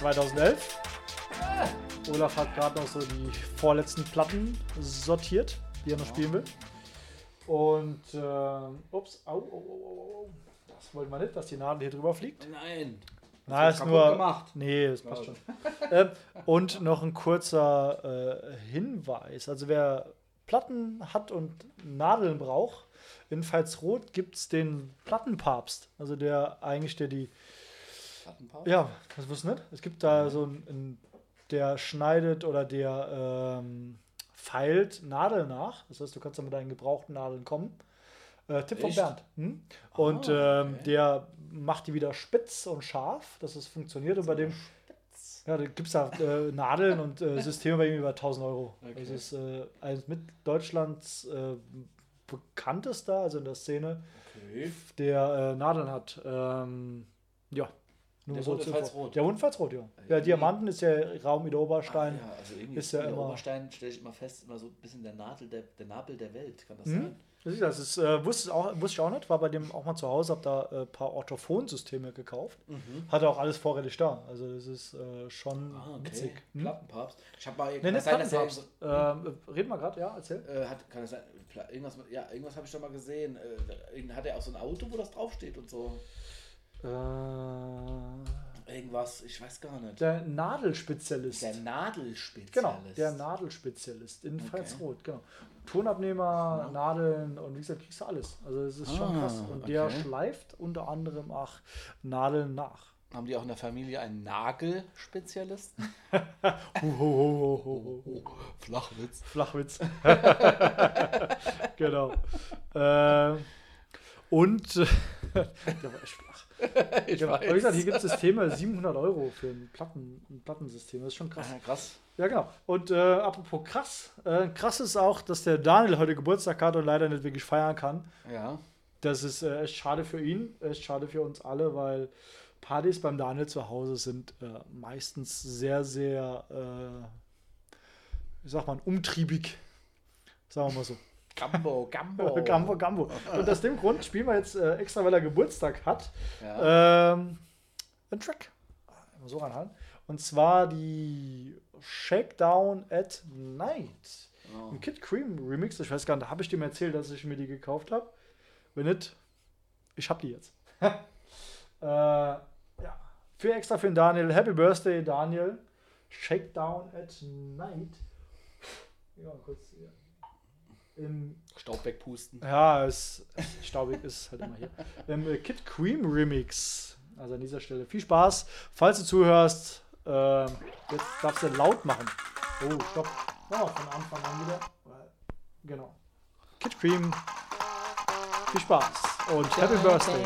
2011. Olaf hat gerade noch so die vorletzten Platten sortiert, die er noch spielen will. Und, äh, ups, au, au, au, au. Das wollten wir nicht, dass die Nadel hier drüber fliegt. Nein. Na, ist nur. gemacht. Nee, das passt schon. ähm, und noch ein kurzer äh, Hinweis. Also, wer Platten hat und Nadeln braucht, in Pfalzroth gibt es den Plattenpapst. Also, der eigentlich, der die. Ja, das wusstest du nicht? Es gibt da so einen, der schneidet oder der ähm, feilt Nadeln nach. Das heißt, du kannst da mit deinen gebrauchten Nadeln kommen. Äh, Tipp von Echt? Bernd. Hm? Und Ah, ähm, okay. der macht die wieder spitz und scharf, dass es funktioniert. Und bei dem ja, da gibt es da äh, Nadeln und äh, Systeme bei ihm über 1000 Euro. Okay. Das ist äh, eines mit Deutschlands äh, bekanntester, also in der Szene, Okay. der äh, Nadeln hat. Ähm, ja. Nur Der so zur Info. Pfalzroth. Der wohnt in Pfalzroth, ja. Der Ja, Diamanten ist der Raum Ida Oberstein. Ah, ja, also irgendwie ist ja der immer- Oberstein stelle ich immer fest, immer so ein bisschen der Nadel der, der Nabel der Welt. Kann das Mhm. sein? Das ist, das ist äh, wusste, ich auch, wusste ich auch nicht, war bei dem auch mal zu Hause, habe da ein äh, paar Orthophonsysteme gekauft. Hatte auch alles vorrätig da. Also das ist äh, schon Ah, okay. witzig. Hm? Plattenpapst. Ich habe mal Nee, sein, dass er. Ähm, reden wir gerade, ja, erzähl. Äh, hat, kann das sein? Irgendwas, mit- ja, irgendwas habe ich doch mal gesehen. Äh, hat er auch so ein Auto, wo das draufsteht und so? Äh, Irgendwas, ich weiß gar nicht. der Nadelspezialist. Der Nadelspezialist. Genau, der Nadelspezialist in Okay. Pfalzroth, genau. Tonabnehmer, Nadeln und wie gesagt, kriegst du alles. Also es ist schon Ah, krass. Und der okay. schleift unter anderem auch Nadeln nach. Haben die auch in der Familie einen Nagelspezialisten? Ho, ho, ho. Flachwitz. Flachwitz. genau. Ähm, und Ich Genau. Aber wie gesagt, hier gibt es Systeme 700 Euro für ein, Platten, ein Plattensystem. Das ist schon krass. Ah, krass. Ja, genau. Und äh, apropos krass, äh, krass ist auch, dass der Daniel heute Geburtstag hat und leider nicht wirklich feiern kann. Ja. Das ist äh, echt schade für ihn, echt schade für uns alle, weil Partys beim Daniel zu Hause sind äh, meistens sehr, sehr, äh, wie sagt man, umtriebig. Sagen wir mal so. Gambo, Gambo. Gambo, Gambo. Und aus dem Grund spielen wir jetzt äh, extra, weil er Geburtstag hat, Ja. ähm, einen Track. So ranhalten. Und zwar die Shakedown at Night. Oh. Ein Kid Cream Remix. Ich weiß gar nicht, habe ich dem erzählt, dass ich mir die gekauft habe? Wenn nicht, ich habe die jetzt. äh, ja. Für extra für den Daniel. Happy Birthday, Daniel. Shakedown at Night. Ja, kurz hier. Im Staub wegpusten. ja, es staubig ist halt immer hier. Im äh, Kid Cream Remix. Also an dieser Stelle viel Spaß. Falls du zuhörst, ähm, jetzt darfst du laut machen. Oh, stopp. Ja, von Anfang an wieder. Genau. Kid Cream. Viel Spaß und Happy Birthday.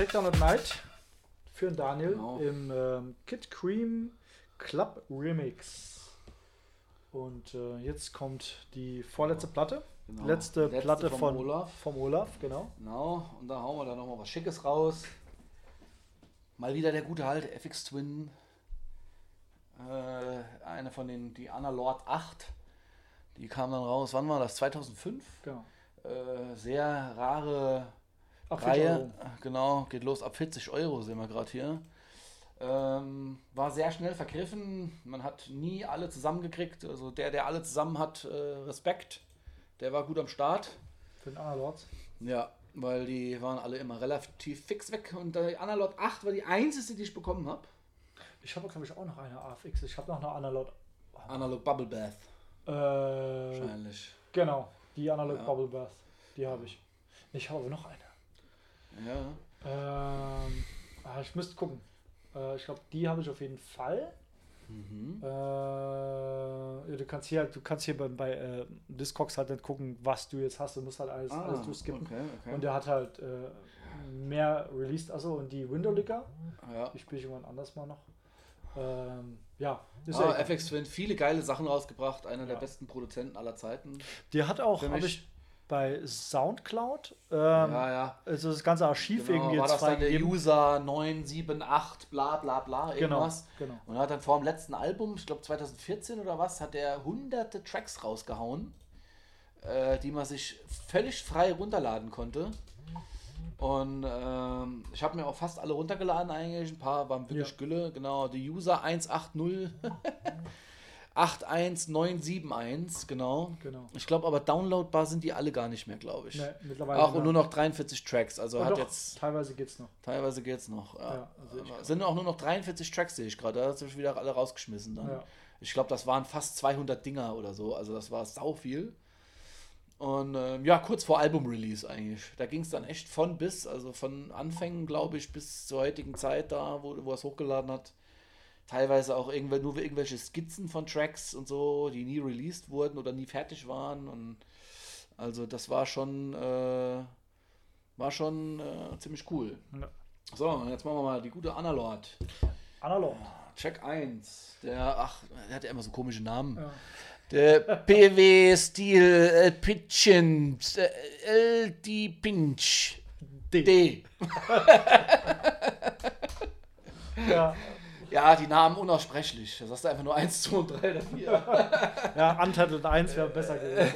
Shakedown at Night für Daniel genau. im ähm, Kid Cream Club Remix. Und äh, jetzt kommt die vorletzte genau. Platte. Genau. Letzte, Letzte, Platte von Olaf. Vom Olaf, genau. Genau, und da hauen wir dann nochmal was Schickes raus. Mal wieder der gute alte FX Twin. Äh, eine von den, die Anna Lord 8. Die kam dann raus, wann war das? 2005? Genau. Äh, sehr rare Ach, Reihe. Genau, geht los ab 40 Euro, sehen wir gerade hier. Ähm, war sehr schnell vergriffen. Man hat nie alle zusammengekriegt. Also der, der alle zusammen hat, äh, Respekt. Der war gut am Start. Für den Analords. Ja, weil die waren alle immer relativ fix weg. Und die Analog 8 war die einzige, die ich bekommen habe. Ich habe, glaube ich, auch noch eine AFX. Ich habe noch eine Analog. Analog Bubble Bath. Äh, Wahrscheinlich. genau, die Analog Ja. Bubble Bath. Die habe ich. Ich habe noch eine. Ja. Ähm, ah, ich müsste gucken. Äh, ich glaube, die habe ich auf jeden Fall. Mhm. Äh, ja, du kannst hier, halt- du kannst hier bei, bei äh, Discogs halt nicht gucken, was du jetzt hast. Du musst halt alles, alles durchskippen. Ah, okay, okay. Und der hat halt äh, mehr released, also und die Window Licker, ja. die spiele ich irgendwann anders mal noch. Ähm, ja, ist Ah, ja. FX Twin, viele geile Sachen rausgebracht. Einer der Ja. besten Produzenten aller Zeiten. Der hat auch, habe ich bei Soundcloud, ähm, ja, ja. also das ganze Archiv Genau, irgendwie war jetzt das dann der. User 978 bla bla bla Genau, irgendwas. genau. Und er hat dann vor dem letzten Album, ich glaube 2014 oder was, hat er hunderte Tracks rausgehauen, äh, die man sich völlig frei runterladen konnte. Und ähm, ich habe mir auch fast alle runtergeladen eigentlich. Ein paar waren wirklich Ja. Gülle. Genau, die User 180 81971, genau. Genau. Ich glaube aber downloadbar sind die alle gar nicht mehr, glaube ich. Ne, mittlerweile Auch und nur noch 43 Tracks. Also Ja, hat doch, jetzt teilweise geht's noch. Teilweise geht's noch. Ja. Ja, Aber sind auch nur noch 43 Tracks, sehe ich gerade. Da hat sich wieder alle rausgeschmissen. Dann. Ja. Ich glaube, das waren fast 200 Dinger oder so. Also das war sau viel. Und ähm, ja, kurz vor Album-Release eigentlich. Da ging es dann echt von bis, also von Anfängen, glaube ich, bis zur heutigen Zeit da, wo, wo er es hochgeladen hat. Teilweise auch irgendwel nur irgendwelche Skizzen von Tracks und so, die nie released wurden oder nie fertig waren. Und also das war schon, äh, war schon äh, ziemlich cool. Ja. So, und jetzt machen wir mal die gute Analord. Analog. Check 1. Der, ach, der hat ja immer so komische Namen. Ja. Der PW Stil äh, Pitchen äh, LD Pinch D. D. Ja, Ja, die Namen unaussprechlich. Da sagst du einfach nur 1, 2 und 3 oder 4. ja Untitled 1 wäre besser gewesen.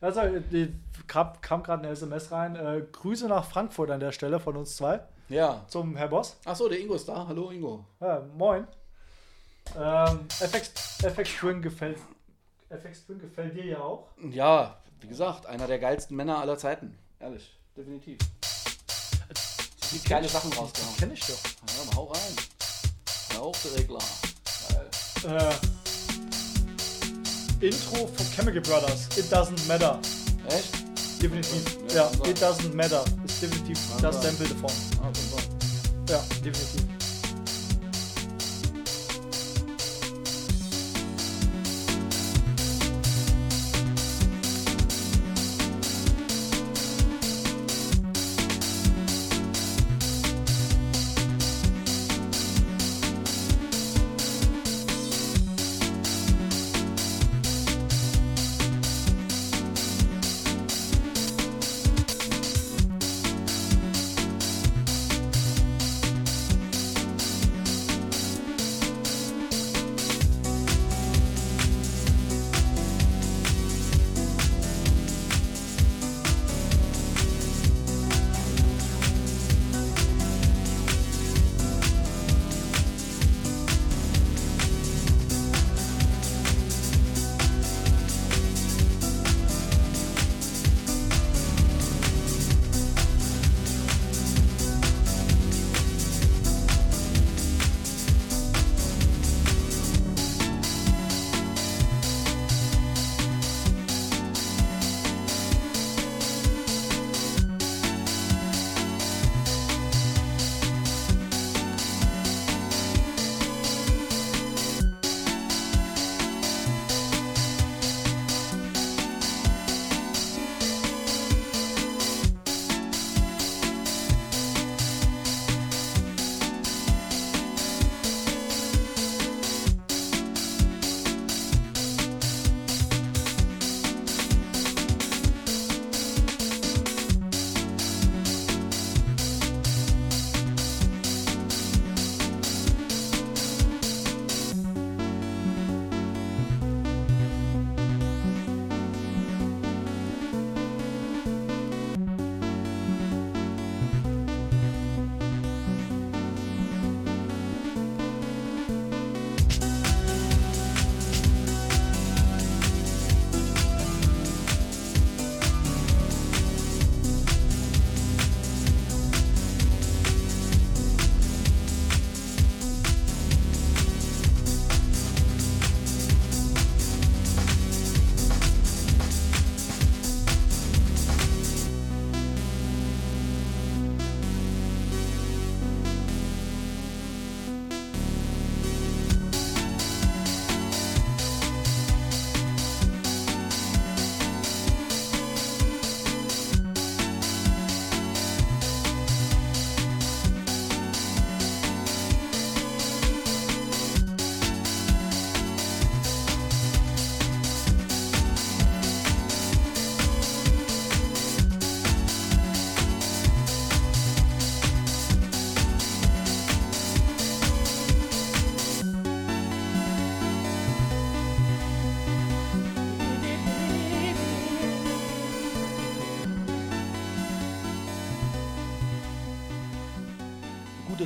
Also, die kam, kam gerade eine SMS rein. Äh, Grüße nach Frankfurt an der Stelle von uns zwei Ja. zum Herr Boss. Achso, der Ingo ist da. Hallo Ingo. Ja, moin. Ähm, FX, FX Twin gefällt FX Twin gefällt dir ja auch. Ja, wie gesagt, einer der geilsten Männer aller Zeiten. Ehrlich, definitiv. Die geile Sachen rausgehauen. Kenn ich doch. Ja, mal hau rein. Ja, auch der Regler. Geil. Äh, Intro von Chemical Brothers. It doesn't matter. Echt? Definitiv. Ja, Ja, it doesn't matter. Ist definitiv Ja, das. Sample davon. Ah. Ja, definitiv.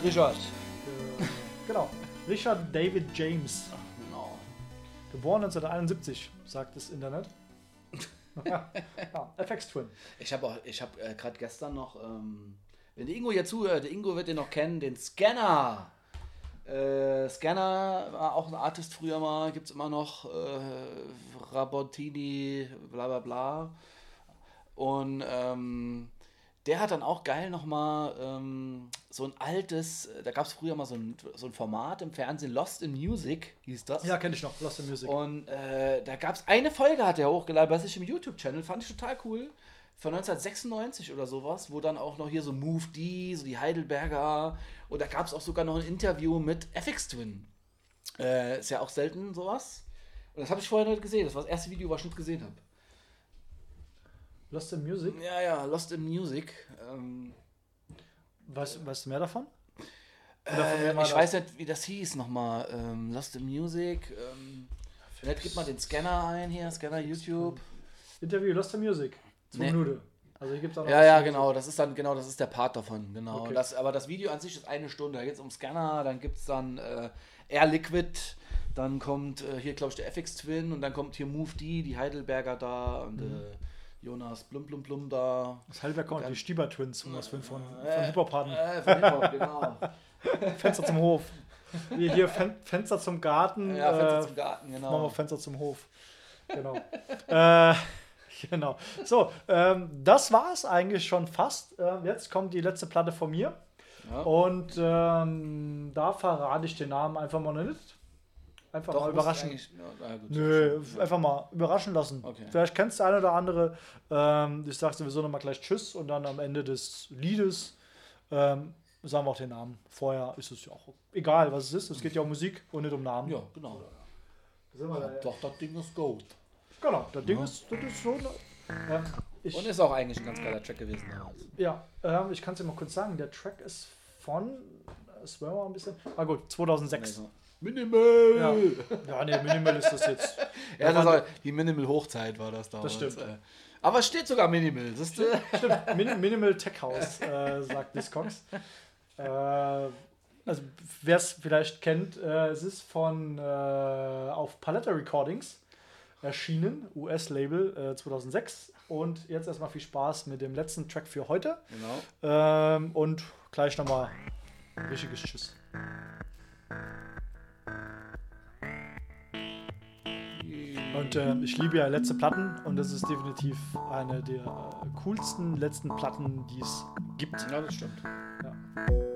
Richard. Äh, genau. Richard David James. Genau. Geboren 1971, sagt das Internet. ja, FX Twin. Ich habe auch, ich habe äh, gerade gestern noch, ähm, wenn der Ingo hier zuhört, der Ingo wird den noch kennen, den Scanner. Äh, Scanner war auch ein Artist früher mal, gibt es immer noch. Äh, Rabottini, bla bla bla. Und ähm, der hat dann auch geil nochmal ähm, so ein altes, da gab es früher mal so ein, so ein Format im Fernsehen, Lost in Music hieß das. Ja, kenne ich noch. Lost in Music. Und äh, da gab es eine Folge, hat er hochgeladen bei sich im YouTube-Channel, fand ich total cool. Von 1996 oder sowas, wo dann auch noch hier so Move D, so die Heidelberger. Und da gab es auch sogar noch ein Interview mit FX Twin. Äh, ist ja auch selten sowas. Und das habe ich vorher nicht gesehen. Das war das erste Video, was ich nicht gesehen habe. Lost in Music. Ja, ja, Lost in Music. Ähm, Weißt, weißt du mehr davon? Äh, ich das? weiß nicht, wie das hieß nochmal. Ähm, Lost in Music. Ähm, vielleicht gib mal den Scanner ein hier, Scanner YouTube. Interview Lost in Music. Zwei Nee. Minuten. Also hier gibt es auch noch Ja, ja, genau, das ist dann, genau, das ist der Part davon, genau. Okay. Das, aber das Video an sich ist eine Stunde. Da geht es um Scanner, dann gibt es dann äh, Air Liquid, dann kommt äh, hier, glaube ich, der FX Twin und dann kommt hier Move D, die Heidelberger da und Mhm. äh, Jonas Blum Blum Blum da. Das Heidelberg kommt, die Stieber Twins, um das von, von, von Äh, Hip-Hop hatten. Äh, von Hip-Hop, genau. Fenster zum Hof. Wie hier Fen Fenster zum Garten. Ja, Fenster äh, zum Garten, Machen wir genau. Fenster zum Hof. Genau. äh, genau. So, ähm, das war es eigentlich schon fast. Ähm, jetzt kommt die letzte Platte von mir. Ja. Und ähm, da verrate ich den Namen einfach mal nicht. Einfach mal musst du überraschen. Ja, gut. Nö, einfach mal überraschen lassen. Okay. Vielleicht kennst du eine oder andere. Ähm, ich sage sowieso nochmal gleich Tschüss und dann am Ende des Liedes ähm, sagen wir auch den Namen. Vorher ist es ja auch egal, was es ist. Es geht ja um Musik und nicht um Namen. Ja, genau. Da sind wir da, ja. Doch, das Ding ist gut. Genau, das Ding ist, das ist so. Ähm, ich, Und ist auch eigentlich ein ganz geiler Track gewesen ja, ähm, ich kann es dir mal kurz sagen. Der Track ist von. Es war mal ein bisschen. Ah, gut, 2006. Minimal! Ja. ja, nee, Minimal ist das jetzt. Ja, das war, die Minimal-Hochzeit war das damals. stimmt. Äh. Aber es steht sogar Minimal, siehst du? Stimmt, Min Minimal Tech House, äh, sagt Discogs. Äh, also, wer es vielleicht kennt, äh, es ist von äh, auf Paletta Recordings erschienen, US-Label äh, 2006. Und jetzt erstmal viel Spaß mit dem letzten Track für heute. Genau. Ähm, und gleich nochmal richtiges Tschüss. Und äh, ich liebe ja letzte Platten und das ist definitiv eine der äh, coolsten letzten Platten, die es gibt. Ja, das stimmt. Ja.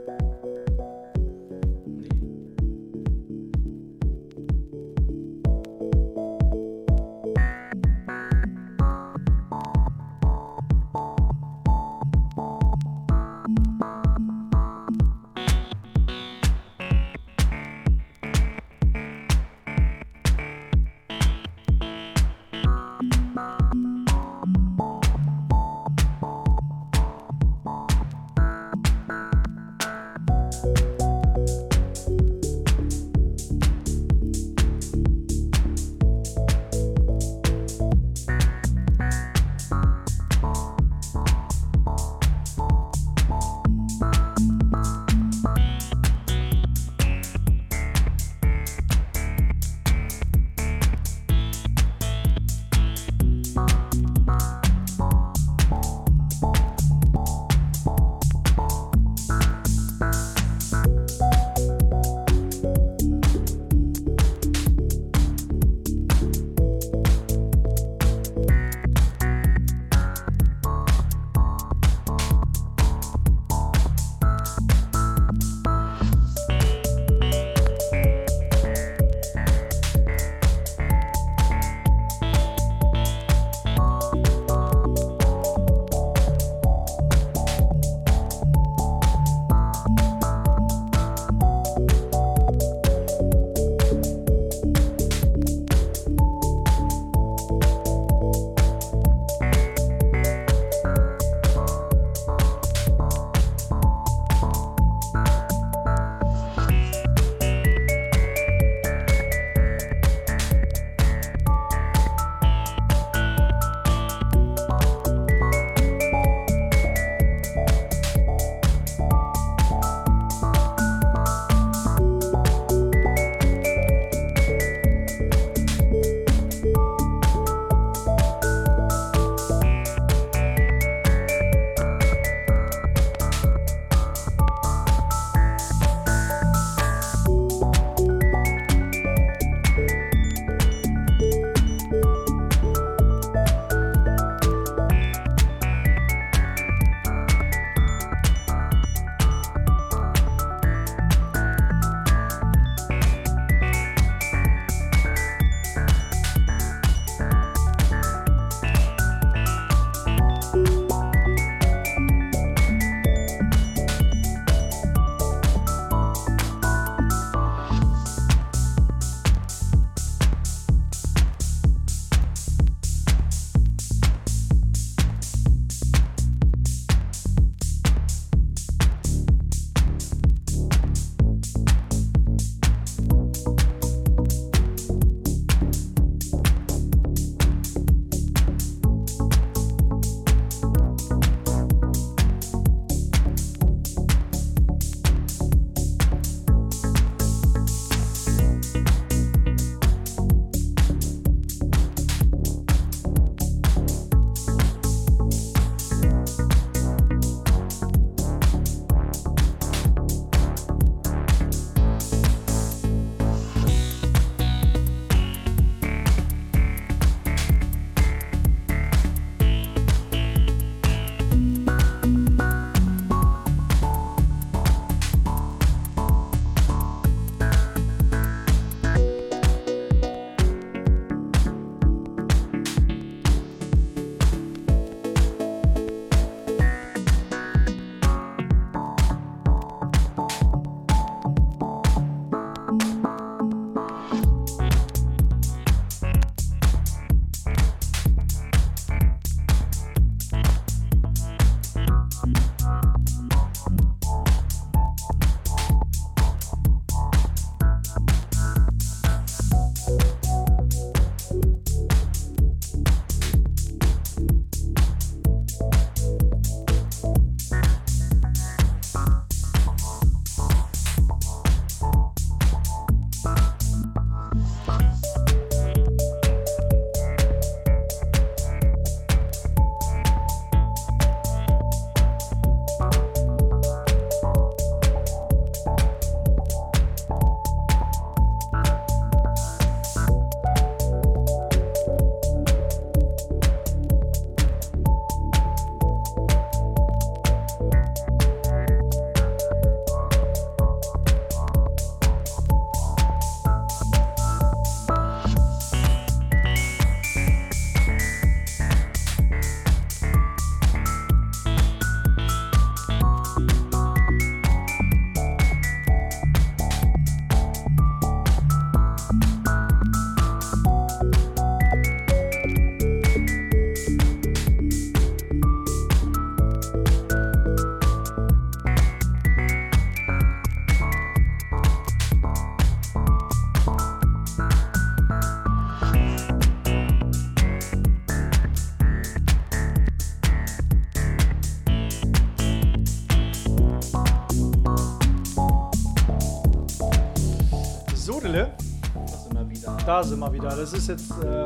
Da sind wir wieder. Das ist jetzt äh,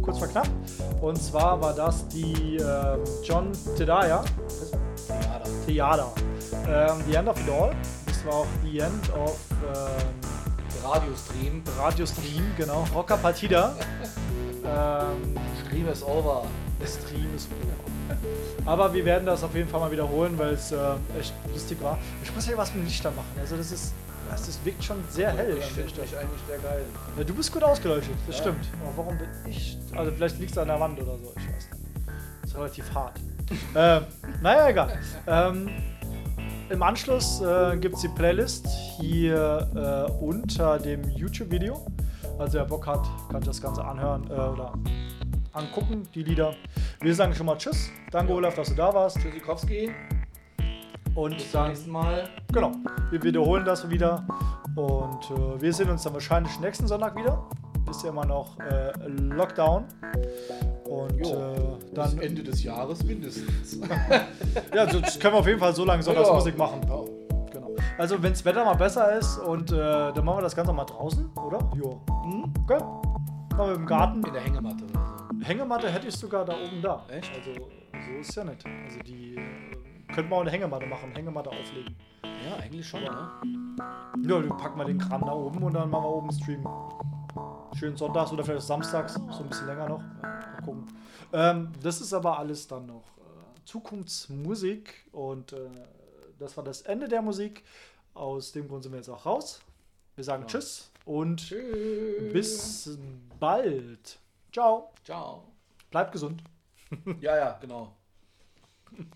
kurz vor knapp. Und zwar war das die äh, John Tedaya, Ja, da. Theada. Ähm, the End of It All. Das war auch The End of ähm, Radiostream. Radio Stream, genau. Rocker Partida. ähm, Stream is over. Stream ist Aber wir werden das auf jeden Fall mal wiederholen, weil es äh, echt lustig war. Ich muss ja was mit Lichtern machen. Also das ist, das wirkt schon sehr hell. Ich finde mich eigentlich sehr geil. Ja, du bist gut ausgeleuchtet, das Ja. stimmt. Aber warum bin ich. Also vielleicht liegt es an der Wand oder so, ich weiß nicht. Das ist relativ hart. ähm, naja, egal. Ähm, Im Anschluss äh, gibt es die Playlist hier äh, unter dem YouTube-Video. Also wer Bock hat, kann das Ganze anhören äh, oder angucken, die Lieder. Wir sagen schon mal Tschüss. Danke, Olaf, dass du da warst. Tschüssikowski. Und Bis zum nächsten Mal. genau, wir wiederholen das wieder. Und äh, wir sehen uns dann wahrscheinlich nächsten Sonntag wieder. Ist ja immer noch äh, Lockdown. Und Jo. äh, Bis dann, Ende des Jahres mindestens. ja, also das können wir auf jeden Fall so lange Sonntagsmusik machen. Ja. Genau. Also wenn das Wetter mal besser ist und äh, dann machen wir das Ganze mal draußen, oder? Jo. Mhm. Okay. Machen wir im Garten. In der Hängematte Hängematte hätte ich sogar da oben da. Echt? Also so ist ja nicht. Also die könnten wir auch eine Hängematte machen, Hängematte auflegen. Ja, eigentlich schon, ne? Ja, wir packen mal den Kram da oben und dann machen wir oben Stream. Schön sonntags oder vielleicht samstags, so ein bisschen länger noch. Mal gucken. Ähm, das ist aber alles dann noch äh, Zukunftsmusik und äh, das war das Ende der Musik. Aus dem Grund sind wir jetzt auch raus. Wir sagen Tschüss und bis bald. Ciao. Ciao. Bleibt gesund. Ja, ja, genau.